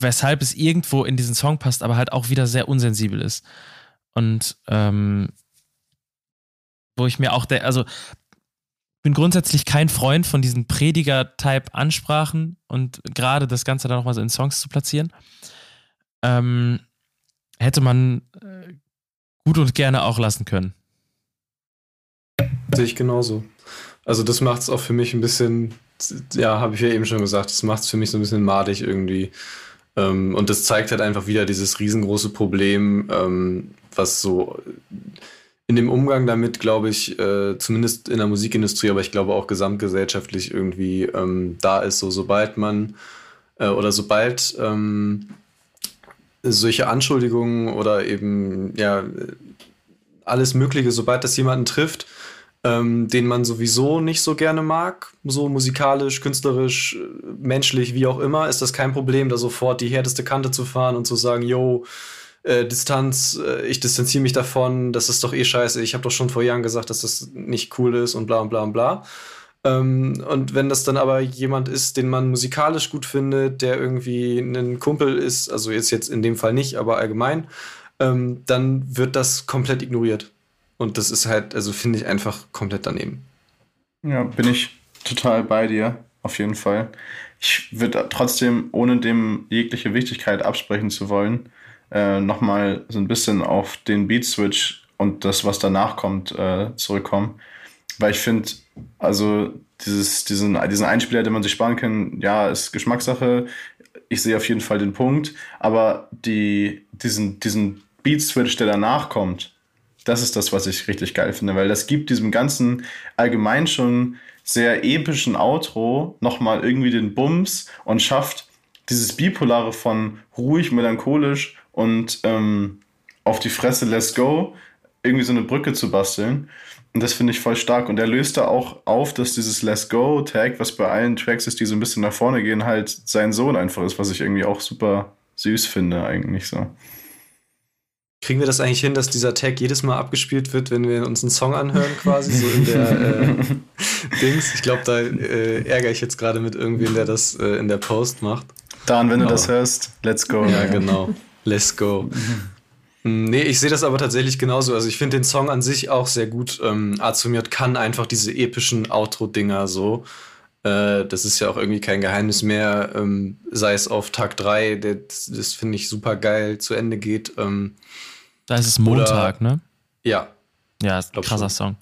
weshalb es irgendwo in diesen Song passt, aber halt auch wieder sehr unsensibel ist. Und ähm, wo ich mir auch, der, also bin grundsätzlich kein Freund von diesen Prediger-Type-Ansprachen und gerade das Ganze dann nochmal so in Songs zu platzieren. Ähm, hätte man äh, gut und gerne auch lassen können. Sehe ich genauso. Also das macht es auch für mich ein bisschen, ja, habe ich ja eben schon gesagt, das macht es für mich so ein bisschen madig irgendwie. Ähm, und das zeigt halt einfach wieder dieses riesengroße Problem, ähm, was so in dem Umgang damit, glaube ich, äh, zumindest in der Musikindustrie, aber ich glaube auch gesamtgesellschaftlich irgendwie ähm, da ist. So, sobald man äh, oder sobald ähm, solche Anschuldigungen oder eben ja alles Mögliche, sobald das jemanden trifft, ähm, den man sowieso nicht so gerne mag, so musikalisch, künstlerisch, menschlich, wie auch immer, ist das kein Problem, da sofort die härteste Kante zu fahren und zu sagen, yo, äh, Distanz, äh, ich distanziere mich davon, das ist doch eh scheiße, ich habe doch schon vor Jahren gesagt, dass das nicht cool ist und bla und bla und bla. Ähm, und wenn das dann aber jemand ist, den man musikalisch gut findet, der irgendwie ein Kumpel ist, also jetzt jetzt in dem Fall nicht, aber allgemein, ähm, dann wird das komplett ignoriert. Und das ist halt, also finde ich einfach komplett daneben. Ja, bin ich total bei dir, auf jeden Fall. Ich würde trotzdem, ohne dem jegliche Wichtigkeit absprechen zu wollen, äh, nochmal so ein bisschen auf den Beat-Switch und das, was danach kommt, äh, zurückkommen. Weil ich finde, also dieses, diesen, diesen Einspieler, den man sich sparen kann, ja, ist Geschmackssache. Ich sehe auf jeden Fall den Punkt. Aber die, diesen, diesen Beat-Switch, der danach kommt, das ist das, was ich richtig geil finde, weil das gibt diesem ganzen allgemein schon sehr epischen Outro nochmal irgendwie den Bums und schafft dieses Bipolare von ruhig, melancholisch und ähm, auf die Fresse, let's go, irgendwie so eine Brücke zu basteln. Und das finde ich voll stark. Und er löst da auch auf, dass dieses Let's Go-Tag, was bei allen Tracks ist, die so ein bisschen nach vorne gehen, halt sein Sohn einfach ist, was ich irgendwie auch super süß finde, eigentlich so. Kriegen wir das eigentlich hin, dass dieser Tag jedes Mal abgespielt wird, wenn wir uns einen Song anhören, quasi, so in der äh, (laughs) Dings? Ich glaube, da äh, ärgere ich jetzt gerade mit irgendwem, der das äh, in der Post macht. Dan, wenn du das hörst, let's go. Ja, genau. Let's go. Hm, nee, ich sehe das aber tatsächlich genauso. Also ich finde den Song an sich auch sehr gut. Ähm, Azumiot kann einfach diese epischen Outro-Dinger so. Äh, das ist ja auch irgendwie kein Geheimnis mehr. Ähm, sei es auf Tag 3, das, das finde ich super geil zu Ende geht. Ähm, da ist es Montag, oder, ne? Ja. Ja, ist ein krasser Song.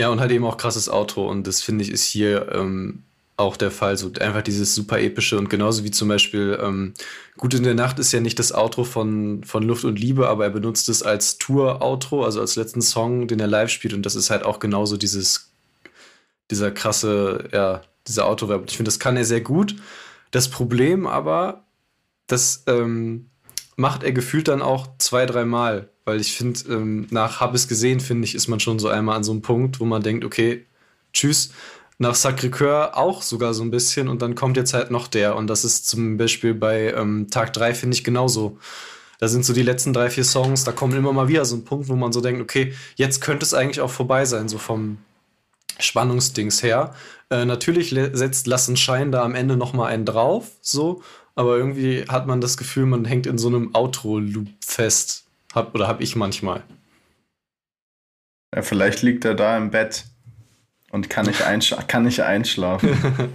Ja, und halt eben auch krasses Outro. Und das finde ich ist hier ähm, auch der Fall. So einfach dieses super epische und genauso wie zum Beispiel ähm, Gut in der Nacht ist ja nicht das Outro von, von Luft und Liebe, aber er benutzt es als Tour-Outro, also als letzten Song, den er live spielt. Und das ist halt auch genauso dieses, dieser krasse, ja, dieser Autoverb. Ich finde, das kann er sehr gut. Das Problem aber, das ähm, macht er gefühlt dann auch zwei, dreimal. Weil ich finde, ähm, nach Hab es gesehen, finde ich, ist man schon so einmal an so einem Punkt, wo man denkt, okay, tschüss nach Sacré-Cœur auch sogar so ein bisschen und dann kommt jetzt halt noch der und das ist zum Beispiel bei ähm, Tag 3 finde ich genauso. Da sind so die letzten drei, vier Songs, da kommen immer mal wieder so ein Punkt, wo man so denkt, okay, jetzt könnte es eigentlich auch vorbei sein, so vom Spannungsdings her. Äh, natürlich setzt Lassen Schein da am Ende noch mal einen drauf, so, aber irgendwie hat man das Gefühl, man hängt in so einem Outro-Loop fest. Hab, oder hab ich manchmal. Ja, vielleicht liegt er da im Bett und kann nicht, einsch kann nicht einschlafen. (laughs)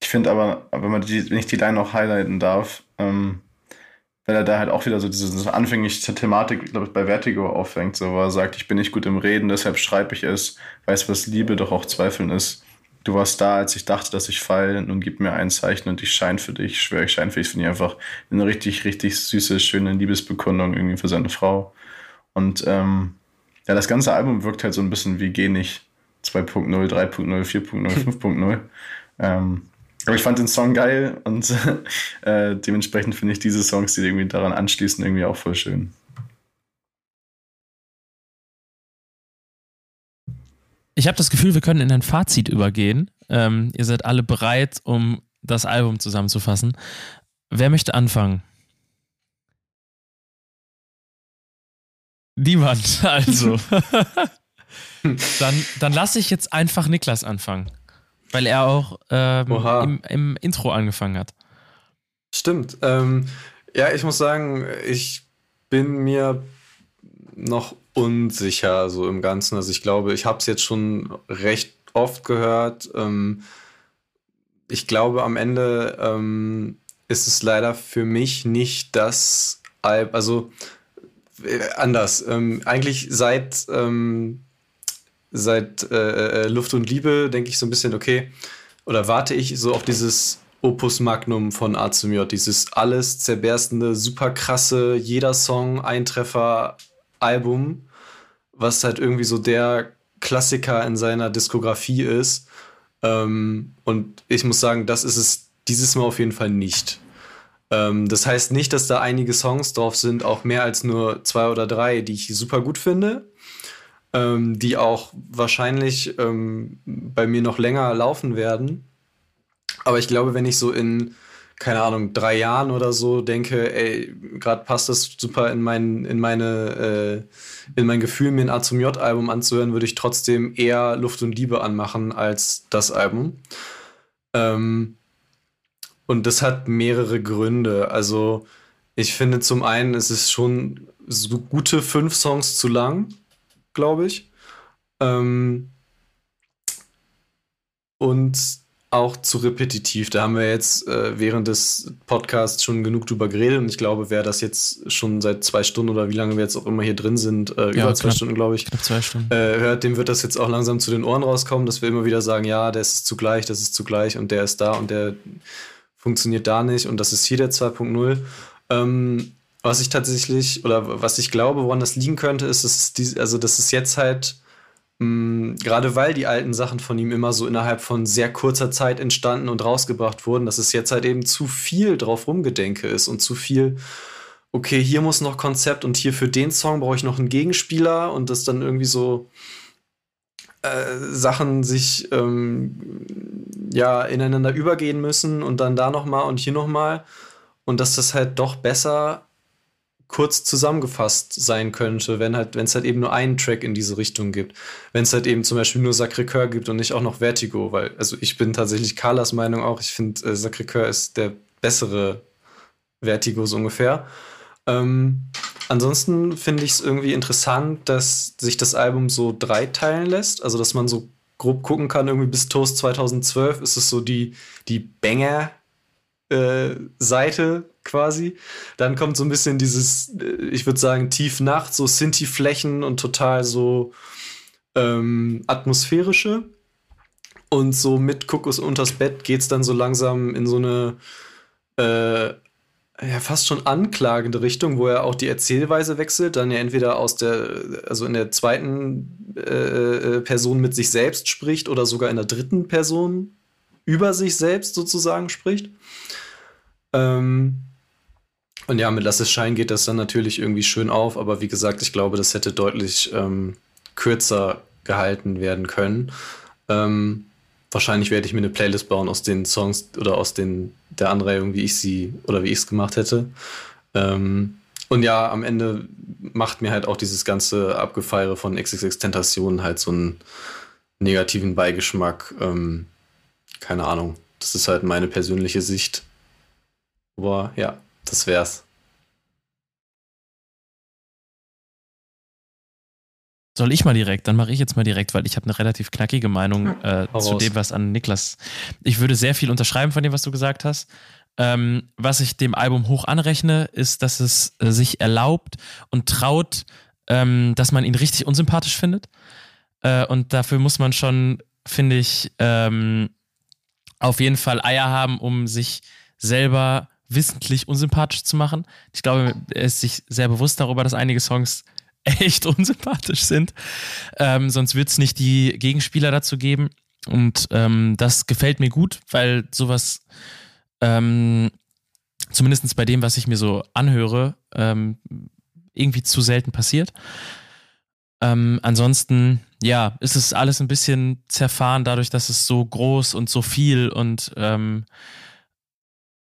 ich finde aber, wenn, man die, wenn ich die Line auch highlighten darf, ähm, weil er da halt auch wieder so diese, diese anfängliche Thematik, glaube ich, bei Vertigo auffängt, so, wo er sagt, ich bin nicht gut im Reden, deshalb schreibe ich es, weiß, was Liebe doch auch Zweifeln ist. Du warst da, als ich dachte, dass ich falle, nun gib mir ein Zeichen und ich scheine für dich, ich schwöre, ich scheine für dich. Finde ich einfach eine richtig, richtig süße, schöne Liebesbekundung irgendwie für seine Frau. Und ähm, ja, das ganze Album wirkt halt so ein bisschen wie Geh nicht 2.0, 3.0, 4.0, 5.0. ähm, aber ich fand den Song geil und (laughs) äh, dementsprechend finde ich diese Songs, die irgendwie daran anschließen, irgendwie auch voll schön. Ich habe das Gefühl, wir können in ein Fazit übergehen. Ähm, ihr seid alle bereit, um das Album zusammenzufassen. Wer möchte anfangen? Niemand, (laughs) also. (laughs) dann dann lasse ich jetzt einfach Niklas anfangen. Weil er auch ähm, im, im, Intro angefangen hat. Stimmt. Ähm, ja, ich muss sagen, ich bin mir noch unsicher so im Ganzen. Also ich glaube, ich habe es jetzt schon recht oft gehört. Ähm, ich glaube, am Ende ähm, ist es leider für mich nicht das Album. Also anders. Ähm, eigentlich seit, ähm, seit äh, äh, Luft und Liebe denke ich so ein bisschen, okay, oder warte ich so auf dieses Opus Magnum von A J, dieses alles zerberstende, super krasse, jeder Song Eintreffer Album, was halt irgendwie so der Klassiker in seiner Diskografie ist. Ähm, und ich muss sagen, das ist es dieses Mal auf jeden Fall nicht. Ähm, das heißt nicht, dass da einige Songs drauf sind, auch mehr als nur zwei oder drei, die ich super gut finde, ähm, die auch wahrscheinlich ähm, bei mir noch länger laufen werden. Aber ich glaube, wenn ich so in, keine Ahnung, drei Jahren oder so denke, ey, gerade passt das super in mein, in meine, äh, in mein Gefühl, mir ein A zum J-Album anzuhören, würde ich trotzdem eher Luft und Liebe anmachen als das Album. Ähm, und das hat mehrere Gründe. Also, ich finde zum einen, es ist schon so gute fünf Songs zu lang, glaube ich. Ähm, und auch zu repetitiv. Da haben wir jetzt äh, während des Podcasts schon genug drüber geredet und ich glaube, wer das jetzt schon seit zwei Stunden oder wie lange wir jetzt auch immer hier drin sind, äh, ja, über zwei Stunden, glaube ich, knapp zwei Stunden. Äh, hört, dem wird das jetzt auch langsam zu den Ohren rauskommen, dass wir immer wieder sagen, ja, der ist zugleich, das ist zugleich und der ist da und der funktioniert da nicht und das ist hier der 2.0. Ähm, was ich tatsächlich oder was ich glaube, woran das liegen könnte, ist, dass die, also dass es jetzt halt mh, gerade weil die alten Sachen von ihm immer so innerhalb von sehr kurzer Zeit entstanden und rausgebracht wurden, dass es jetzt halt eben zu viel drauf rumgedenke ist und zu viel okay, hier muss noch Konzept und hier für den Song brauche ich noch einen Gegenspieler und das dann irgendwie so Sachen sich ähm, ja ineinander übergehen müssen und dann da noch mal und hier noch mal. Und dass das halt doch besser kurz zusammengefasst sein könnte, wenn halt wenn es halt eben nur einen Track in diese Richtung gibt, wenn es halt eben zum Beispiel nur Sacré-Cœur gibt und nicht auch noch Vertigo, weil also ich bin tatsächlich Carlas Meinung auch, ich finde äh, Sacré-Cœur ist der bessere Vertigo so ungefähr. Ähm, ansonsten finde ich es irgendwie interessant, dass sich das Album so dreiteilen lässt. Also, dass man so grob gucken kann, irgendwie bis Toast 2012 ist es so die, die Banger-Seite äh, quasi. Dann kommt so ein bisschen dieses, äh, ich würde sagen, Tief-Nacht, so Sinti-Flächen und total so ähm, atmosphärische. Und so mit Kuckuck unters Bett geht es dann so langsam in so eine äh, ja, fast schon anklagende Richtung, wo er auch die Erzählweise wechselt, dann ja entweder aus der, also in der zweiten äh, äh, Person mit sich selbst spricht oder sogar in der dritten Person über sich selbst sozusagen spricht. Ähm, und ja, mit Lass es Schein geht das dann natürlich irgendwie schön auf, aber wie gesagt, ich glaube, das hätte deutlich ähm, kürzer gehalten werden können. Ähm, wahrscheinlich werde ich mir eine Playlist bauen aus den Songs oder aus den, der Anreihung, wie ich sie oder wie ich es gemacht hätte. Ähm, und ja, am Ende macht mir halt auch dieses ganze Abgefeiere von XXX Tentation halt so einen negativen Beigeschmack. Ähm, keine Ahnung. Das ist halt meine persönliche Sicht. Aber ja, das wär's. Soll ich mal direkt? Dann mache ich jetzt mal direkt, weil ich habe eine relativ knackige Meinung äh, zu dem, was an Niklas. Ich würde sehr viel unterschreiben von dem, was du gesagt hast. Ähm, was ich dem Album hoch anrechne, ist, dass es äh, sich erlaubt und traut, ähm, dass man ihn richtig unsympathisch findet. Äh, und dafür muss man schon, finde ich, ähm, auf jeden Fall Eier haben, um sich selber wissentlich unsympathisch zu machen. Ich glaube, er ist sich sehr bewusst darüber, dass einige Songs (laughs) echt unsympathisch sind. Ähm, sonst wird es nicht die Gegenspieler dazu geben. Und ähm, das gefällt mir gut, weil sowas, ähm, zumindest bei dem, was ich mir so anhöre, ähm, irgendwie zu selten passiert. Ähm, ansonsten, ja, ist es alles ein bisschen zerfahren, dadurch, dass es so groß und so viel und ähm,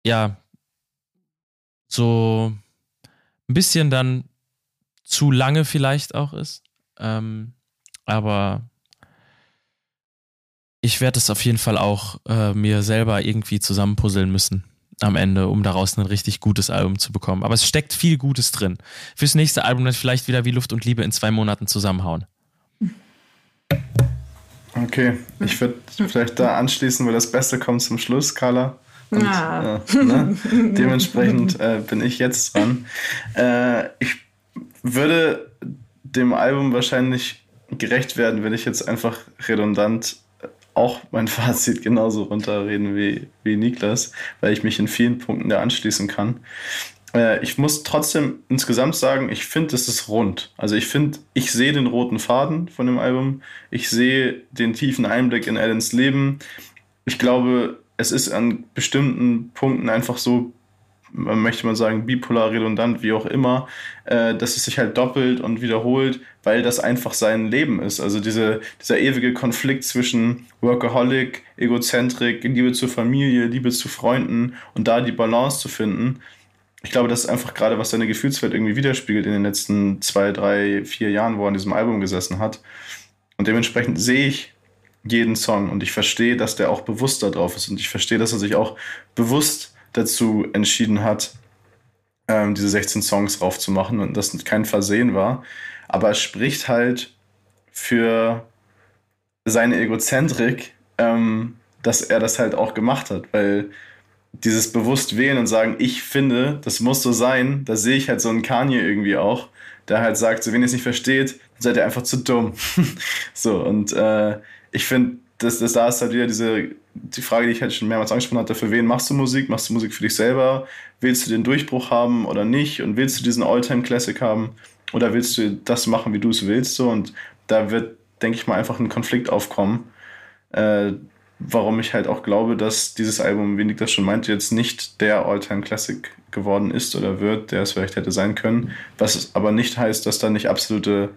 ja, so ein bisschen dann zu lange vielleicht auch ist. Ähm, aber ich werde es auf jeden Fall auch äh, mir selber irgendwie zusammenpuzzeln müssen am Ende, um daraus ein richtig gutes Album zu bekommen. Aber es steckt viel Gutes drin. Fürs nächste Album dann vielleicht wieder wie Luft und Liebe in zwei Monaten zusammenhauen. Okay, ich würde vielleicht da anschließen, weil das Beste kommt zum Schluss, Carla. Und, Ja. äh, ne? Dementsprechend äh, bin ich jetzt dran. Äh, ich würde dem Album wahrscheinlich gerecht werden, wenn ich jetzt einfach redundant auch mein (laughs) Fazit genauso runterreden wie, wie Niklas, weil ich mich in vielen Punkten da anschließen kann. Äh, ich muss trotzdem insgesamt sagen, ich finde, es ist rund. Also ich finde, ich sehe den roten Faden von dem Album. Ich sehe den tiefen Einblick in Allens Leben. Ich glaube, es ist an bestimmten Punkten einfach so möchte man sagen, bipolar, redundant, wie auch immer, äh, dass es sich halt doppelt und wiederholt, weil das einfach sein Leben ist. Also diese, dieser ewige Konflikt zwischen Workaholic, Egozentrik, Liebe zur Familie, Liebe zu Freunden und da die Balance zu finden. Ich glaube, das ist einfach gerade, was seine Gefühlswelt irgendwie widerspiegelt in den letzten zwei, drei, vier Jahren, wo er an diesem Album gesessen hat. Und dementsprechend sehe ich jeden Song und ich verstehe, dass der auch bewusst da drauf ist und ich verstehe, dass er sich auch bewusst dazu entschieden hat, ähm, diese 16 Songs raufzumachen und das kein Versehen war. Aber es spricht halt für seine Egozentrik, ähm, dass er das halt auch gemacht hat, weil dieses bewusst wählen und sagen, ich finde, das muss so sein, da sehe ich halt so einen Kanye irgendwie auch, der halt sagt, so wenn ihr es nicht versteht, seid ihr einfach zu dumm. (laughs) so, und äh, ich finde, das, das, da ist halt wieder diese, die Frage, die ich halt schon mehrmals angesprochen hatte, für wen machst du Musik? Machst du Musik für dich selber? Willst du den Durchbruch haben oder nicht? Und willst du diesen Alltime-Classic haben? Oder willst du das machen, wie du es willst? So, und da wird, denke ich mal, einfach ein Konflikt aufkommen. Äh, warum ich halt auch glaube, dass dieses Album, wie Nick das schon meinte, jetzt nicht der Alltime-Classic geworden ist oder wird, der es vielleicht hätte sein können. Was aber nicht heißt, dass da nicht absolute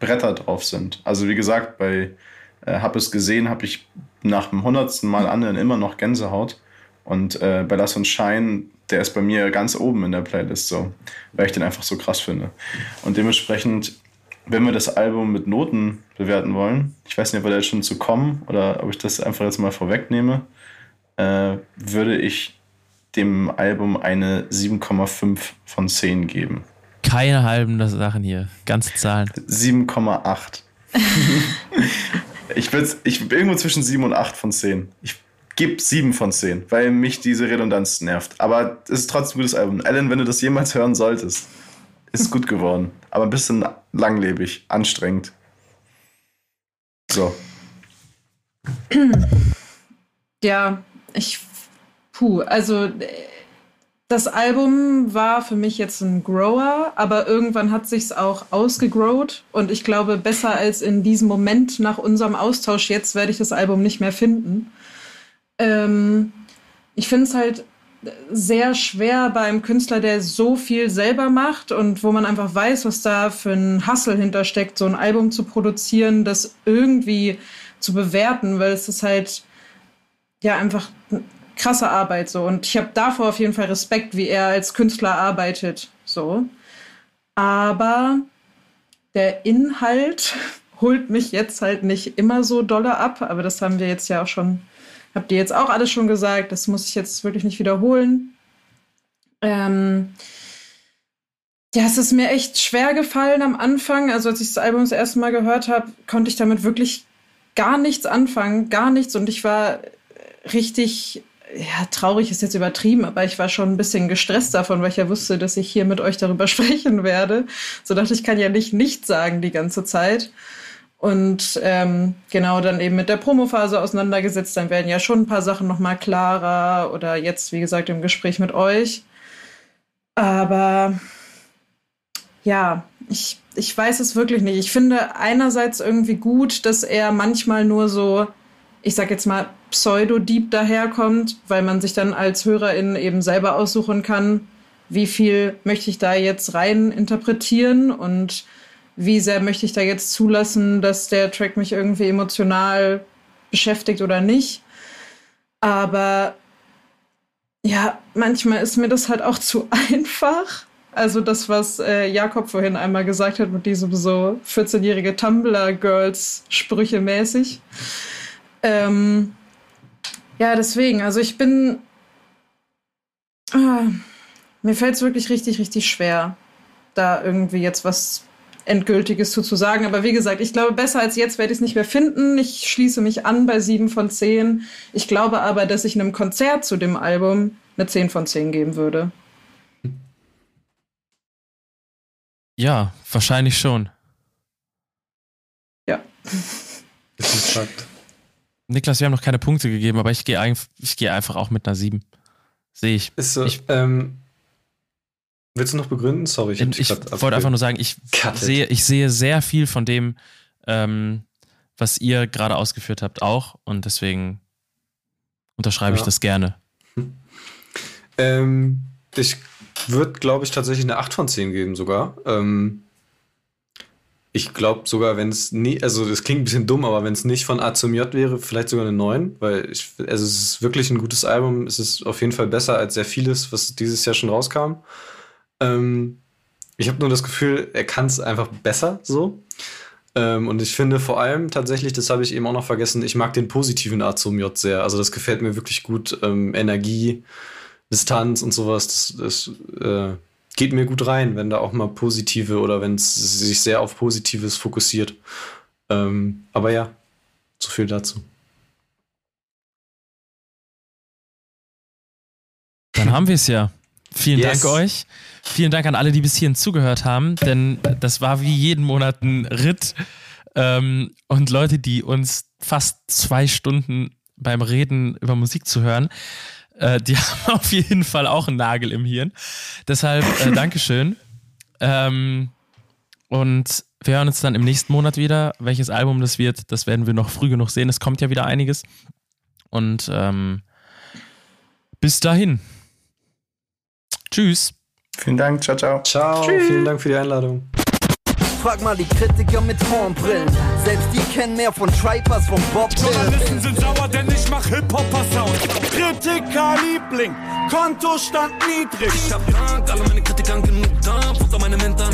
Bretter drauf sind. Also wie gesagt, bei äh, habe es gesehen, habe ich nach dem hundertsten Mal anderen immer noch Gänsehaut. Und äh, bei Lass uns Schein, der ist bei mir ganz oben in der Playlist so, weil ich den einfach so krass finde. Und dementsprechend, wenn wir das Album mit Noten bewerten wollen, ich weiß nicht, ob wir da jetzt schon zu kommen oder ob ich das einfach jetzt mal vorwegnehme, äh, würde ich dem Album eine 7,5 von 10 geben. Keine halben Sachen hier, ganze Zahlen. 7,8. (laughs) Ich bin ich irgendwo zwischen 7 und 8 von 10. Ich gebe 7 von 10, weil mich diese Redundanz nervt. Aber es ist trotzdem ein gutes Album. Alan, wenn du das jemals hören solltest, ist gut geworden. Aber ein bisschen langlebig, anstrengend. So. Ja, ich. Puh, also das Album war für mich jetzt ein Grower, aber irgendwann hat sich's auch ausgegrowt und ich glaube, besser als in diesem Moment nach unserem Austausch jetzt werde ich das Album nicht mehr finden. Ähm, ich finde es halt sehr schwer beim Künstler, der so viel selber macht und wo man einfach weiß, was da für ein Hustle hintersteckt, so ein Album zu produzieren, das irgendwie zu bewerten, weil es ist halt ja einfach krasse Arbeit so. Und ich habe davor auf jeden Fall Respekt, wie er als Künstler arbeitet. So. Aber der Inhalt (laughs) holt mich jetzt halt nicht immer so dolle ab. Aber das haben wir jetzt ja auch schon, habt ihr jetzt auch alles schon gesagt. Das muss ich jetzt wirklich nicht wiederholen. Ähm, ja, es ist mir echt schwer gefallen am Anfang. Also als ich das Album das erste Mal gehört habe, konnte ich damit wirklich gar nichts anfangen, gar nichts. Und ich war richtig ja, traurig ist jetzt übertrieben, aber ich war schon ein bisschen gestresst davon, weil ich ja wusste, dass ich hier mit euch darüber (laughs) sprechen werde. So dachte ich, kann ja nicht nichts sagen die ganze Zeit. Und ähm, genau dann eben mit der Promophase auseinandergesetzt, dann werden ja schon ein paar Sachen nochmal klarer oder jetzt, wie gesagt, im Gespräch mit euch. Aber ja, ich, ich weiß es wirklich nicht. Ich finde einerseits irgendwie gut, dass er manchmal nur so ich sag jetzt mal, Pseudo-Deep daherkommt, weil man sich dann als Hörerin eben selber aussuchen kann, wie viel möchte ich da jetzt rein interpretieren und wie sehr möchte ich da jetzt zulassen, dass der Track mich irgendwie emotional beschäftigt oder nicht. Aber ja, manchmal ist mir das halt auch zu (laughs) einfach. Also das, was äh, Jakob vorhin einmal gesagt hat mit diesem so 14-jährige Tumblr-Girls-Sprüche mäßig. Ähm, ja, deswegen, also ich bin. Ah, mir fällt es wirklich richtig, richtig schwer, da irgendwie jetzt was Endgültiges zu, zu sagen. Aber wie gesagt, ich glaube, besser als jetzt werde ich es nicht mehr finden. Ich schließe mich an bei 7 von 10. Ich glaube aber, dass ich einem Konzert zu dem Album eine 10 von 10 geben würde. Ja, wahrscheinlich schon. Ja. Das ist Fakt. Niklas, wir haben noch keine Punkte gegeben, aber ich gehe geh einfach auch mit einer 7. Sehe ich. Ist so, ich ähm, willst du noch begründen? Sorry, ich, ich, wollte einfach nur sagen, ich sehe, ich sehe sehr viel von dem, ähm, was ihr gerade ausgeführt habt, auch. Und deswegen unterschreibe ja. ich das gerne. Ähm, ich würde, glaube ich, tatsächlich eine 8 von 10 geben sogar. Ähm, ich glaube sogar, wenn es nie, also das klingt ein bisschen dumm, aber wenn es nicht von A zum J wäre, vielleicht sogar eine 9, weil ich, also es ist wirklich ein gutes Album. Es ist auf jeden Fall besser als sehr vieles, was dieses Jahr schon rauskam. Ähm, ich habe nur das Gefühl, er kann es einfach besser so. Ähm, und ich finde vor allem tatsächlich, das habe ich eben auch noch vergessen, ich mag den positiven A zum J sehr. Also das gefällt mir wirklich gut. Ähm, Energie, Distanz und sowas, das, das äh, geht mir gut rein, wenn da auch mal positive oder wenn es sich sehr auf Positives fokussiert. Ähm, aber ja, so viel dazu. Dann haben wir es ja. Vielen yes. Dank euch. Vielen Dank an alle, die bis hierhin zugehört haben, denn das war wie jeden Monat ein Ritt. Ähm, und Leute, die uns fast zwei Stunden beim Reden über Musik zu hören, äh, die (laughs) haben auf jeden Fall auch einen Nagel im Hirn. Deshalb äh, (laughs) Dankeschön. Ähm, und wir hören uns dann im nächsten Monat wieder. Welches Album das wird, das werden wir noch früh genug sehen. Es kommt ja wieder einiges. Und ähm, bis dahin. Tschüss. Vielen Dank. Ciao, ciao. Ciao. Tschüss. Vielen Dank für die Einladung. Frag mal die Kritiker mit Hornbrillen. Selbst die kennen mehr von Tripers, von Bob Journalisten sind sauer, denn ich mach Hip-Hopper-Sound. Kritiker Liebling, Kontostand niedrig. Ich hab Dank, alle meine Kritiker genug Dampf unter meinem Hintern.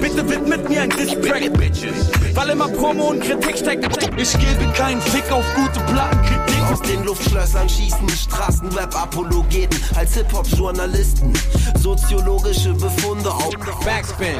Bitte widmet mir ein Distrack, Bitches. Weil immer Promo und Kritik steckt. Ich gebe keinen Fick auf gute Plattenkritik. Aus den Luftschlössern schießen Straßenrap-Apologeten als Hip-Hop-Journalisten. Soziologische Befunde auf Backspin.